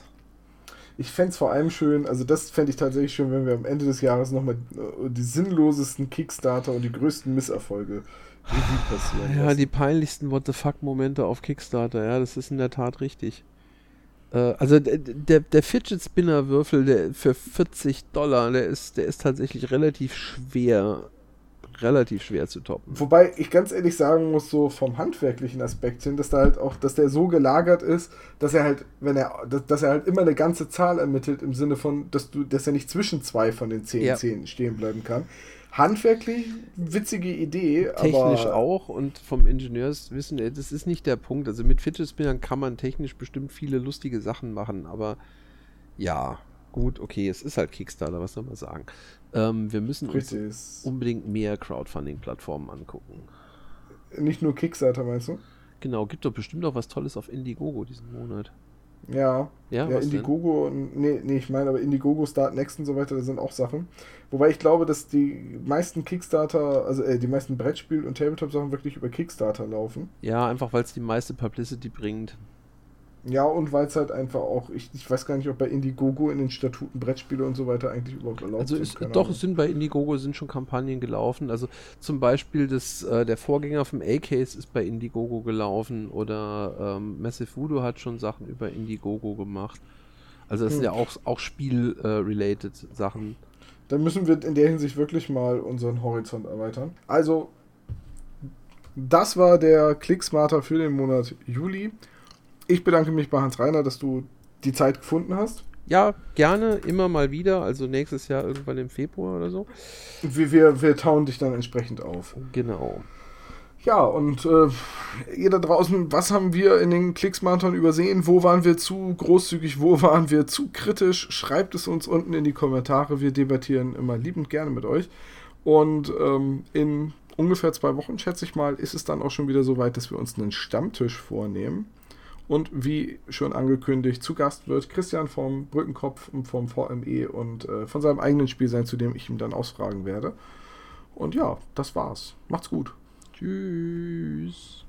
A: Ich fände es vor allem schön, also das fände ich tatsächlich schön, wenn wir am Ende des Jahres nochmal äh, die sinnlosesten Kickstarter und die größten Misserfolge
B: passieren. Ja, lassen. die peinlichsten What the fuck-Momente auf Kickstarter, ja, das ist in der Tat richtig. Äh, also der, der Fidget Spinner Würfel der für 40 Dollar, der ist, der ist tatsächlich relativ schwer relativ schwer zu toppen.
A: Wobei ich ganz ehrlich sagen muss, so vom handwerklichen Aspekt hin, dass da halt auch, dass der so gelagert ist, dass er halt, wenn er, dass, er halt immer eine ganze Zahl ermittelt im Sinne von, dass du, dass er nicht zwischen zwei von den zehn ja. Zähnen stehen bleiben kann. Handwerklich witzige Idee,
B: technisch auch und vom Ingenieurswissen, das ist nicht der Punkt. Also mit Fidget Spinnern kann man technisch bestimmt viele lustige Sachen machen, aber ja, gut, okay, es ist halt Kickstarter, was soll man sagen. Ähm, wir müssen uns Richtig. unbedingt mehr Crowdfunding-Plattformen angucken.
A: Nicht nur Kickstarter, meinst du?
B: Genau, gibt doch bestimmt auch was Tolles auf Indiegogo diesen Monat.
A: Ja, ja, ja Indiegogo, nee, nee, ich meine aber Indiegogo, Start Next und so weiter, da sind auch Sachen. Wobei ich glaube, dass die meisten Kickstarter, also äh, die meisten Brettspiel- und Tabletop-Sachen wirklich über Kickstarter laufen.
B: Ja, einfach weil es die meiste Publicity bringt.
A: Ja, und weil es halt einfach auch, ich, ich weiß gar nicht, ob bei Indiegogo in den Statuten Brettspiele und so weiter eigentlich überhaupt erlaubt
B: also ist, sind. Doch, es sind bei Indiegogo sind schon Kampagnen gelaufen. Also zum Beispiel das, äh, der Vorgänger vom A-Case ist bei Indiegogo gelaufen oder ähm, Massive Voodoo hat schon Sachen über Indiegogo gemacht. Also das hm. sind ja auch, auch Spiel-related äh, Sachen.
A: Dann müssen wir in der Hinsicht wirklich mal unseren Horizont erweitern. Also, das war der Clicksmarter für den Monat Juli. Ich bedanke mich bei Hans Reiner, dass du die Zeit gefunden hast.
B: Ja, gerne, immer mal wieder. Also nächstes Jahr irgendwann im Februar oder so.
A: Wir, wir, wir tauen dich dann entsprechend auf.
B: Genau.
A: Ja, und äh, ihr da draußen, was haben wir in den Klicksmarathon übersehen? Wo waren wir zu großzügig? Wo waren wir zu kritisch? Schreibt es uns unten in die Kommentare. Wir debattieren immer liebend gerne mit euch. Und ähm, in ungefähr zwei Wochen, schätze ich mal, ist es dann auch schon wieder so weit, dass wir uns einen Stammtisch vornehmen. Und wie schon angekündigt, zu Gast wird Christian vom Brückenkopf und vom VME und äh, von seinem eigenen Spiel sein, zu dem ich ihm dann ausfragen werde. Und ja, das war's. Macht's gut.
B: Tschüss.